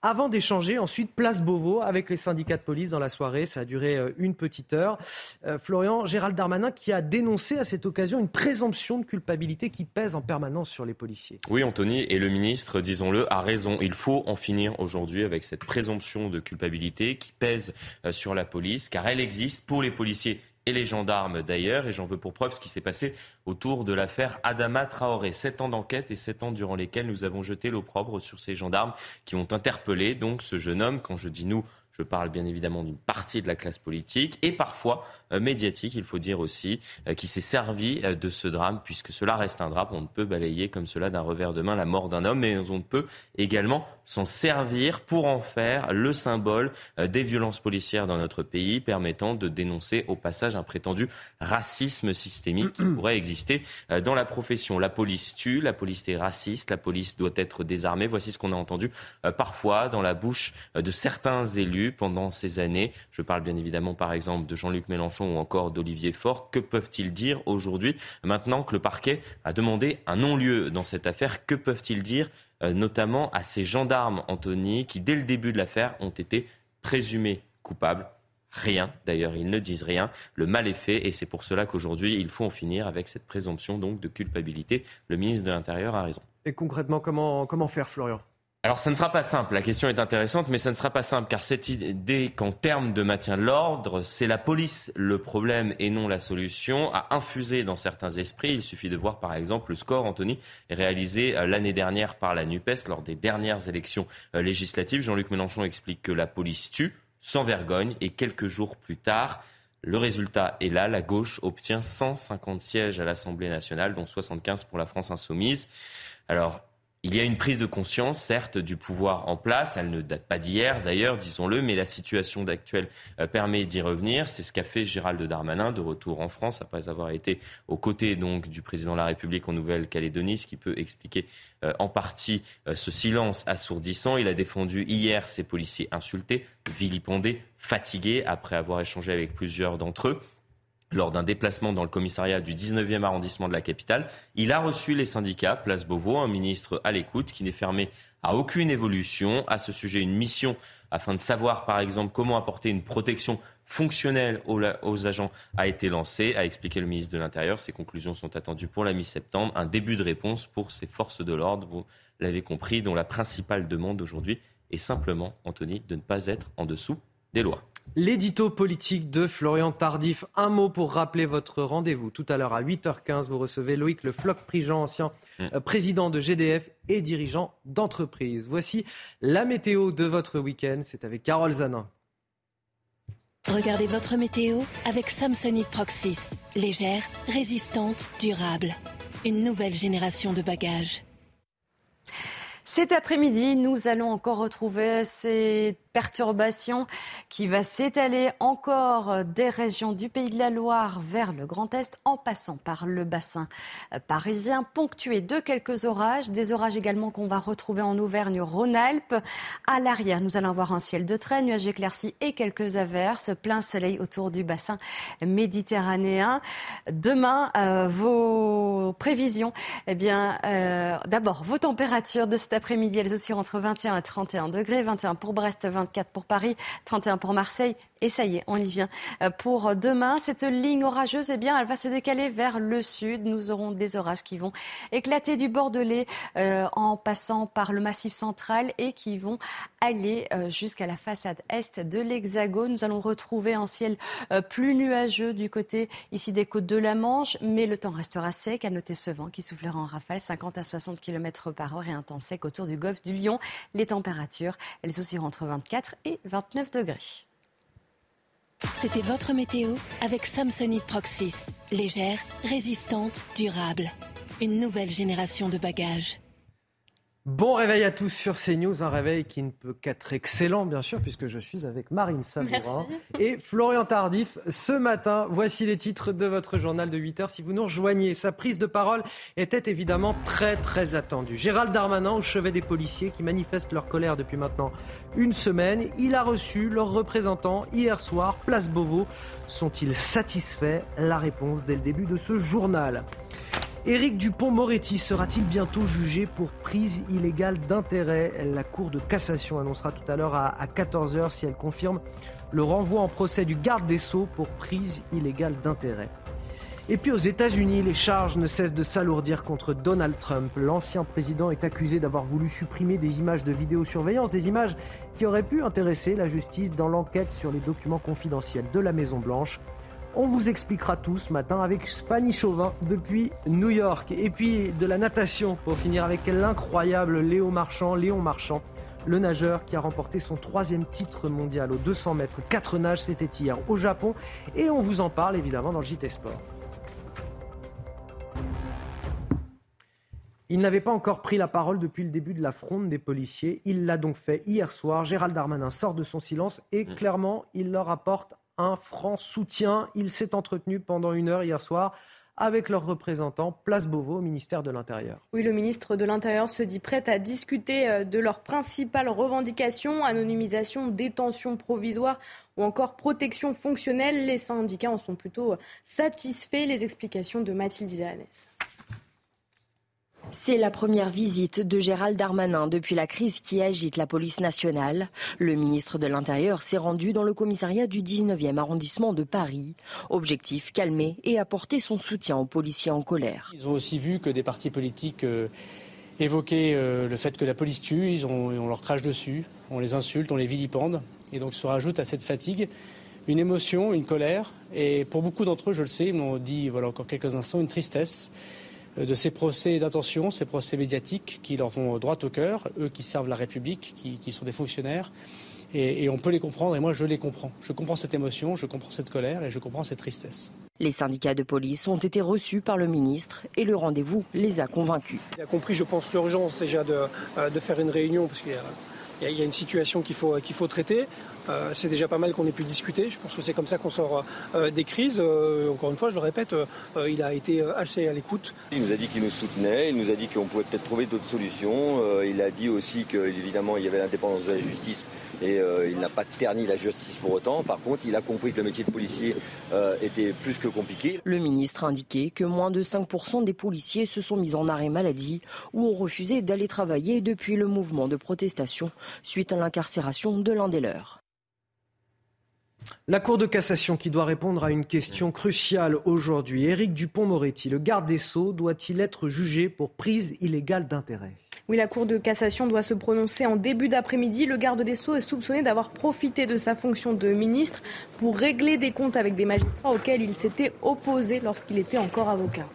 avant d'échanger ensuite place Beauvau avec les syndicats de police dans la soirée. Ça a duré euh, une petite heure. Euh, Florian, Gérald Darmanin qui a dénoncé à cette occasion une présomption de culpabilité qui pèse en permanence sur les policiers. Oui, Anthony, et le ministre, disons-le, a raison. Il faut en finir aujourd'hui avec cette présomption de culpabilité qui pèse euh, sur la police, car elle existe pour les policiers les gendarmes d'ailleurs. Et j'en veux pour preuve ce qui s'est passé autour de l'affaire Adama Traoré. Sept ans d'enquête et sept ans durant lesquels nous avons jeté l'opprobre sur ces gendarmes qui ont interpellé donc ce jeune homme. Quand je dis nous, Je parle bien évidemment d'une partie de la classe politique et parfois euh, médiatique, il faut dire aussi, euh, qui s'est servi euh, de ce drame, puisque cela reste un drame. On ne peut balayer comme cela d'un revers de main la mort d'un homme, mais on peut également s'en servir pour en faire le symbole des violences policières dans notre pays, permettant de dénoncer au passage un prétendu racisme systémique qui [clears throat] pourrait exister dans la profession. La police tue, la police est raciste, la police doit être désarmée. Voici ce qu'on a entendu parfois dans la bouche de certains élus pendant ces années. Je parle bien évidemment par exemple de Jean-Luc Mélenchon ou encore d'Olivier Faure. Que peuvent-ils dire aujourd'hui maintenant que le parquet a demandé un non-lieu dans cette affaire? Que peuvent-ils dire euh, notamment à ces gendarmes, Anthony, qui dès le début de l'affaire ont été présumés coupables? Rien, d'ailleurs, ils ne disent rien. Le mal est fait et c'est pour cela qu'aujourd'hui, il faut en finir avec cette présomption donc de culpabilité. Le ministre de l'Intérieur a raison. Et concrètement, comment, comment faire, Florian? Alors ça ne sera pas simple, la question est intéressante, mais ça ne sera pas simple, car cette idée qu'en termes de maintien de l'ordre, c'est la police le problème et non la solution, a infusé dans certains esprits. Il suffit de voir par exemple le score, Anthony, réalisé euh, l'année dernière par la NUPES lors des dernières élections euh, législatives. Jean-Luc Mélenchon explique que la police tue, sans vergogne, et quelques jours plus tard, le résultat est là, la gauche obtient 150 sièges à l'Assemblée nationale, dont 75 pour la France insoumise. Alors, il y a une prise de conscience, certes, du pouvoir en place. Elle ne date pas d'hier, d'ailleurs, disons-le, mais la situation actuelle euh, permet d'y revenir. C'est ce qu'a fait Gérald Darmanin, de retour en France, après avoir été aux côtés donc du président de la République en Nouvelle-Calédonie, ce qui peut expliquer euh, en partie euh, ce silence assourdissant. Il a défendu hier ces policiers insultés, vilipendés, fatigués, après avoir échangé avec plusieurs d'entre eux lors d'un déplacement dans le commissariat du 19e arrondissement de la capitale. Il a reçu les syndicats, Place Beauvau, un ministre à l'écoute qui n'est fermé à aucune évolution. À ce sujet, une mission afin de savoir, par exemple, comment apporter une protection fonctionnelle aux, agents a été lancée, a expliqué le ministre de l'Intérieur. Ces conclusions sont attendues pour la mi-septembre. Un début de réponse pour ces forces de l'ordre, vous l'avez compris, dont la principale demande aujourd'hui est simplement, Anthony, de ne pas être en dessous des lois. L'édito politique de Florian Tardif. Un mot pour rappeler votre rendez-vous. Tout à l'heure à 8h15, vous recevez Loïc Le Floch-Prigent, ancien mm. euh, président de GDF et dirigeant d'entreprise. Voici la météo de votre week-end. C'est avec Carole Zanin. Regardez votre météo avec Samsonite Proxys. Légère, résistante, durable. Une nouvelle génération de bagages. Cet après-midi, nous allons encore retrouver ces perturbation qui va s'étaler encore des régions du Pays de la Loire vers le Grand Est en passant par le bassin parisien, ponctué de quelques orages, des orages également qu'on va retrouver en Auvergne-Rhône-Alpes. À l'arrière, nous allons avoir un ciel de trait, nuages éclaircis et quelques averses, plein soleil autour du bassin méditerranéen. Demain, euh, vos prévisions, eh bien, euh, d'abord, vos températures de cet après-midi, elles aussi entre 21 et 31 degrés, 21 pour Brest, 20 24 pour Paris, 31 pour Marseille. Et ça y est, on y vient. Euh, pour demain, cette ligne orageuse, eh bien, elle va se décaler vers le sud. Nous aurons des orages qui vont éclater du Bordelais euh, en passant par le massif central et qui vont aller euh, jusqu'à la façade est de l'Hexagone. Nous allons retrouver un ciel plus nuageux du côté ici des côtes de la Manche, mais le temps restera sec. À noter ce vent qui soufflera en rafale 50 à 60 km par heure et un temps sec autour du golfe du Lion. Les températures, elles oscilleront entre 24 et 29 degrés. C'était votre météo avec Samsonite Proxys. Légère, résistante, durable. Une nouvelle génération de bagages. Bon réveil à tous sur CNews, un réveil qui ne peut qu'être excellent bien sûr puisque je suis avec Marine Sabourin et Florian Tardif ce matin. Voici les titres de votre journal de 8 heures. Si vous nous rejoignez, sa prise de parole était évidemment très très attendue. Gérald Darmanin au chevet des policiers qui manifestent leur colère depuis maintenant une semaine. Il a reçu leurs représentants hier soir, place Beauvau. Sont-ils satisfaits? La réponse dès le début de ce journal. Éric Dupont-Moretti sera-t-il bientôt jugé pour prise illégale d'intérêt? La Cour de cassation annoncera tout à l'heure à 14h si elle confirme le renvoi en procès du garde des Sceaux pour prise illégale d'intérêt. Et puis aux États-Unis, les charges ne cessent de s'alourdir contre Donald Trump. L'ancien président est accusé d'avoir voulu supprimer des images de vidéosurveillance, des images qui auraient pu intéresser la justice dans l'enquête sur les documents confidentiels de la Maison-Blanche. On vous expliquera tout ce matin avec Fanny Chauvin depuis New York. Et puis de la natation pour finir avec l'incroyable Léo Marchand. Léon Marchand, le nageur qui a remporté son troisième titre mondial aux 200 mètres. Quatre nages, c'était hier au Japon. Et on vous en parle évidemment dans le JT Sport. Il n'avait pas encore pris la parole depuis le début de la fronde des policiers. Il l'a donc fait hier soir. Gérald Darmanin sort de son silence et mmh. clairement, il leur apporte un franc soutien. Il s'est entretenu pendant une heure hier soir avec leurs représentants, place Beauvau, au ministère de l'Intérieur. Oui, le ministre de l'Intérieur se dit prêt à discuter euh, de leurs principales revendications, anonymisation, détention provisoire ou encore protection fonctionnelle. Les syndicats en sont plutôt satisfaits. Les explications de Mathilde Isanès. C'est la première visite de Gérald Darmanin depuis la crise qui agite la police nationale. Le ministre de l'Intérieur s'est rendu dans le commissariat du 19e arrondissement de Paris. Objectif, calmer et apporter son soutien aux policiers en colère. Ils ont aussi vu que des partis politiques euh, évoquaient euh, le fait que la police tue, ils ont, on leur crache dessus, on les insulte, on les vilipende. Et donc se rajoute à cette fatigue une émotion, une colère. Et pour beaucoup d'entre eux, je le sais, ils m'ont dit voilà encore quelques instants, une tristesse. Euh, de ces procès d'attention, ces procès médiatiques qui leur vont droit au cœur, eux qui servent la République, qui, sont des fonctionnaires. Et, on peut les comprendre, et moi je les comprends. Je comprends cette émotion, je comprends cette colère et je comprends cette tristesse. Les syndicats de police ont été reçus par le ministre et le rendez-vous les a convaincus. Il a compris, je pense, l'urgence déjà de, euh, de, faire une réunion parce qu'il y a il y, a une situation qu'il faut, qu'il faut traiter. Euh, c'est déjà pas mal qu'on ait pu discuter. Je pense que c'est comme ça qu'on sort euh, des crises. Euh, encore une fois, je le répète, il a été assez à l'écoute. Il nous a dit qu'il nous soutenait, il nous a dit qu'on pouvait peut-être trouver d'autres solutions. il a dit aussi qu'évidemment, il y avait l'indépendance de la justice et euh, il n'a pas terni la justice pour autant. Par contre, il a compris que le métier de policier euh, était plus que compliqué. Le ministre a indiqué que moins de 5% des policiers se sont mis en arrêt maladie ou ont refusé d'aller travailler depuis le mouvement de protestation suite à l'incarcération de l'un des leurs. La Cour de cassation qui doit répondre à une question cruciale aujourd'hui. Éric Dupont-Moretti, le garde des Sceaux, doit-il être jugé pour prise illégale d'intérêt? Oui, la Cour de cassation doit se prononcer en début d'après-midi. Le garde des Sceaux est soupçonné d'avoir profité de sa fonction de ministre pour régler des comptes avec des magistrats auxquels il s'était opposé lorsqu'il était encore avocat.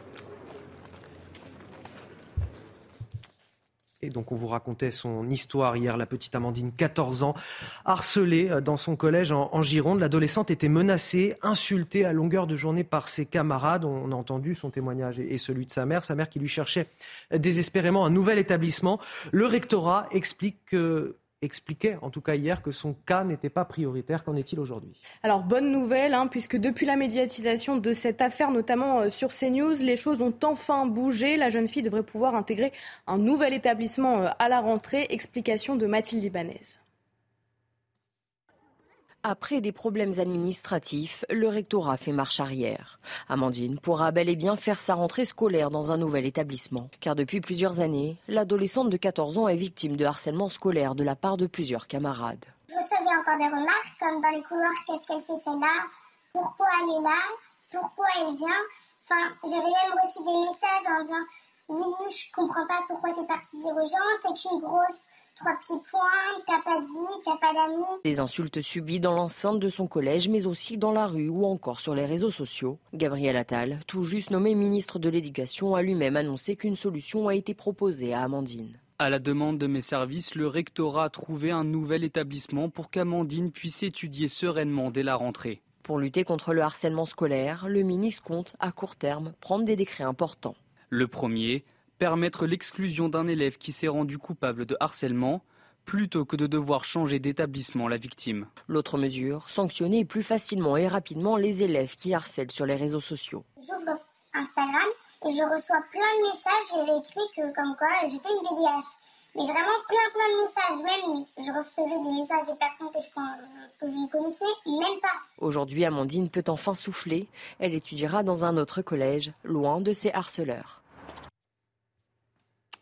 Et donc on vous racontait son histoire hier, la petite Amandine, 14 ans, harcelée euh, dans son collège en, Gironde. L'adolescente était menacée, insultée à longueur de journée par ses camarades. On a entendu son témoignage et celui de sa mère, sa mère qui lui cherchait désespérément un nouvel établissement. Le rectorat explique que expliquait, en tout cas hier, que son cas n'était pas prioritaire. Qu'en est-il aujourd'hui? Alors, bonne nouvelle, hein, puisque depuis la médiatisation de cette affaire, notamment euh, sur CNews, les choses ont enfin bougé. La jeune fille devrait pouvoir intégrer un nouvel établissement euh, à la rentrée. Explication de Mathilde Ibanez. Après des problèmes administratifs, le rectorat fait marche arrière. Amandine pourra bel et bien faire sa rentrée scolaire dans un nouvel établissement. Car depuis plusieurs années, l'adolescente de 14 ans est victime de harcèlement scolaire de la part de plusieurs camarades. Je recevais encore des remarques comme dans les couloirs, qu'est-ce qu'elle fait celle-là? Pourquoi elle est là? Pourquoi elle vient? Enfin, j'avais même reçu des messages en disant oui, je comprends pas pourquoi t'es partie dire aux gens, t'es qu'une grosse trois petits points, t'as pas de vie, t'as pas d'amis. Des insultes subies dans l'enceinte de son collège, mais aussi dans la rue ou encore sur les réseaux sociaux. Gabriel Attal, tout juste nommé ministre de l'Éducation, a lui-même annoncé qu'une solution a été proposée à Amandine. À la demande de mes services, le rectorat a trouvé un nouvel établissement pour qu'Amandine puisse étudier sereinement dès la rentrée. Pour lutter contre le harcèlement scolaire, le ministre compte, à court terme, prendre des décrets importants. Le premier, permettre l'exclusion d'un élève qui s'est rendu coupable de harcèlement plutôt que de devoir changer d'établissement la victime. L'autre mesure, sanctionner plus facilement et rapidement les élèves qui harcèlent sur les réseaux sociaux. J'ouvre Instagram et je reçois plein de messages. J'avais écrit que comme quoi j'étais une BDH. Mais vraiment plein plein de messages. Même je recevais des messages de personnes que je, que je ne connaissais même pas. Aujourd'hui, Amandine peut enfin souffler. Elle étudiera dans un autre collège, loin de ses harceleurs.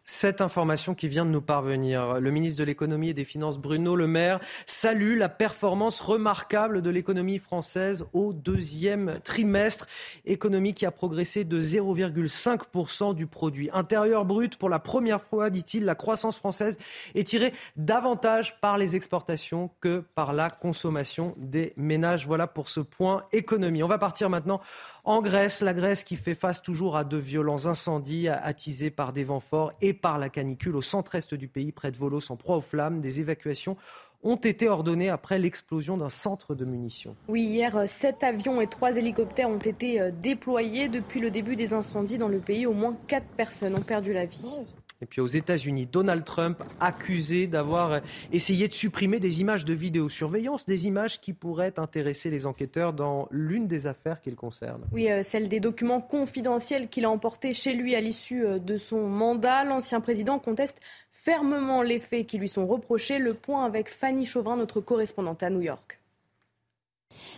Cette information qui vient de nous parvenir, le ministre de l'économie et des finances Bruno Le Maire salue la performance remarquable de l'économie française au deuxième trimestre, économie qui a progressé de 0,5% du produit intérieur brut. Pour la première fois, dit-il, la croissance française est tirée davantage par les exportations que par la consommation des ménages. Voilà pour ce point économie. On va partir maintenant En Grèce, la Grèce qui fait face toujours à de violents incendies attisés par des vents forts et par la canicule au centre-est du pays, près de Volos, en proie aux flammes. Des évacuations ont été ordonnées après l'explosion d'un centre de munitions. Oui, hier, sept avions et trois hélicoptères ont été euh, déployés. Depuis le début des incendies dans le pays, au moins quatre personnes ont perdu la vie. Et puis aux États-Unis, Donald Trump accusé d'avoir essayé de supprimer des images de vidéosurveillance, des images qui pourraient intéresser les enquêteurs dans l'une des affaires qu'il concerne. Oui, euh, celle des documents confidentiels qu'il a emportés chez lui à l'issue euh, de son mandat. L'ancien président conteste fermement les faits qui lui sont reprochés. Le point avec Fanny Chauvin, notre correspondante à New York.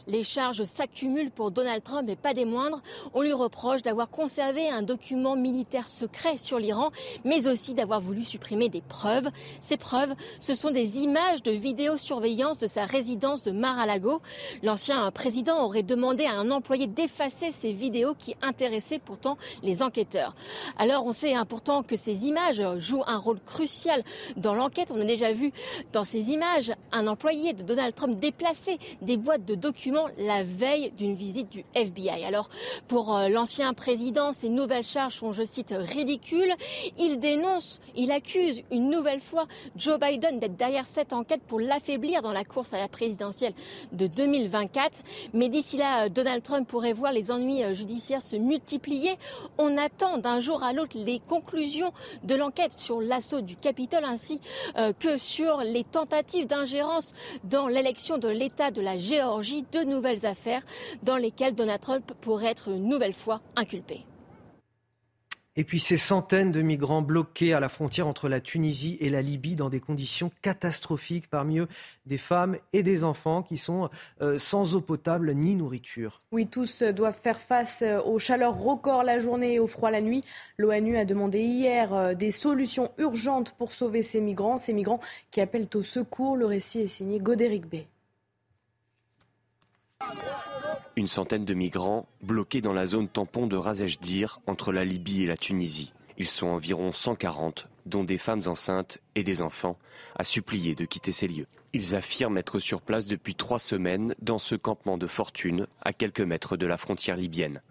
Les charges s'accumulent pour Donald Trump et pas des moindres. On lui reproche d'avoir conservé un document militaire secret sur l'Iran, mais aussi d'avoir voulu supprimer des preuves. Ces preuves, ce sont des images de vidéosurveillance de sa résidence de Mar-a-Lago. L'ancien président aurait demandé à un employé d'effacer ces vidéos qui intéressaient pourtant les enquêteurs. Alors on sait hein, pourtant que ces images jouent un rôle crucial dans l'enquête. On a déjà vu dans ces images un employé de Donald Trump déplacer des boîtes de documents la veille d'une visite du FBI. Alors, pour euh, l'ancien président, ces nouvelles charges sont, je cite, ridicules. Il dénonce, il accuse une nouvelle fois Joe Biden d'être derrière cette enquête pour l'affaiblir dans la course à la présidentielle de 2024. Mais d'ici là, Donald Trump pourrait voir les ennuis euh, judiciaires se multiplier. On attend d'un jour à l'autre les conclusions de l'enquête sur l'assaut du Capitole ainsi euh, que sur les tentatives d'ingérence dans l'élection de l'État de la Géorgie de nouvelles affaires dans lesquelles Donald Trump pourrait être une nouvelle fois inculpé. Et puis ces centaines de migrants bloqués à la frontière entre la Tunisie et la Libye dans des conditions catastrophiques, parmi eux des femmes et des enfants qui sont euh, sans eau potable ni nourriture. Oui, tous doivent faire face euh, aux chaleurs records la journée et au froid la nuit. L'ONU a demandé hier euh, des solutions urgentes pour sauver ces migrants, ces migrants qui appellent au secours. Le récit est signé Godéric B. Une centaine de migrants bloqués dans la zone tampon de Razejdir entre la Libye et la Tunisie. Ils sont environ 140, dont des femmes enceintes et des enfants, à supplier de quitter ces lieux. Ils affirment être sur place depuis trois semaines dans ce campement de fortune à quelques mètres de la frontière libyenne.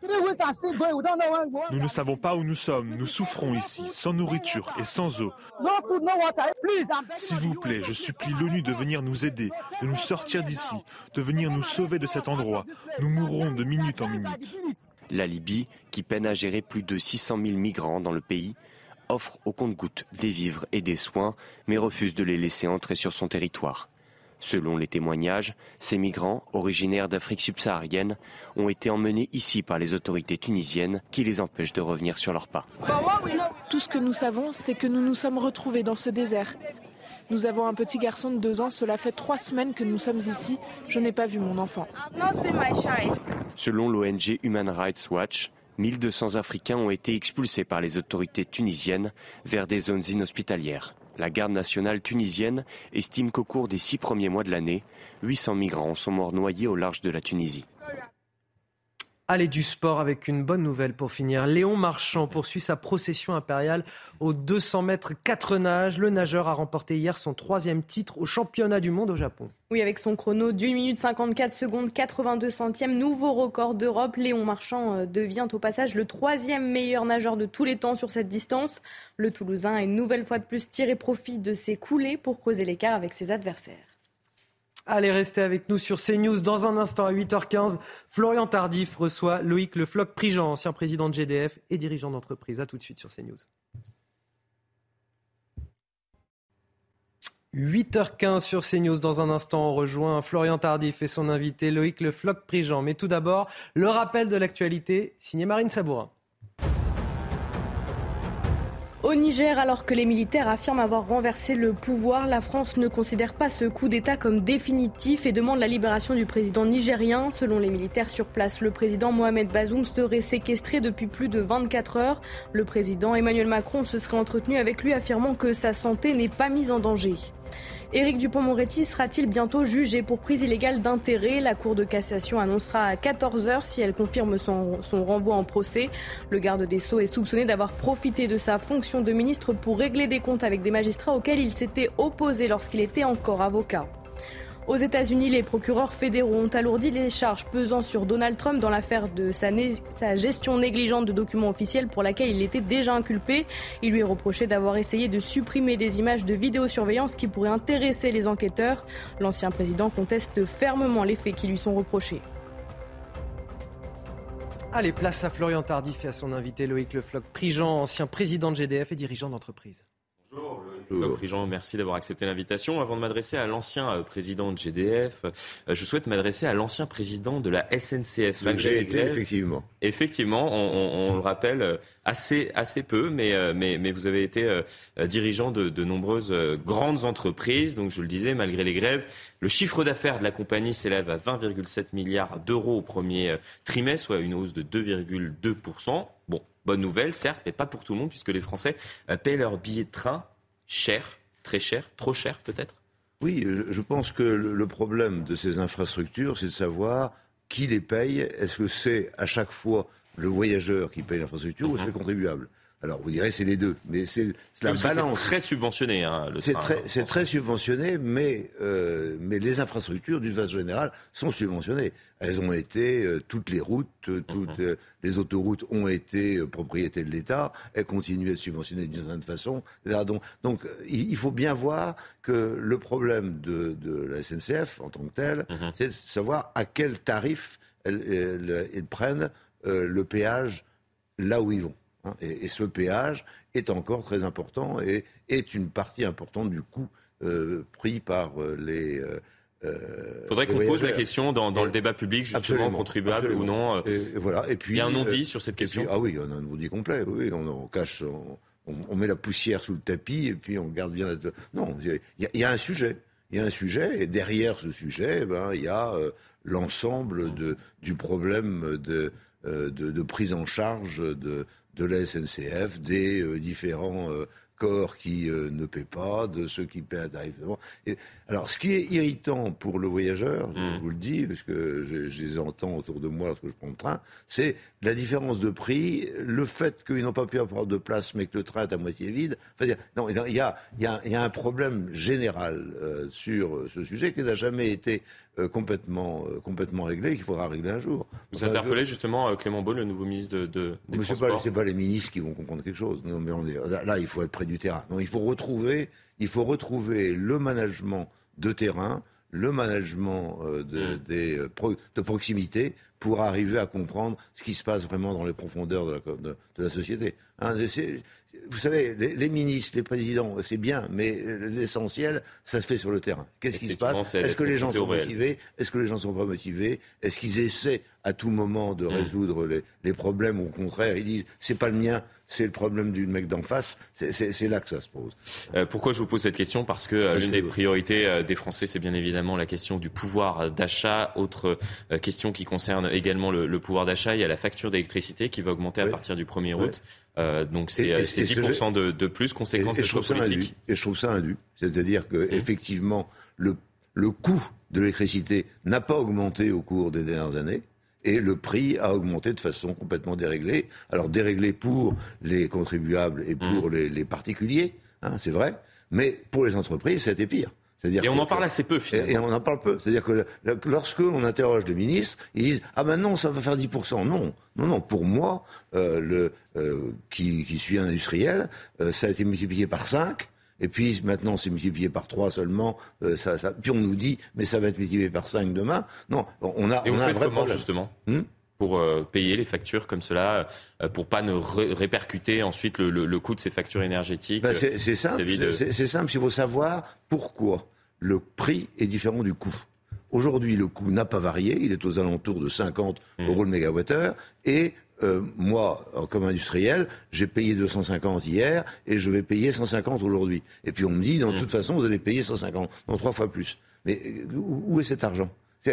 Nous ne savons pas où nous sommes. Nous souffrons ici, sans nourriture et sans eau. S'il vous plaît, je supplie l'ONU de venir nous aider, de nous sortir d'ici, de venir nous sauver de cet endroit. Nous mourrons de minute en minute. La Libye, qui peine à gérer plus de 600 000 migrants dans le pays, offre au compte-gouttes des vivres et des soins, mais refuse de les laisser entrer sur son territoire. Selon les témoignages, ces migrants, originaires d'Afrique subsaharienne, ont été emmenés ici par les autorités tunisiennes qui les empêchent de revenir sur leurs pas. Tout ce que nous savons, c'est que nous nous sommes retrouvés dans ce désert. Nous avons un petit garçon de deux ans, cela fait trois semaines que nous sommes ici, je n'ai pas vu mon enfant. Selon l'ONG Human Rights Watch, 1200 Africains ont été expulsés par les autorités tunisiennes vers des zones inhospitalières. La garde nationale tunisienne estime qu'au cours des six premiers mois de l'année, 800 migrants sont morts noyés au large de la Tunisie. Allez du sport avec une bonne nouvelle pour finir. Léon Marchand poursuit sa procession impériale aux 200 mètres 4 nages. Le nageur a remporté hier son troisième titre au championnat du monde au Japon. Oui, avec son chrono d'une minute 54 secondes 82 centièmes, nouveau record d'Europe. Léon Marchand euh, devient au passage le troisième meilleur nageur de tous les temps sur cette distance. Le Toulousain a une nouvelle fois de plus tiré profit de ses coulées pour creuser l'écart avec ses adversaires. Allez, restez avec nous sur CNews. Dans un instant, à 8h15, Florian Tardif reçoit Loïc Le Floc Prigent, ancien président de GDF et dirigeant d'entreprise. A tout de suite sur CNews. 8h15 sur CNews. Dans un instant, on rejoint Florian Tardif et son invité Loïc Le Floc Prigent. Mais tout d'abord, le rappel de l'actualité, signé Marine Sabourin. Au Niger, alors que les militaires affirment avoir renversé le pouvoir, la France ne considère pas ce coup d'État comme définitif et demande la libération du président nigérien. Selon les militaires sur place, le président Mohamed Bazoum serait séquestré depuis plus de 24 heures. Le président Emmanuel Macron se serait entretenu avec lui affirmant que sa santé n'est pas mise en danger. Éric Dupont-Moretti sera-t-il bientôt jugé pour prise illégale d'intérêt? La Cour de cassation annoncera à 14h si elle confirme son, son, renvoi en procès. Le garde des Sceaux est soupçonné d'avoir profité de sa fonction de ministre pour régler des comptes avec des magistrats auxquels il s'était opposé lorsqu'il était encore avocat. Aux États-Unis, les procureurs fédéraux ont alourdi les charges pesant sur Donald Trump dans l'affaire de sa, sa, gestion négligente de documents officiels pour laquelle il était déjà inculpé. Il lui est reproché d'avoir essayé de supprimer des images de vidéosurveillance qui pourraient intéresser les enquêteurs. L'ancien président conteste fermement les faits qui lui sont reprochés. Allez, place à Florian Tardif et à son invité Loïc Lefloc, Prigent, ancien président de GDF et dirigeant d'entreprise. Bonjour. Prigent, merci d'avoir accepté l'invitation. Avant de m'adresser à l'ancien euh, président de GDF, euh, je souhaite m'adresser à l'ancien président de la SNCF. J'ai été, effectivement. Effectivement, on, le rappelle euh, assez, assez peu, mais, mais, mais vous avez été dirigeant de, de, nombreuses grandes entreprises. Donc, je le disais, malgré les grèves, le chiffre d'affaires de la compagnie s'élève à 20,7 milliards d'euros au premier trimestre, soit une hausse de 2,2%. Bon, bonne nouvelle, certes, mais pas pour tout le monde, puisque les Français paient leur billet de train cher, très cher, trop cher peut-être? Oui, je pense que le problème de ces infrastructures, c'est de savoir qui les paye. Est-ce que c'est à chaque fois le voyageur qui paye l'infrastructure ou c'est le mhm. contribuable? Alors vous direz c'est les deux, mais c'est la balance. C'est très subventionné hein, le C'est très, subventionné, mais euh, mais les infrastructures d'une façon générale sont subventionnées. Elles ont été euh, toutes les routes, euh, toutes mhm. les autoroutes ont été propriété de l'État. Elles continuent à être subventionnées d'une certaine façon. Donc, donc il faut bien voir que le problème de, de la SNCF en tant que telle, mhm. c'est de savoir à quel tarif ils prennent le péage là où ils vont. Hein, et, ce péage est encore très important et est une partie importante du coût euh, pris par euh, les. Il euh, faudrait qu'on pose la question dans, le débat public, justement, contribuable ou non. Et, voilà. et puis, il y a un non-dit sur cette question? Ah oui, il y a un non-dit complet. Oui, on, cache, on, met la poussière sous le tapis et puis on garde bien la... Non, il y, a, un sujet. Il y a un sujet et derrière ce sujet, eh ben, il y a l'ensemble du problème de, de, de, prise en charge de, de la SNCF, des euh, différents euh, corps qui euh, ne paient pas, de ceux qui paient un tarif. Alors, ce qui est irritant pour le voyageur, je mmh. vous le dis, parce que je, les entends autour de moi lorsque je prends le train, c'est la différence de prix, le fait qu'ils n'ont pas pu avoir de place, mais que le train est à moitié vide. Enfin, non, il y a, y, a, y a, un problème général sur ce sujet qui n'a jamais été euh, complètement, euh, complètement réglé qu'il faudra régler un jour. Vous interpellez justement euh, Clément Beaune, le nouveau ministre de, de des Ce n'est pas, les ministres qui vont comprendre quelque chose. Non, mais on est, là, il faut être près du terrain. Non, il faut retrouver, il faut retrouver le management de terrain, le management de, mm. des, de proximité pour arriver à comprendre ce qui se passe vraiment dans les profondeurs de la, de, la société. Hein, vous savez, les, ministres, les présidents, c'est bien, mais l'essentiel, ça se fait sur le terrain. Qu'est-ce qui se passe Est-ce que les gens sont motivés Est-ce que les gens sont pas motivés Est-ce qu'ils essaient à tout moment de mm. résoudre les, problèmes ou au contraire, ils disent c'est pas le mien, c'est le problème du mec d'en face C'est là que ça se pose. Euh, pourquoi je vous pose cette question? Parce que euh, l'une des priorités euh, des Français, c'est bien évidemment la question du pouvoir d'achat. Autre question qui concerne également le, pouvoir d'achat, il y a la facture d'électricité qui va augmenter à partir du 1er août. Euh, donc c'est 10% de, de, plus, conséquence et, de choix politiques. Et je trouve ça indu. C'est-à-dire que mmh. effectivement, le, le coût de l'électricité n'a pas augmenté au cours des dernières années. Et le prix a augmenté de façon complètement déréglée. Alors déréglé pour les contribuables et pour mmh. les, les, particuliers, hein, c'est vrai, mais pour les entreprises, c'était pire. Et on en parle assez peu, finalement. Et, on en parle peu. C'est-à-dire que lorsque on interroge les ministres, ils disent Ah ben non, ça va faire 10%. Non, non, non. Pour moi, euh, le, euh, qui, qui, suis industriel, euh, ça a été multiplié par 5. Et puis maintenant, c'est multiplié par 3 seulement. Ça, ça, puis on nous dit Mais ça va être multiplié par 5 demain. Non, on a, et on a un vrai comment, justement hmm pour payer les factures comme cela, pour pas ne répercuter ensuite le, le, coût de ces factures énergétiques. Ben c'est simple. C'est simple. Il faut savoir pourquoi le prix est différent du coût. Aujourd'hui, le coût n'a pas varié, il est aux alentours de 50 mmh. euros le mégawattheure, et euh, moi, comme industriel, j'ai payé 250 hier et je vais payer 150 aujourd'hui. Et puis on me dit, de mmh. toute façon, vous allez payer 150, donc trois fois plus. Mais euh, où est cet argent?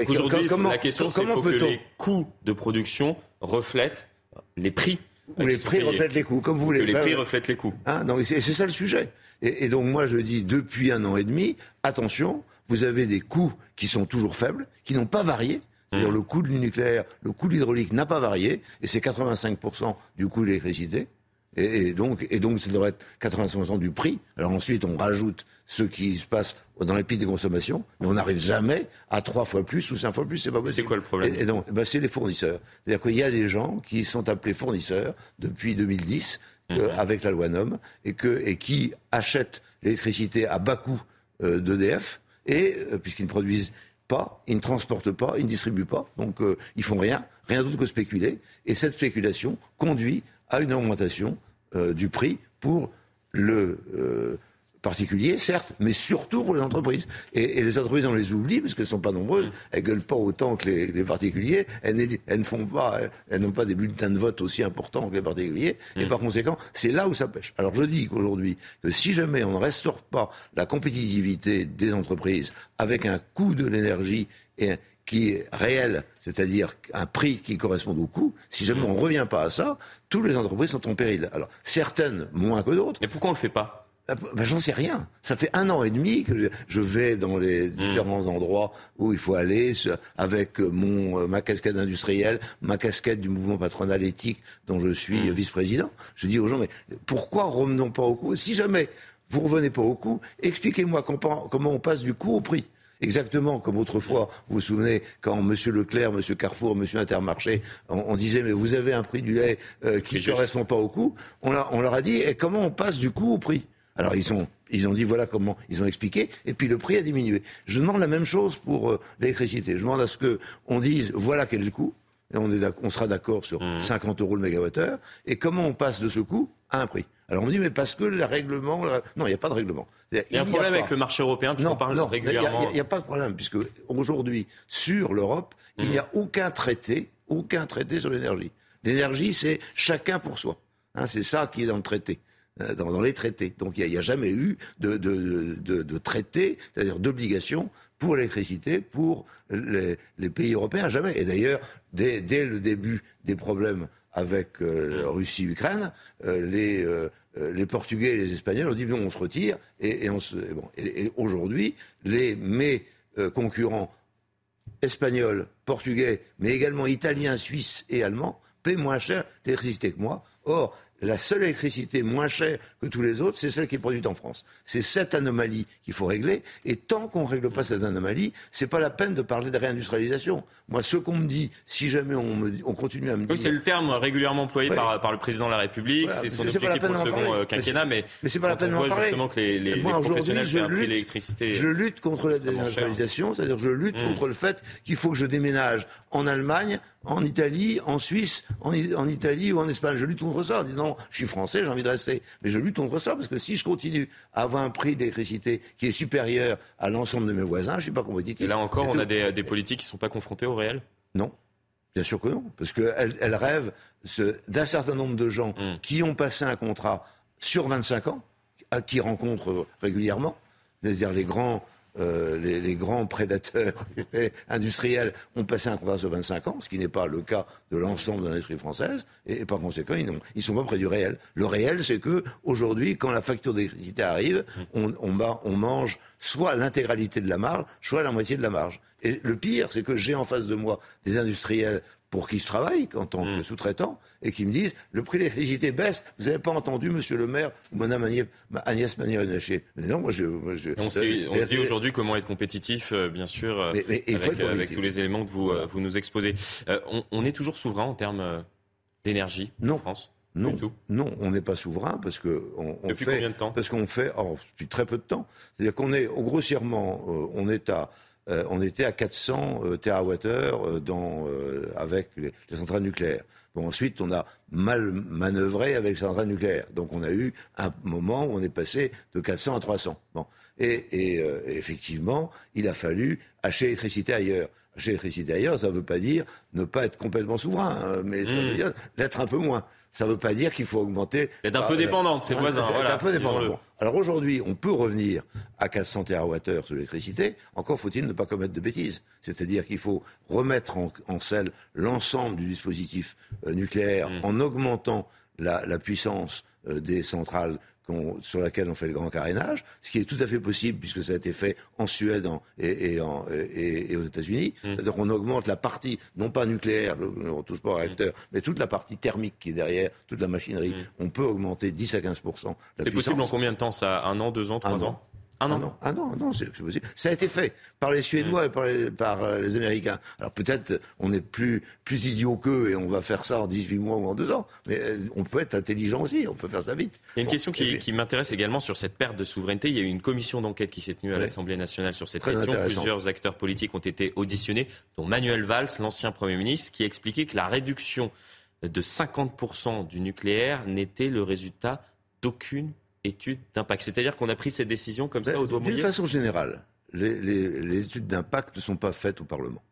Aujourd'hui, la question, c'est faut que les coûts de production reflètent les prix. Ou les prix reflètent les coûts, comme vous voulez. Que les prix reflètent les coûts. Hein c'est ça le sujet. Et, donc moi je dis depuis un an et demi, attention, vous avez des coûts qui sont toujours faibles, qui n'ont pas varié. C'est-à-dire mmh. le coût du nucléaire, le coût de l'hydraulique n'a pas varié, et c'est 85% du coût de l'électricité. Et, donc, et donc, ça devrait être 85% du prix. Alors ensuite, on rajoute ce qui se passe dans les pics des consommations, mais on n'arrive jamais à trois fois plus ou cinq fois plus. C'est pas possible. C'est quoi le problème Et, donc, ben, c'est les fournisseurs. C'est-à-dire qu'il y a des gens qui sont appelés fournisseurs depuis 2010 euh, mhm. avec la loi NOM et, que, et qui achètent l'électricité à bas coût euh, d'EDF et euh, puisqu'ils ne produisent pas, ils ne transportent pas, ils ne distribuent pas, donc ils font rien, rien d'autre que spéculer. Et cette spéculation conduit à une augmentation du prix pour le euh, particulier, certes, mais surtout pour les entreprises. Et, les entreprises, on les oublie parce qu'elles ne sont pas nombreuses. Elles gueulent pas autant que les, particuliers. Elles, ne font pas, elles n'ont pas des bulletins de vote aussi importants que les particuliers. Et par conséquent, c'est là où ça pêche. Alors je dis qu'aujourd'hui, que si jamais on ne restaure pas la compétitivité des entreprises avec un coût de l'énergie et qui est réel, c'est-à-dire un prix qui correspond au coût, si jamais on ne revient pas à ça, toutes les entreprises sont en péril. Alors, certaines moins que d'autres. Mais pourquoi on ne le fait pas? Ben, J'en sais rien. Ça fait un an et demi que je vais dans les hmm. différents endroits où il faut aller avec mon, euh, ma casquette industrielle, ma casquette du mouvement patronal éthique dont je suis hmm. vice-président. Je dis aux gens, mais pourquoi revenons pas au coût Si jamais vous revenez pas au coût, expliquez-moi comment on passe du coût au prix exactement comme autrefois, vous vous souvenez, quand M. Leclerc, M. Carrefour, M. Intermarché, on, disait, mais vous avez un prix du lait euh, qui ne correspond pas au coût, on, leur a dit, et comment on passe du coût au prix? Alors ils ont, ils ont dit voilà comment ils ont expliqué, et puis le prix a diminué. Je demande la même chose pour euh, l'électricité. Je demande à ce qu'on dise voilà quel est le coût, et on, est on sera d'accord sur 50 mmh. euros le mégawattheure, et comment on passe de ce coût à un prix. Alors on me dit, mais parce que le règlement. Non, il n'y a pas de règlement. Il y a un problème avec le marché européen, puisqu'on parle régulièrement. Il n'y a, pas de problème, puisque aujourd'hui, sur l'Europe, il n'y a mmh. aucun traité, aucun traité sur l'énergie. L'énergie, c'est chacun pour soi. Hein, c'est ça qui est dans le traité. Euh, dans, les traités. Donc il n'y a, jamais eu de, traité, c'est-à-dire d'obligation pour l'électricité pour les, pays européens, jamais. Et d'ailleurs, dès, le début des problèmes avec euh, Russie-Ukraine, euh, les, Portugais et les Espagnols ont dit non, on se retire. Et, et, aujourd'hui, les, mes concurrents espagnols, portugais, mais également italiens, suisses et allemands paient moins cher l'électricité que moi. Or, la seule électricité moins chère que tous les autres, c'est celle qui est produite en France. C'est cette anomalie qu'il faut régler. Et tant qu'on ne règle pas cette anomalie, c'est pas la peine de parler de réindustrialisation. Moi, ce qu'on me dit, si jamais on, me, on continue à me dire... Oui, c'est le terme régulièrement employé par, par, le président de la République. c'est son objectif pour le second euh, quinquennat. Mais, mais c'est pas la peine d'en parler. justement que les, les, Moi, les professionnels je lutte, l'électricité... Je lutte contre la désindustrialisation, c'est-à-dire je lutte mmh. contre le fait qu'il faut que je déménage en Allemagne en Italie, en Suisse, en, Italie ou en Espagne. Je lutte contre ça en disant je suis français, j'ai envie de rester. Mais je lutte contre ça parce que si je continue à avoir un prix d'électricité qui est supérieur à l'ensemble de mes voisins, je ne suis pas compétitif. Et là encore, on a des, politiques qui ne sont pas confrontées au réel? Non. Bien sûr que non, parce qu'elles elles rêvent d'un certain nombre de gens hmm. qui ont passé un contrat sur 25 ans, à qui rencontrent régulièrement, c'est-à-dire les grands euh, les, grands prédateurs [laughs] industriels ont passé un contrat sur 25 ans, ce qui n'est pas le cas de l'ensemble de l'industrie française, et, par conséquent, ils ne sont pas près du réel. Le réel, c'est que aujourd'hui, quand la facture d'électricité arrive, on, on mange soit l'intégralité de la marge, soit la moitié de la marge. Et le pire, c'est que j'ai en face de moi des industriels pour qui je travaille en tant que mm. sous-traitant et qui me disent le prix de l'électricité baisse. Vous n'avez pas entendu, monsieur le maire ou madame Agnès Pannier-Runacher Non, moi je. on, euh, dit aujourd'hui comment être compétitif, euh, bien sûr, euh, avec, tous les éléments que vous, vous nous exposez. On, est toujours souverain en termes d'énergie en France non, non, on n'est pas souverain parce que on, depuis fait, combien de temps? Parce qu'on fait oh, depuis très peu de temps. C'est-à-dire qu'on est grossièrement, on est à euh, on était à 400 euh, TWh euh, dans, avec les, centrales nucléaires. Bon, ensuite, on a mal manœuvré avec les centrales nucléaires. Donc, on a eu un moment où on est passé de 400 à 300. Bon. Et, effectivement, il a fallu acheter l'électricité ailleurs. Acheter l'électricité ailleurs, ça ne veut pas dire ne pas être complètement souverain, hein, mais ça veut mmh. dire l'être un peu moins ça ne veut pas dire qu'il faut augmenter. Être un peu dépendant de ses voisins. un peu dépendant. Alors aujourd'hui, on peut revenir à 400 TWh sur l'électricité. Encore faut-il ne pas commettre de bêtises. C'est-à-dire qu'il faut remettre en, selle l'ensemble du dispositif euh, nucléaire mm. en augmentant la, puissance euh, des centrales sur laquelle on fait le grand carénage, ce qui est tout à fait possible puisque ça a été fait en Suède et, aux États-Unis. Mmh. C'est-à-dire qu'on augmente la partie, non pas nucléaire, on ne touche pas au réacteur, mmh. mais toute la partie thermique qui est derrière, toute la machinerie. Mmh. On peut augmenter 10 à 15% C'est possible en combien de temps ça? Un an, deux ans, trois ans? Ah non, ah non, non, c'est possible. Ça a été fait par les Suédois et par les, par euh, les Américains. Alors peut-être on est plus, plus idiot qu'eux et on va faire ça en 18 mois ou en deux ans. Mais euh, on peut être intelligent aussi, on peut faire ça vite. Il y a une question qui, qui m'intéresse également sur cette perte de souveraineté. Il y a eu une commission d'enquête qui s'est tenue à l'Assemblée nationale sur cette question. Plusieurs acteurs politiques ont été auditionnés, dont Manuel Valls, l'ancien Premier ministre, qui expliquait que la réduction de 50% du nucléaire n'était le résultat d'aucune études d'impact. C'est-à-dire qu'on a pris cette décision comme ça au doigt mouillé D'une façon générale, les, études d'impact ne sont pas faites au Parlement.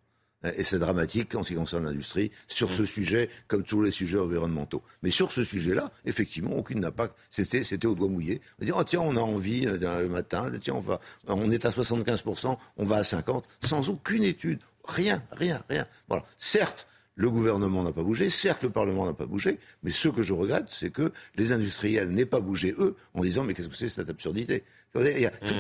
Et c'est dramatique en ce qui concerne l'industrie, sur ce mm. sujet, comme tous les sujets environnementaux. Mais sur ce sujet-là, effectivement, aucune impact. C'était, c'était au doigt mouillé. On dit, oh, tiens, on a envie euh, le matin, tiens, on, va, on est à 75%, on va à 50%, sans aucune étude. Rien, rien, rien. Voilà. Certes, le gouvernement n'a pas bougé, certes le Parlement n'a pas bougé, mais ce que je regrette, c'est que les industriels n'aient pas bougé, eux, en disant mais qu'est-ce que c'est cette absurdité? Mmh.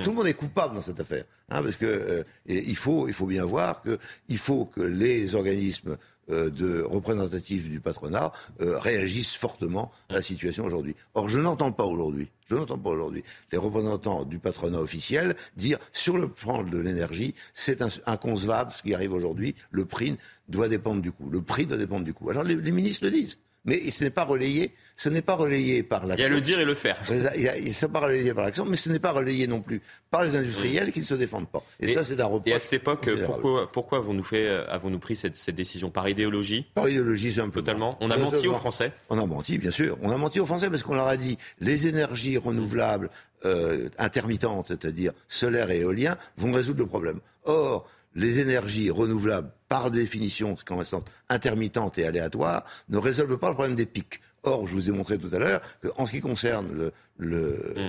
tout, le monde est coupable dans cette affaire, hein, parce que euh, il, faut, il faut bien voir qu'il faut que les organismes euh, de représentatifs du patronat euh, réagissent fortement à la situation aujourd'hui. Or, je n'entends pas aujourd'hui, je n'entends pas aujourd'hui les représentants du patronat officiel dire sur le plan de l'énergie, c'est inconcevable ce qui arrive aujourd'hui, le prix doit dépendre du coût. Le prix doit dépendre du coût. Alors les, les ministres le disent. Mais ce n'est pas relayé, ce n'est pas relayé par l'action. Il y a le dire et le faire. A, il pas relayé par l'action, mais ce n'est pas relayé non plus par les industriels qui ne se défendent pas. Et, ça, c'est un reproche. Et à cette époque, pourquoi, pourquoi avons-nous fait, avons-nous pris cette, cette, décision par idéologie Par idéologie, c'est un peu totalement. On a menti aux Français. On a menti, bien sûr. On a menti aux Français parce qu'on leur a dit les énergies renouvelables euh, intermittentes, c'est-à-dire solaire et éolien, vont résoudre le problème. Or, les énergies renouvelables, par définition, ce qu'on intermittentes et aléatoires, ne résolvent pas le problème des pics. Or, je vous ai montré tout à l'heure qu'en ce qui concerne hmm.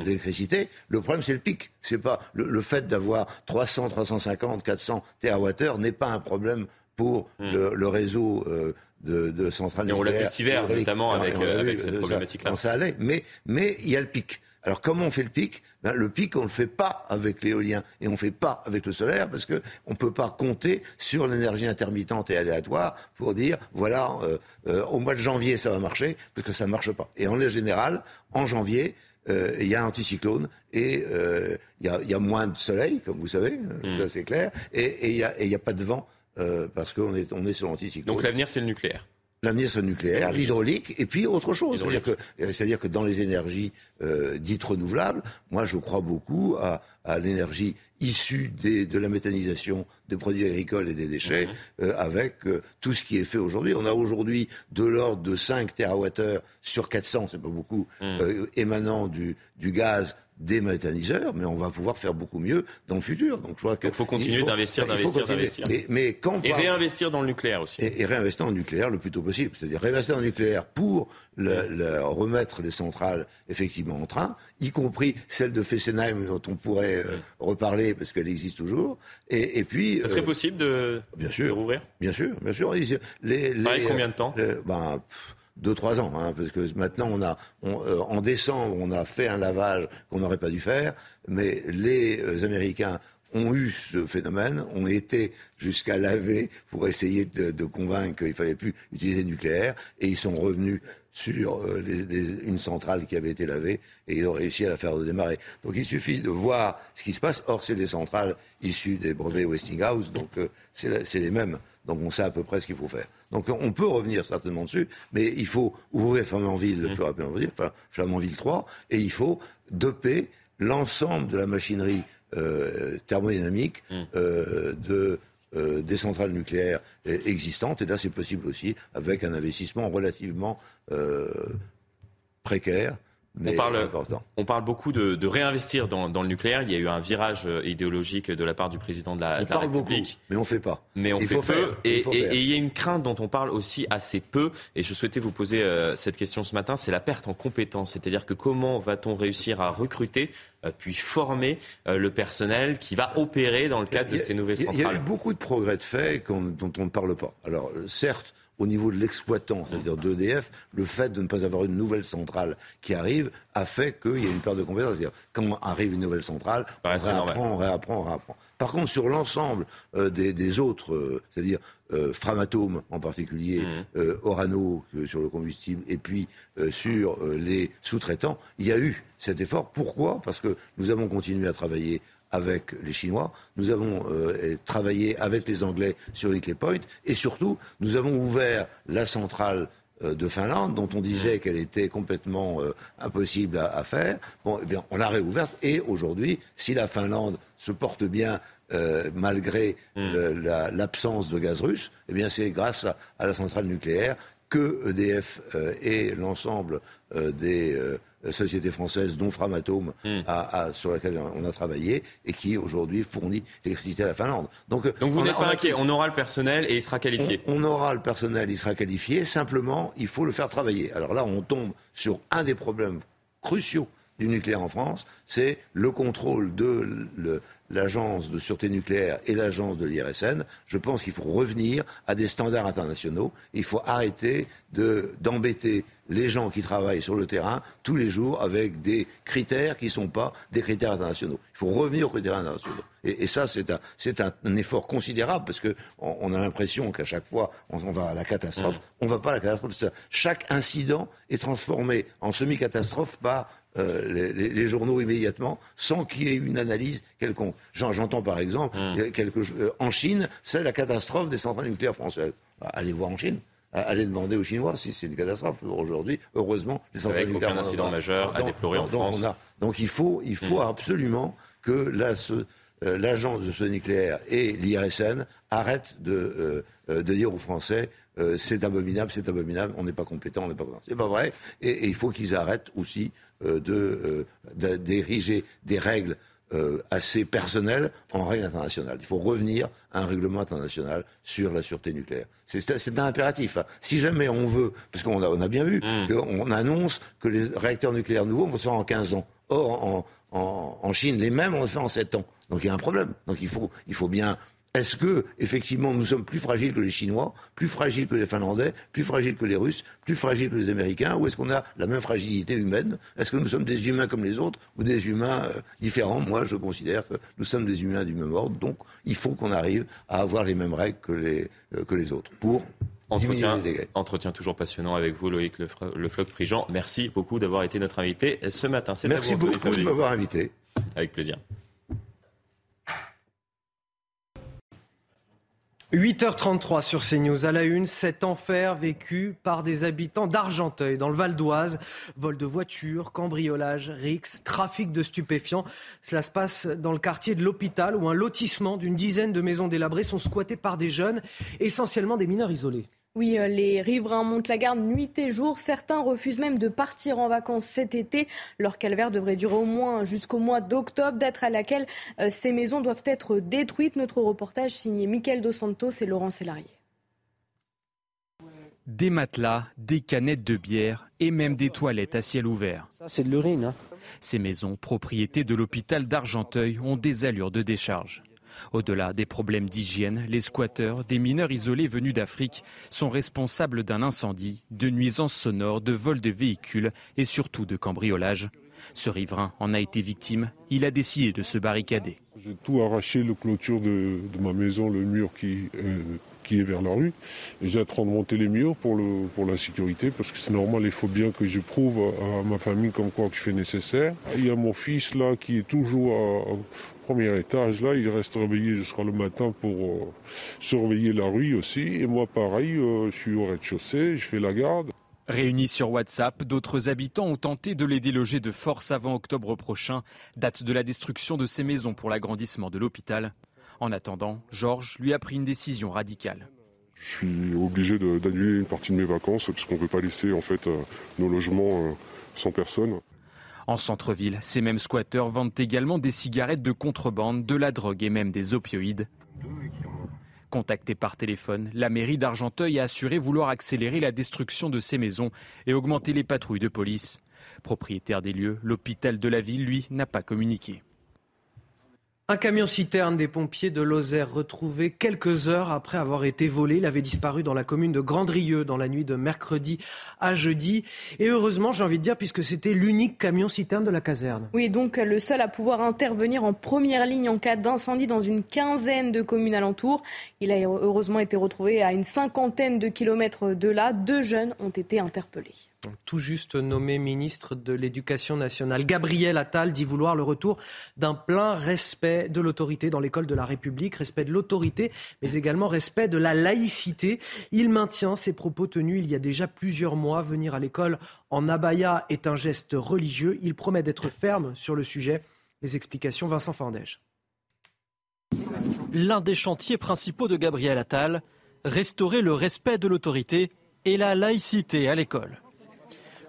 l'électricité, le, problème c'est le pic. C'est pas le, fait d'avoir 300, 350, 400 TWh n'est pas un problème pour hmm. le, réseau euh, de, centrales nucléaires. on l'a vu cet hiver, notamment avec, euh, cette problématique-là. Ça, allait, mais mais il y a le pic. Alors comment on fait le pic? Ben, Le pic, on ne le fait pas avec l'éolien et on ne fait pas avec le solaire parce qu'on ne peut pas compter sur l'énergie intermittente et aléatoire pour dire, voilà, euh, euh, au mois de janvier, ça va marcher, parce que ça ne marche pas. Et en général, en janvier, euh, il y a un anticyclone et il y, a, moins de soleil, comme vous savez, mmh. ça c'est clair, et il n'y a, pas de vent parce qu'on est, on est sur l'anticyclone. Donc l'avenir, c'est le nucléaire L'avenir, c'est le nucléaire, l'hydraulique, et puis autre chose. C'est-à-dire que, euh, c'est-à-dire que dans les énergies euh, dites renouvelables, moi, je crois beaucoup à, à l'énergie issue des, de la méthanisation des produits agricoles et des déchets, mhm. euh, avec tout ce qui est fait aujourd'hui. On a aujourd'hui de l'ordre de 5 TWh sur 400, c'est pas beaucoup, mhm. émanant du, du gaz des méthaniseurs, mais on va pouvoir faire beaucoup mieux dans le futur. Donc je crois qu'il faut continuer d'investir, d'investir, d'investir. Mais, quand et réinvestir dans le nucléaire aussi. Et, réinvestir dans le nucléaire le plus tôt possible. C'est-à-dire réinvestir dans le nucléaire pour le, remettre les centrales effectivement en train, y compris celle de Fessenheim dont on pourrait euh, reparler parce qu'elle existe toujours. Et, puis. Ce serait euh, possible de, bien sûr, rouvrir? Bien sûr, bien sûr. Les, les, combien de temps? ben, deux trois ans, hein, parce que maintenant on a, euh, en décembre, on a fait un lavage qu'on n'aurait pas dû faire, mais les euh, Américains ont eu ce phénomène, ont été jusqu'à laver pour essayer de, convaincre qu'il fallait plus utiliser le nucléaire, et ils sont revenus sur euh, une centrale qui avait été lavée et ils ont réussi à la faire redémarrer. Donc il suffit de voir ce qui se passe. Or, c'est des centrales issues des brevets Westinghouse, donc c'est les mêmes. Donc on sait à peu près ce qu'il faut faire. Donc on peut revenir certainement dessus, mais il faut ouvrir Flamanville le plus rapidement possible, enfin, Flamanville 3, et il faut doper l'ensemble de la machinerie euh, thermodynamique mmh. euh, de, euh, des centrales nucléaires existantes. Et là, c'est possible aussi avec un investissement relativement précaire on parle, on parle beaucoup de, réinvestir dans, le nucléaire. Il y a eu un virage euh, idéologique de la part du président de la, on parle Beaucoup, mais on fait pas. Mais on fait peu. et, il y a une crainte dont on parle aussi assez peu. Et je souhaitais vous poser euh, cette question ce matin. C'est la perte en compétences. C'est-à-dire que comment va-t-on réussir à recruter euh, puis former le personnel qui va opérer dans le cadre de ces nouvelles centrales. Il y a eu beaucoup de progrès de fait dont on ne parle pas. Alors certes, au niveau de l'exploitant, c'est-à-dire d'EDF, le fait de ne pas avoir une nouvelle centrale qui arrive a fait qu'il y a une perte de compétences. C'est-à-dire, quand arrive une nouvelle centrale, on réapprend, on réapprend, on réapprend. Par contre, sur l'ensemble euh, des, autres, euh, c'est-à-dire euh, Framatome en particulier, mmh. Orano sur le combustible, et puis sur les sous-traitants, il y a eu cet effort. Pourquoi? Parce que nous avons continué à travailler avec les Chinois, nous avons travaillé avec les Anglais sur Hickley Point, et surtout, nous avons ouvert la centrale de Finlande, dont on disait qu'elle était complètement impossible à, faire. Bon, eh bien, on l'a réouverte et aujourd'hui, si la Finlande se porte bien euh, malgré hmm. l'absence de gaz russe, eh bien c'est grâce à, la centrale nucléaire que EDF euh, et l'ensemble euh, des sociétés françaises, dont Framatome, hmm. sur laquelle on a travaillé, et qui aujourd'hui fournit l'électricité à la Finlande. Donc, vous n'êtes pas inquiet, on aura le personnel et il sera qualifié. On, on, aura le personnel, il sera qualifié, simplement il faut le faire travailler. Alors là, on tombe sur un des problèmes cruciaux du nucléaire en France, c'est le contrôle de l'agence de sûreté nucléaire et l'agence de l'IRSN. Je pense qu'il faut revenir à des standards internationaux. Il faut arrêter d'embêter les gens qui travaillent sur le terrain tous les jours avec des critères qui ne sont pas des critères internationaux. Il faut revenir aux critères internationaux. Et, ça, c'est un, effort considérable parce qu'on on a l'impression qu'à chaque fois, on, va à la catastrophe. Mmh. On ne va pas à la catastrophe. Chaque incident est transformé en semi-catastrophe par euh, les, journaux immédiatement sans qu'il y ait une analyse quelconque. J'entends par exemple, mmh. quelque, euh, en Chine, c'est la catastrophe des centrales nucléaires françaises. Bah, allez voir en Chine. Allez demander aux Chinois si c'est une catastrophe. Aujourd'hui, heureusement, les centrales Avec nucléaires. aucun incident majeur à déplorer en France. donc il faut, il faut mmh. absolument que euh, l'agence de ce nucléaire et l'IRSN arrêtent de, de dire aux Français c'est abominable, c'est abominable, on n'est pas compétent, on n'est pas C'est pas vrai. Et, il faut qu'ils arrêtent aussi euh, d'ériger des règles euh, assez personnelles en règles internationales. Il faut revenir à un règlement international sur la sûreté nucléaire. C'est un impératif. Hein. Si jamais on veut, parce qu'on a, on a bien vu mmh. qu'on annonce que les réacteurs nucléaires nouveaux vont se faire en 15 ans. Or, en, en, en Chine, les mêmes, on le fait en 7 ans. Donc il y a un problème. Donc il faut, il faut bien est-ce que, effectivement, nous sommes plus fragiles que les Chinois, plus fragiles que les Finlandais, plus fragiles que les Russes, plus fragiles que les Américains, ou est-ce qu'on a la même fragilité humaine? Est-ce que nous sommes des humains comme les autres ou des humains euh, différents? Moi, je considère que nous sommes des humains du même ordre, donc il faut qu'on arrive à avoir les mêmes règles que les, euh, que les autres pour Entretien, les dégâts. entretien toujours passionnant avec vous, Loïc Le, Le Prigent. Merci beaucoup d'avoir été notre invité ce matin. Merci beaucoup de m'avoir invité. Avec plaisir. 8h33 sur CNews. À la une, cet enfer vécu par des habitants d'Argenteuil, dans le Val d'Oise. Vol de voitures, cambriolage, rix, trafic de stupéfiants. Cela se passe dans le quartier de l'hôpital où un lotissement d'une dizaine de maisons délabrées sont squattées par des jeunes, essentiellement des mineurs isolés. Oui, euh, les riverains montent la garde nuit et jour. Certains refusent même de partir en vacances cet été. Leur calvaire devrait durer au moins jusqu'au mois d'octobre, date à laquelle euh, ces maisons doivent être détruites. Notre reportage signé Michael Dos Santos et Laurent Sélarié. Des matelas, des canettes de bière et même des toilettes à ciel ouvert. Ça, c'est de l'urine. Hein. Ces maisons, propriétés de l'hôpital d'Argenteuil, ont des allures de décharge. Au-delà des problèmes d'hygiène, les squatteurs, des mineurs isolés venus d'Afrique, sont responsables d'un incendie, de nuisances sonores, de vols de véhicules et surtout de cambriolage. Ce riverain en a été victime. Il a décidé de se barricader. J'ai tout arraché, le clôture de, ma maison, le mur qui, euh, est vers la rue. Et j'ai train de monter les murs pour, le, pour la sécurité, parce que c'est normal, il faut bien que je prouve à ma famille comme quoi que je fais nécessaire. Il y a mon fils là qui est toujours au premier étage, là, il reste réveillé jusqu'à le matin pour euh, surveiller la rue aussi. Et moi pareil, euh, je suis au rez-de-chaussée, je fais la garde. Réunis sur WhatsApp, d'autres habitants ont tenté de les déloger de force avant octobre prochain, date de la destruction de ces maisons pour l'agrandissement de l'hôpital. En attendant, Georges lui a pris une décision radicale. Je suis obligé d'annuler une partie de mes vacances parce qu'on ne peut pas laisser en fait euh, nos logements sans personne. En centre-ville, ces mêmes squatteurs vendent également des cigarettes de contrebande, de la drogue et même des opioïdes. Contacté par téléphone, la mairie d'Argenteuil a assuré vouloir accélérer la destruction de ces maisons et augmenter les patrouilles de police. Propriétaire des lieux, l'hôpital de la ville, lui, n'a pas communiqué. Un camion citerne des pompiers de Lozère retrouvé quelques heures après avoir été volé. Il avait disparu dans la commune de Grandrieux dans la nuit de mercredi à jeudi. Et heureusement, j'ai envie de dire, puisque c'était l'unique camion citerne de la caserne. Oui, donc le seul à pouvoir intervenir en première ligne en cas d'incendie dans une quinzaine de communes alentours. Il a heureusement été retrouvé à une cinquantaine de kilomètres de là. Deux jeunes ont été interpellés tout juste nommé ministre de l'Éducation nationale. Gabriel Attal dit vouloir le retour d'un plein respect de l'autorité dans l'école de la République, respect de l'autorité, mais également respect de la laïcité. Il maintient ses propos tenus il y a déjà plusieurs mois. Venir à l'école en abaya est un geste religieux. Il promet d'être ferme sur le sujet. Les explications, Vincent Fandège. L'un des chantiers principaux de Gabriel Attal, restaurer le respect de l'autorité et la laïcité à l'école.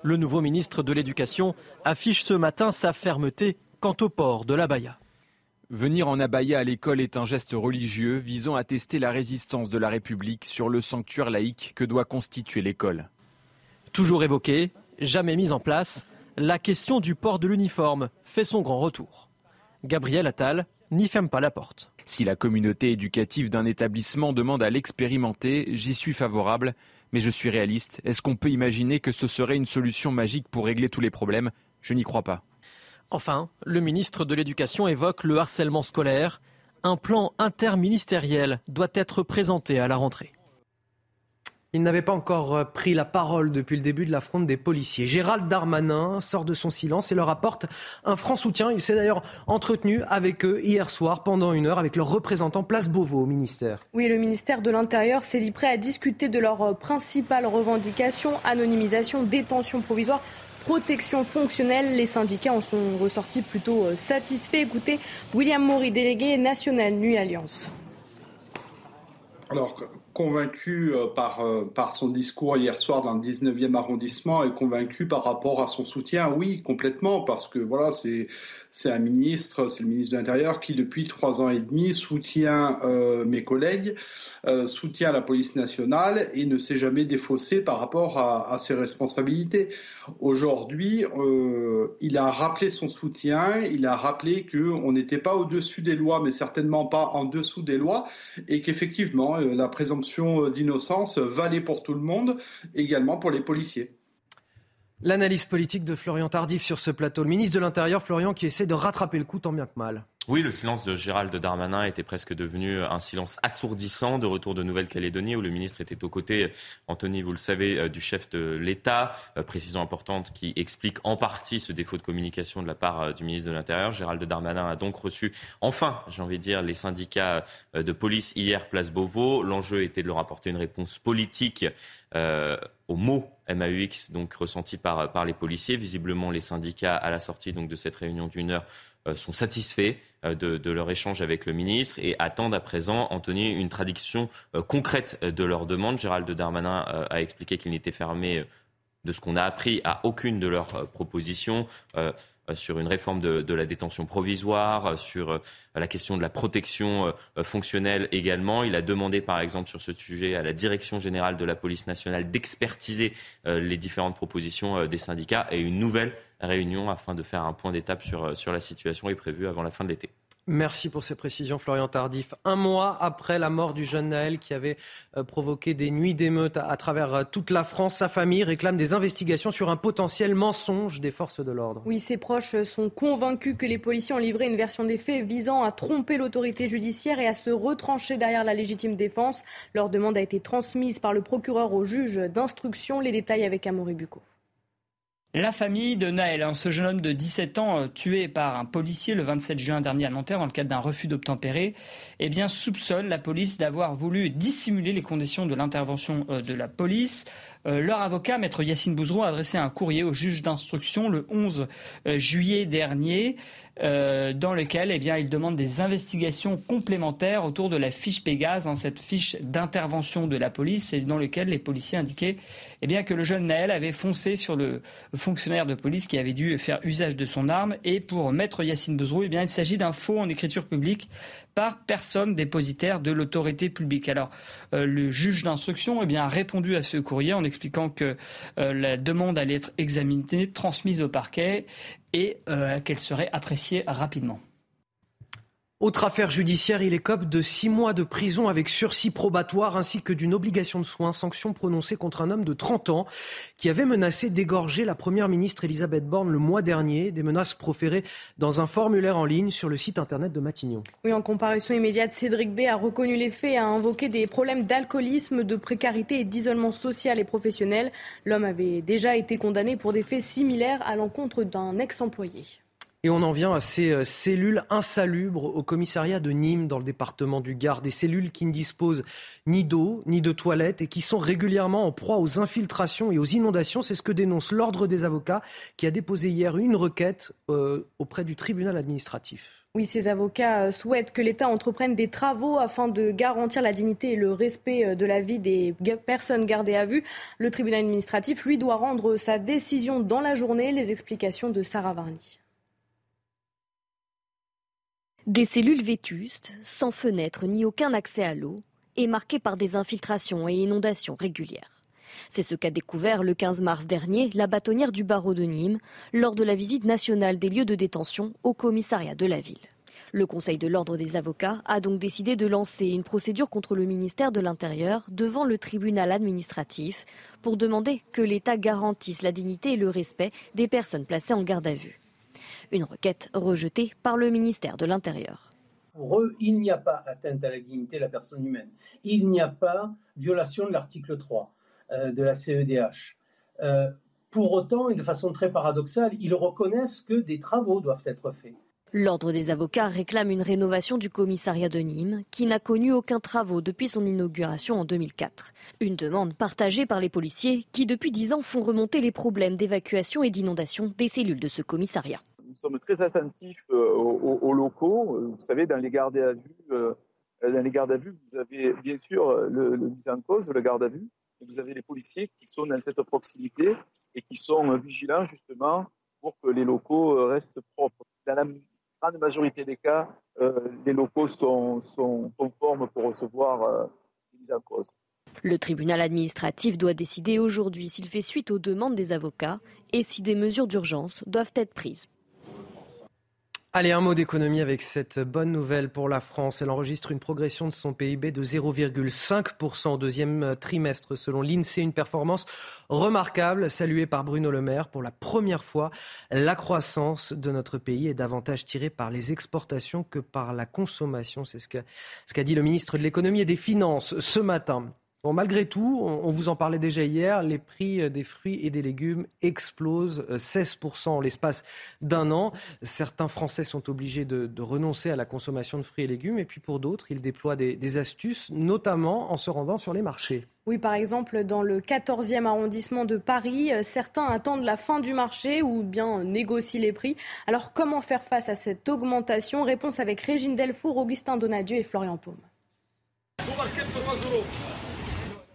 Le nouveau ministre de l'Éducation affiche ce matin sa fermeté quant au port de l'abaya. Venir en abaya à l'école est un geste religieux visant à tester la résistance de la République sur le sanctuaire laïque que doit constituer l'école. Toujours évoquée, jamais mise en place, la question du port de l'uniforme fait son grand retour. Gabriel Attal n'y ferme pas la porte. Si la communauté éducative d'un établissement demande à l'expérimenter, j'y suis favorable, mais je suis réaliste. Est-ce qu'on peut imaginer que ce serait une solution magique pour régler tous les problèmes? Je n'y crois pas. Enfin, le ministre de l'Éducation évoque le harcèlement scolaire. Un plan interministériel doit être présenté à la rentrée. Il n'avait pas encore euh, pris la parole depuis le début de la fronde des policiers. Gérald Darmanin sort de son silence et leur apporte un franc soutien. Il s'est d'ailleurs entretenu avec eux hier soir pendant une heure avec leurs représentants Place Beauvau au ministère. Oui, le ministère de l'Intérieur s'est dit prêt à discuter de leurs euh, principales revendications anonymisation, détention provisoire, protection fonctionnelle. Les syndicats en sont ressortis plutôt euh, satisfaits. Écoutez, William Maury, délégué national Nuit Alliance. Alors, convaincu euh, par, euh, par son discours hier soir dans le 19e arrondissement et convaincu par rapport à son soutien, oui, complètement, parce que voilà, c'est un ministre, c'est le ministre de l'Intérieur qui, depuis trois ans et demi, soutient euh, mes collègues, soutient la police nationale et ne s'est jamais défaussé par rapport à, ses responsabilités. Aujourd'hui, il a rappelé son soutien, il a rappelé qu'on n'était pas au-dessus des lois, mais certainement pas en dessous des lois, et qu'effectivement, la présomption d'innocence valait pour tout le monde, également pour les policiers. L'analyse politique de Florian Tardif sur ce plateau. Le ministre de l'Intérieur, Florian, qui essaie de rattraper le coup tant bien que mal. Oui, le silence de Gérald Darmanin était presque devenu un silence assourdissant de retour de Nouvelle-Calédonie où le ministre était aux côtés, Anthony, vous le savez, euh, du chef de l'État. Euh, précision importante qui explique en partie ce défaut de communication de la part euh, du ministre de l'Intérieur. Gérald Darmanin a donc reçu, enfin, j'ai envie de dire, les syndicats de police hier, place Beauvau. L'enjeu était de leur apporter une réponse politique aux mots MAUX donc ressenti par, les policiers. Visiblement, les syndicats, à la sortie de cette réunion d'une heure, euh, sont satisfaits euh, de, leur échange avec le ministre et attendent à présent, Anthony, une traduction euh, concrète de leurs demandes. Gérald Darmanin a expliqué qu'il n'était fermé de ce qu'on a appris à aucune de leurs propositions. Sur une réforme de, la détention provisoire, euh, sur euh, la question de la protection fonctionnelle également. Il a demandé, par exemple, sur ce sujet à la Direction générale de la police nationale d'expertiser les différentes propositions des syndicats et une nouvelle réunion afin de faire un point d'étape sur, sur la situation est prévue avant la fin de l'été. Merci pour ces précisions, Florian Tardif. Un mois après la mort du jeune Naël qui avait euh, provoqué des nuits d'émeutes à, travers euh, toute la France, sa famille réclame des investigations sur un potentiel mensonge des forces de l'ordre. Oui, ses proches sont convaincus que les policiers ont livré une version des faits visant à tromper l'autorité judiciaire et à se retrancher derrière la légitime défense. Leur demande a été transmise par le procureur au juge d'instruction. Les détails avec Amaury Bucco. La famille de Naël, hein, ce jeune homme de 17 ans euh, tué par un policier le 27 juin dernier à Nanterre dans le cadre d'un refus d'obtempérer, eh bien soupçonne la police d'avoir voulu dissimuler les conditions de l'intervention euh, de la police. Euh, leur avocat, maître Yacine Bouzrou, a adressé un courrier au juge d'instruction le 11 juillet dernier euh, dans lequel eh bien, il demande des investigations complémentaires autour de la fiche Pégase, hein, cette fiche d'intervention de la police, et dans lequel les policiers indiquaient eh bien, que le jeune Naël avait foncé sur le fonctionnaire de police qui avait dû faire usage de son arme. Et pour maître Yacine Bezrou, eh bien, il s'agit d'un faux en écriture publique par personne dépositaire de l'autorité publique. Alors, euh, le juge d'instruction eh bien, a répondu à ce courrier en expliquant que euh, la demande allait être examinée, transmise au parquet et euh, qu'elle serait appréciée rapidement. Autre affaire judiciaire, il écope de six mois de prison avec sursis probatoire ainsi que d'une obligation de soins, sanction prononcée contre un homme de 30 ans qui avait menacé d'égorger la première ministre Elisabeth Borne le mois dernier, des menaces proférées dans un formulaire en ligne sur le site internet de Matignon. Oui, en comparution immédiate, Cédric B a reconnu les faits et a invoqué des problèmes d'alcoolisme, de précarité et d'isolement social et professionnel. L'homme avait déjà été condamné pour des faits similaires à l'encontre d'un ex-employé. Et on en vient à ces euh, cellules insalubres au commissariat de Nîmes dans le département du Gard. Des cellules qui ne disposent ni d'eau, ni de toilettes et qui sont régulièrement en proie aux infiltrations et aux inondations. C'est ce que dénonce l'Ordre des avocats qui a déposé hier une requête euh, auprès du tribunal administratif. Oui, ces avocats euh, souhaitent que l'État entreprenne des travaux afin de garantir la dignité et le respect de la vie des personnes gardées à vue. Le tribunal administratif, lui, doit rendre sa décision dans la journée. Les explications de Sarah Varny. Des cellules vétustes, sans fenêtres ni aucun accès à l'eau, et marquées par des infiltrations et inondations régulières. C'est ce qu'a découvert le 15 mars dernier la bâtonnière du barreau de Nîmes lors de la visite nationale des lieux de détention au commissariat de la ville. Le Conseil de l'ordre des avocats a donc décidé de lancer une procédure contre le ministère de l'Intérieur devant le tribunal administratif pour demander que l'État garantisse la dignité et le respect des personnes placées en garde à vue. Une requête rejetée par le ministère de l'Intérieur. Pour eux, il n'y a pas atteinte à la dignité de la personne humaine. Il n'y a pas violation de l'article 3 euh, de la CEDH. Euh, pour autant, et de façon très paradoxale, ils reconnaissent que des travaux doivent être faits. L'Ordre des avocats réclame une rénovation du commissariat de Nîmes, qui n'a connu aucun travaux depuis son inauguration en 2004. Une demande partagée par les policiers, qui depuis dix ans font remonter les problèmes d'évacuation et d'inondation des cellules de ce commissariat sommes très attentifs euh, aux, locaux. Euh, vous savez, dans les gardes à vue, euh, dans les gardes à vue, vous avez bien sûr le, le mise en cause, le garde à vue, et vous avez les policiers qui sont dans cette proximité et qui sont vigilants justement pour que les locaux restent propres. Dans la grande majorité des cas, les locaux sont, sont, conformes pour recevoir les mises en cause. Le tribunal administratif doit décider aujourd'hui s'il fait suite aux demandes des avocats et si des mesures d'urgence doivent être prises. Allez, un mot d'économie avec cette bonne nouvelle pour la France. Elle enregistre une progression de son PIB de 0,5% au deuxième trimestre selon l'INSEE, une performance remarquable saluée par Bruno Le Maire. Pour la première fois, la croissance de notre pays est davantage tirée par les exportations que par la consommation. C'est ce qu'a ce dit le ministre de l'économie et des finances ce matin. Bon, malgré tout, on, vous en parlait déjà hier, les prix euh, des fruits et des légumes explosent 16% euh, en l'espace d'un an. Certains Français sont obligés de, renoncer à la consommation de fruits et légumes, et puis pour d'autres, ils déploient des, astuces, notamment en se rendant sur les marchés. Oui, par exemple, dans le 14e arrondissement de Paris, euh, certains attendent la fin du marché ou bien négocient les prix. Alors, comment faire face à cette augmentation? Réponse avec Régine Delfour, Augustin Donadieu et Florian Paume.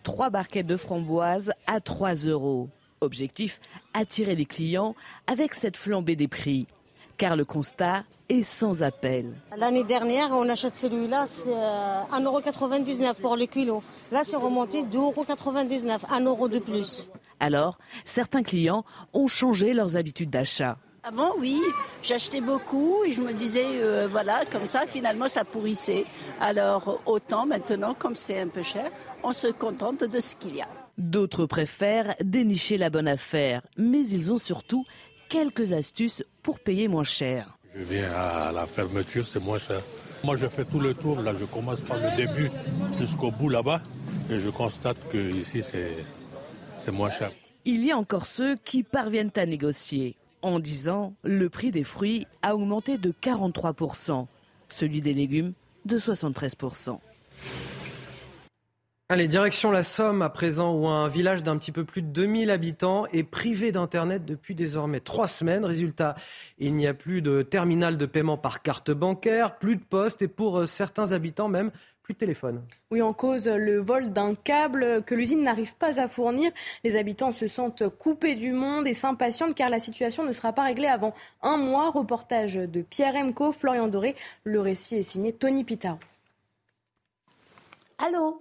Trois barquettes de framboises à 3 euros. Objectif, attirer des clients avec cette flambée des prix. Car le constat est sans appel. L'année dernière, on achète celui-là, c'est 1,99€ euh, pour le kilo. Là, c'est remonté 2,99€, 1 euro de plus. Alors, certains clients ont changé leurs habitudes d'achat. Avant, oui, j'achetais beaucoup et je me disais, euh, voilà, comme ça, finalement, ça pourrissait. Alors, autant maintenant, comme c'est un peu cher, on se contente de ce qu'il y a. D'autres préfèrent dénicher la bonne affaire, mais ils ont surtout quelques astuces pour payer moins cher. Je viens à la fermeture, c'est moins cher. Moi, je fais tout le tour. Là, je commence par le début jusqu'au bout là-bas et je constate que ici, c'est moins cher. Il y a encore ceux qui parviennent à négocier. En 10 ans, le prix des fruits a augmenté de 43%, celui des légumes de 73%. Allez, direction la Somme à présent, où un village d'un petit peu plus de 2000 habitants est privé d'Internet depuis désormais trois semaines. Résultat, il n'y a plus de terminal de paiement par carte bancaire, plus de poste et pour euh, certains habitants même, plus de téléphone. Oui, en cause le vol d'un câble que l'usine n'arrive pas à fournir. Les habitants se sentent coupés du monde et s'impatientent car la situation ne sera pas réglée avant un mois. Reportage de Pierre Emco, Florian Doré. Le récit est signé Tony Pitaro. Allô?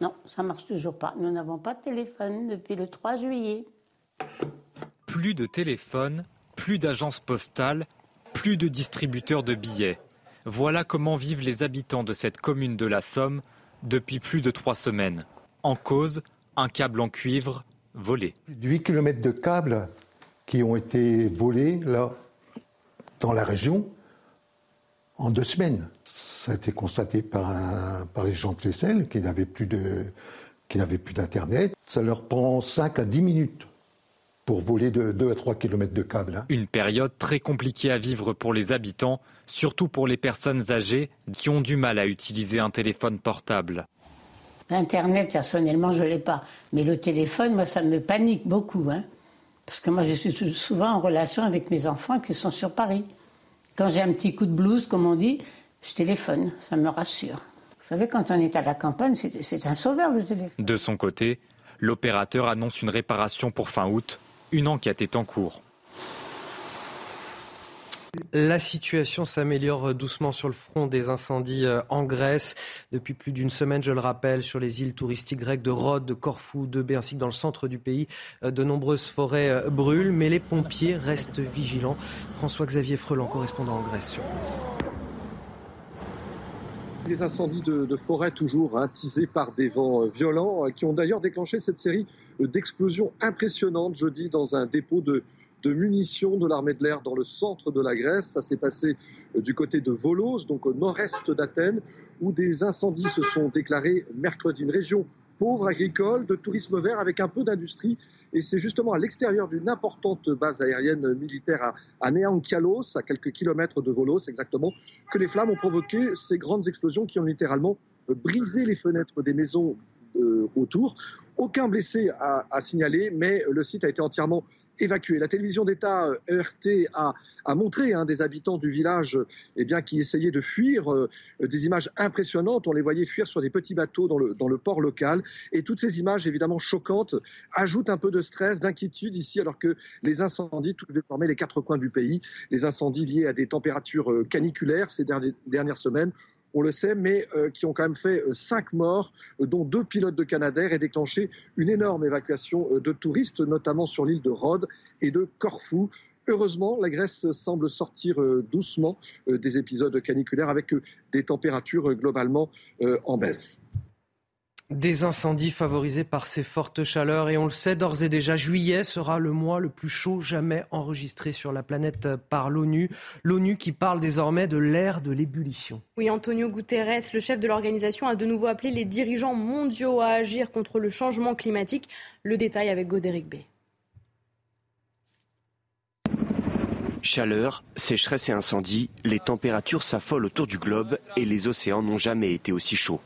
Non, ça marche toujours pas. Nous n'avons pas de téléphone depuis le 3 juillet. Plus de téléphone, plus d'agences postales, plus de distributeurs de billets. Voilà comment vivent les habitants de cette commune de la Somme depuis plus de trois semaines. En cause, un câble en cuivre volé. Plus de 8 km de câbles qui ont été volés là, dans la région en deux semaines. Ça a été constaté par, les gens de Flessel qui n'avaient plus d'Internet. Ça leur prend 5 à 10 minutes pour voler de 2 à 3 km de câbles. Hein. Une période très compliquée à vivre pour les habitants, surtout pour les personnes âgées qui ont du mal à utiliser un téléphone portable. Internet, personnellement, je ne l'ai pas. Mais le téléphone, moi, ça me panique beaucoup. Hein. Parce que moi, je suis souvent en relation avec mes enfants qui sont sur Paris. Quand j'ai un petit coup de blues, comme on dit, je téléphone. Ça me rassure. Vous savez, quand on est à la campagne, c'est un sauveur, le téléphone. De son côté, l'opérateur annonce une réparation pour fin août. Une enquête est en cours. La situation s'améliore doucement sur le front des incendies euh, en Grèce. Depuis plus d'une semaine, je le rappelle, sur les îles touristiques grecques de Rhodes, de Corfou, de B, ainsi que dans le centre du pays, euh, de nombreuses forêts euh, brûlent, mais les pompiers restent vigilants. François-Xavier Freland, correspondant en Grèce sur place. Des incendies de, forêt toujours hein, teasés par des vents violents qui ont d'ailleurs déclenché cette série d'explosions impressionnantes jeudi dans un dépôt de, munitions de l'armée de l'air dans le centre de la Grèce. Ça s'est passé euh, du côté de Volos, donc au nord-est d'Athènes, où des incendies se sont déclarés mercredi. Une région pauvre, agricole, de tourisme vert avec un peu d'industrie. Et c'est justement à l'extérieur d'une importante base aérienne militaire à, Neankialos, à quelques kilomètres de Volos exactement, que les flammes ont provoqué ces grandes explosions qui ont littéralement brisé les fenêtres des maisons euh, autour. Aucun blessé à, à signaler, mais le site a été entièrement La télévision d'État ERT euh, a, a montré hein, des habitants du village eh bien, qui essayaient de fuir, euh, des images impressionnantes. On les voyait fuir sur des petits bateaux dans le, dans le port local. Et toutes ces images, évidemment choquantes, ajoutent un peu de stress, d'inquiétude ici, alors que les incendies touchent désormais les quatre coins du pays. Les incendies liés à des températures euh, caniculaires ces dernières semaines on le sait, mais euh, qui ont quand même fait euh, cinq morts, euh, dont deux pilotes de Canadair, et déclenché une énorme évacuation de touristes, notamment sur l'île de Rhodes et de Corfou. Heureusement, la Grèce semble sortir doucement des épisodes caniculaires avec des températures globalement en baisse. Des incendies favorisés par ces fortes chaleurs et on le sait d'ores et déjà, juillet sera le mois le plus chaud jamais enregistré sur la planète par l'ONU. L'ONU qui parle désormais de l'ère de l'ébullition. Oui, Antonio Guterres, le chef de l'organisation, a de nouveau appelé les dirigeants mondiaux à agir contre le changement climatique. Le détail avec Godéric B. Chaleur, sécheresse et incendie, les températures s'affolent autour du globe et les océans n'ont jamais été aussi chauds.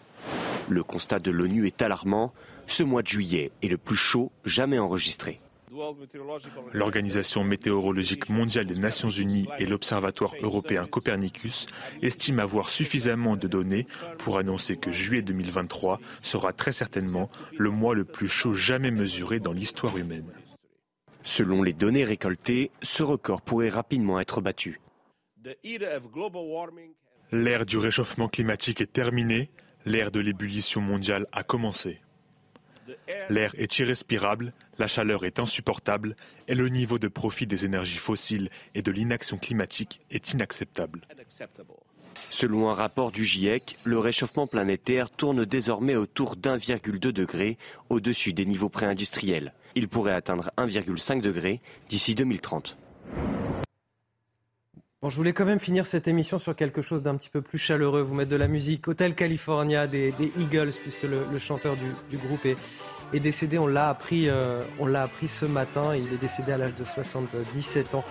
Le constat de l'ONU est alarmant. Ce mois de juillet est le plus chaud jamais enregistré. L'Organisation météorologique mondiale des Nations Unies et l'Observatoire européen Copernicus estiment avoir suffisamment de données pour annoncer que juillet 2023 sera très certainement le mois le plus chaud jamais mesuré dans l'histoire humaine. Selon les données récoltées, ce record pourrait rapidement être battu. L'ère du réchauffement climatique est terminée l'ère de l'ébullition mondiale a commencé. L'air est irrespirable, la chaleur est insupportable et le niveau de profit des énergies fossiles et de l'inaction climatique est inacceptable. Selon un rapport du GIEC, le réchauffement planétaire tourne désormais autour d'1,2 degré au-dessus des niveaux préindustriels. Il pourrait atteindre 1,5 degré d'ici 2030 je voulais quand même finir cette émission sur quelque chose d'un petit peu plus chaleureux, vous mettre de la musique. Hôtel California des, Eagles, puisque le, chanteur du, groupe est, est, décédé. On l'a appris, euh, on l'a appris ce matin. Il est décédé à l'âge de 77 ans.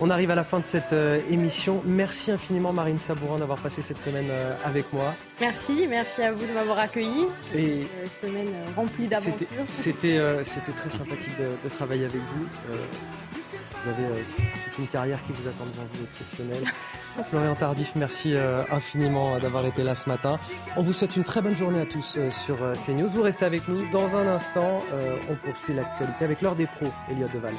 On arrive à la fin de cette euh, émission. Merci infiniment Marine Sabourin d'avoir passé cette semaine euh, avec moi. Merci, merci à vous de m'avoir accueilli. Et une semaine remplie d'aventures. C'était, c'était très sympathique de, de, travailler avec vous. Vous avez une carrière qui vous attend devant vous exceptionnelle. [laughs] Florian Tardif, merci euh, infiniment d'avoir été là ce matin. On vous souhaite une très bonne journée à tous euh, sur CNews. Vous restez avec nous. Dans un instant, on poursuit l'actualité avec l'heure des pros, Elliot Deval.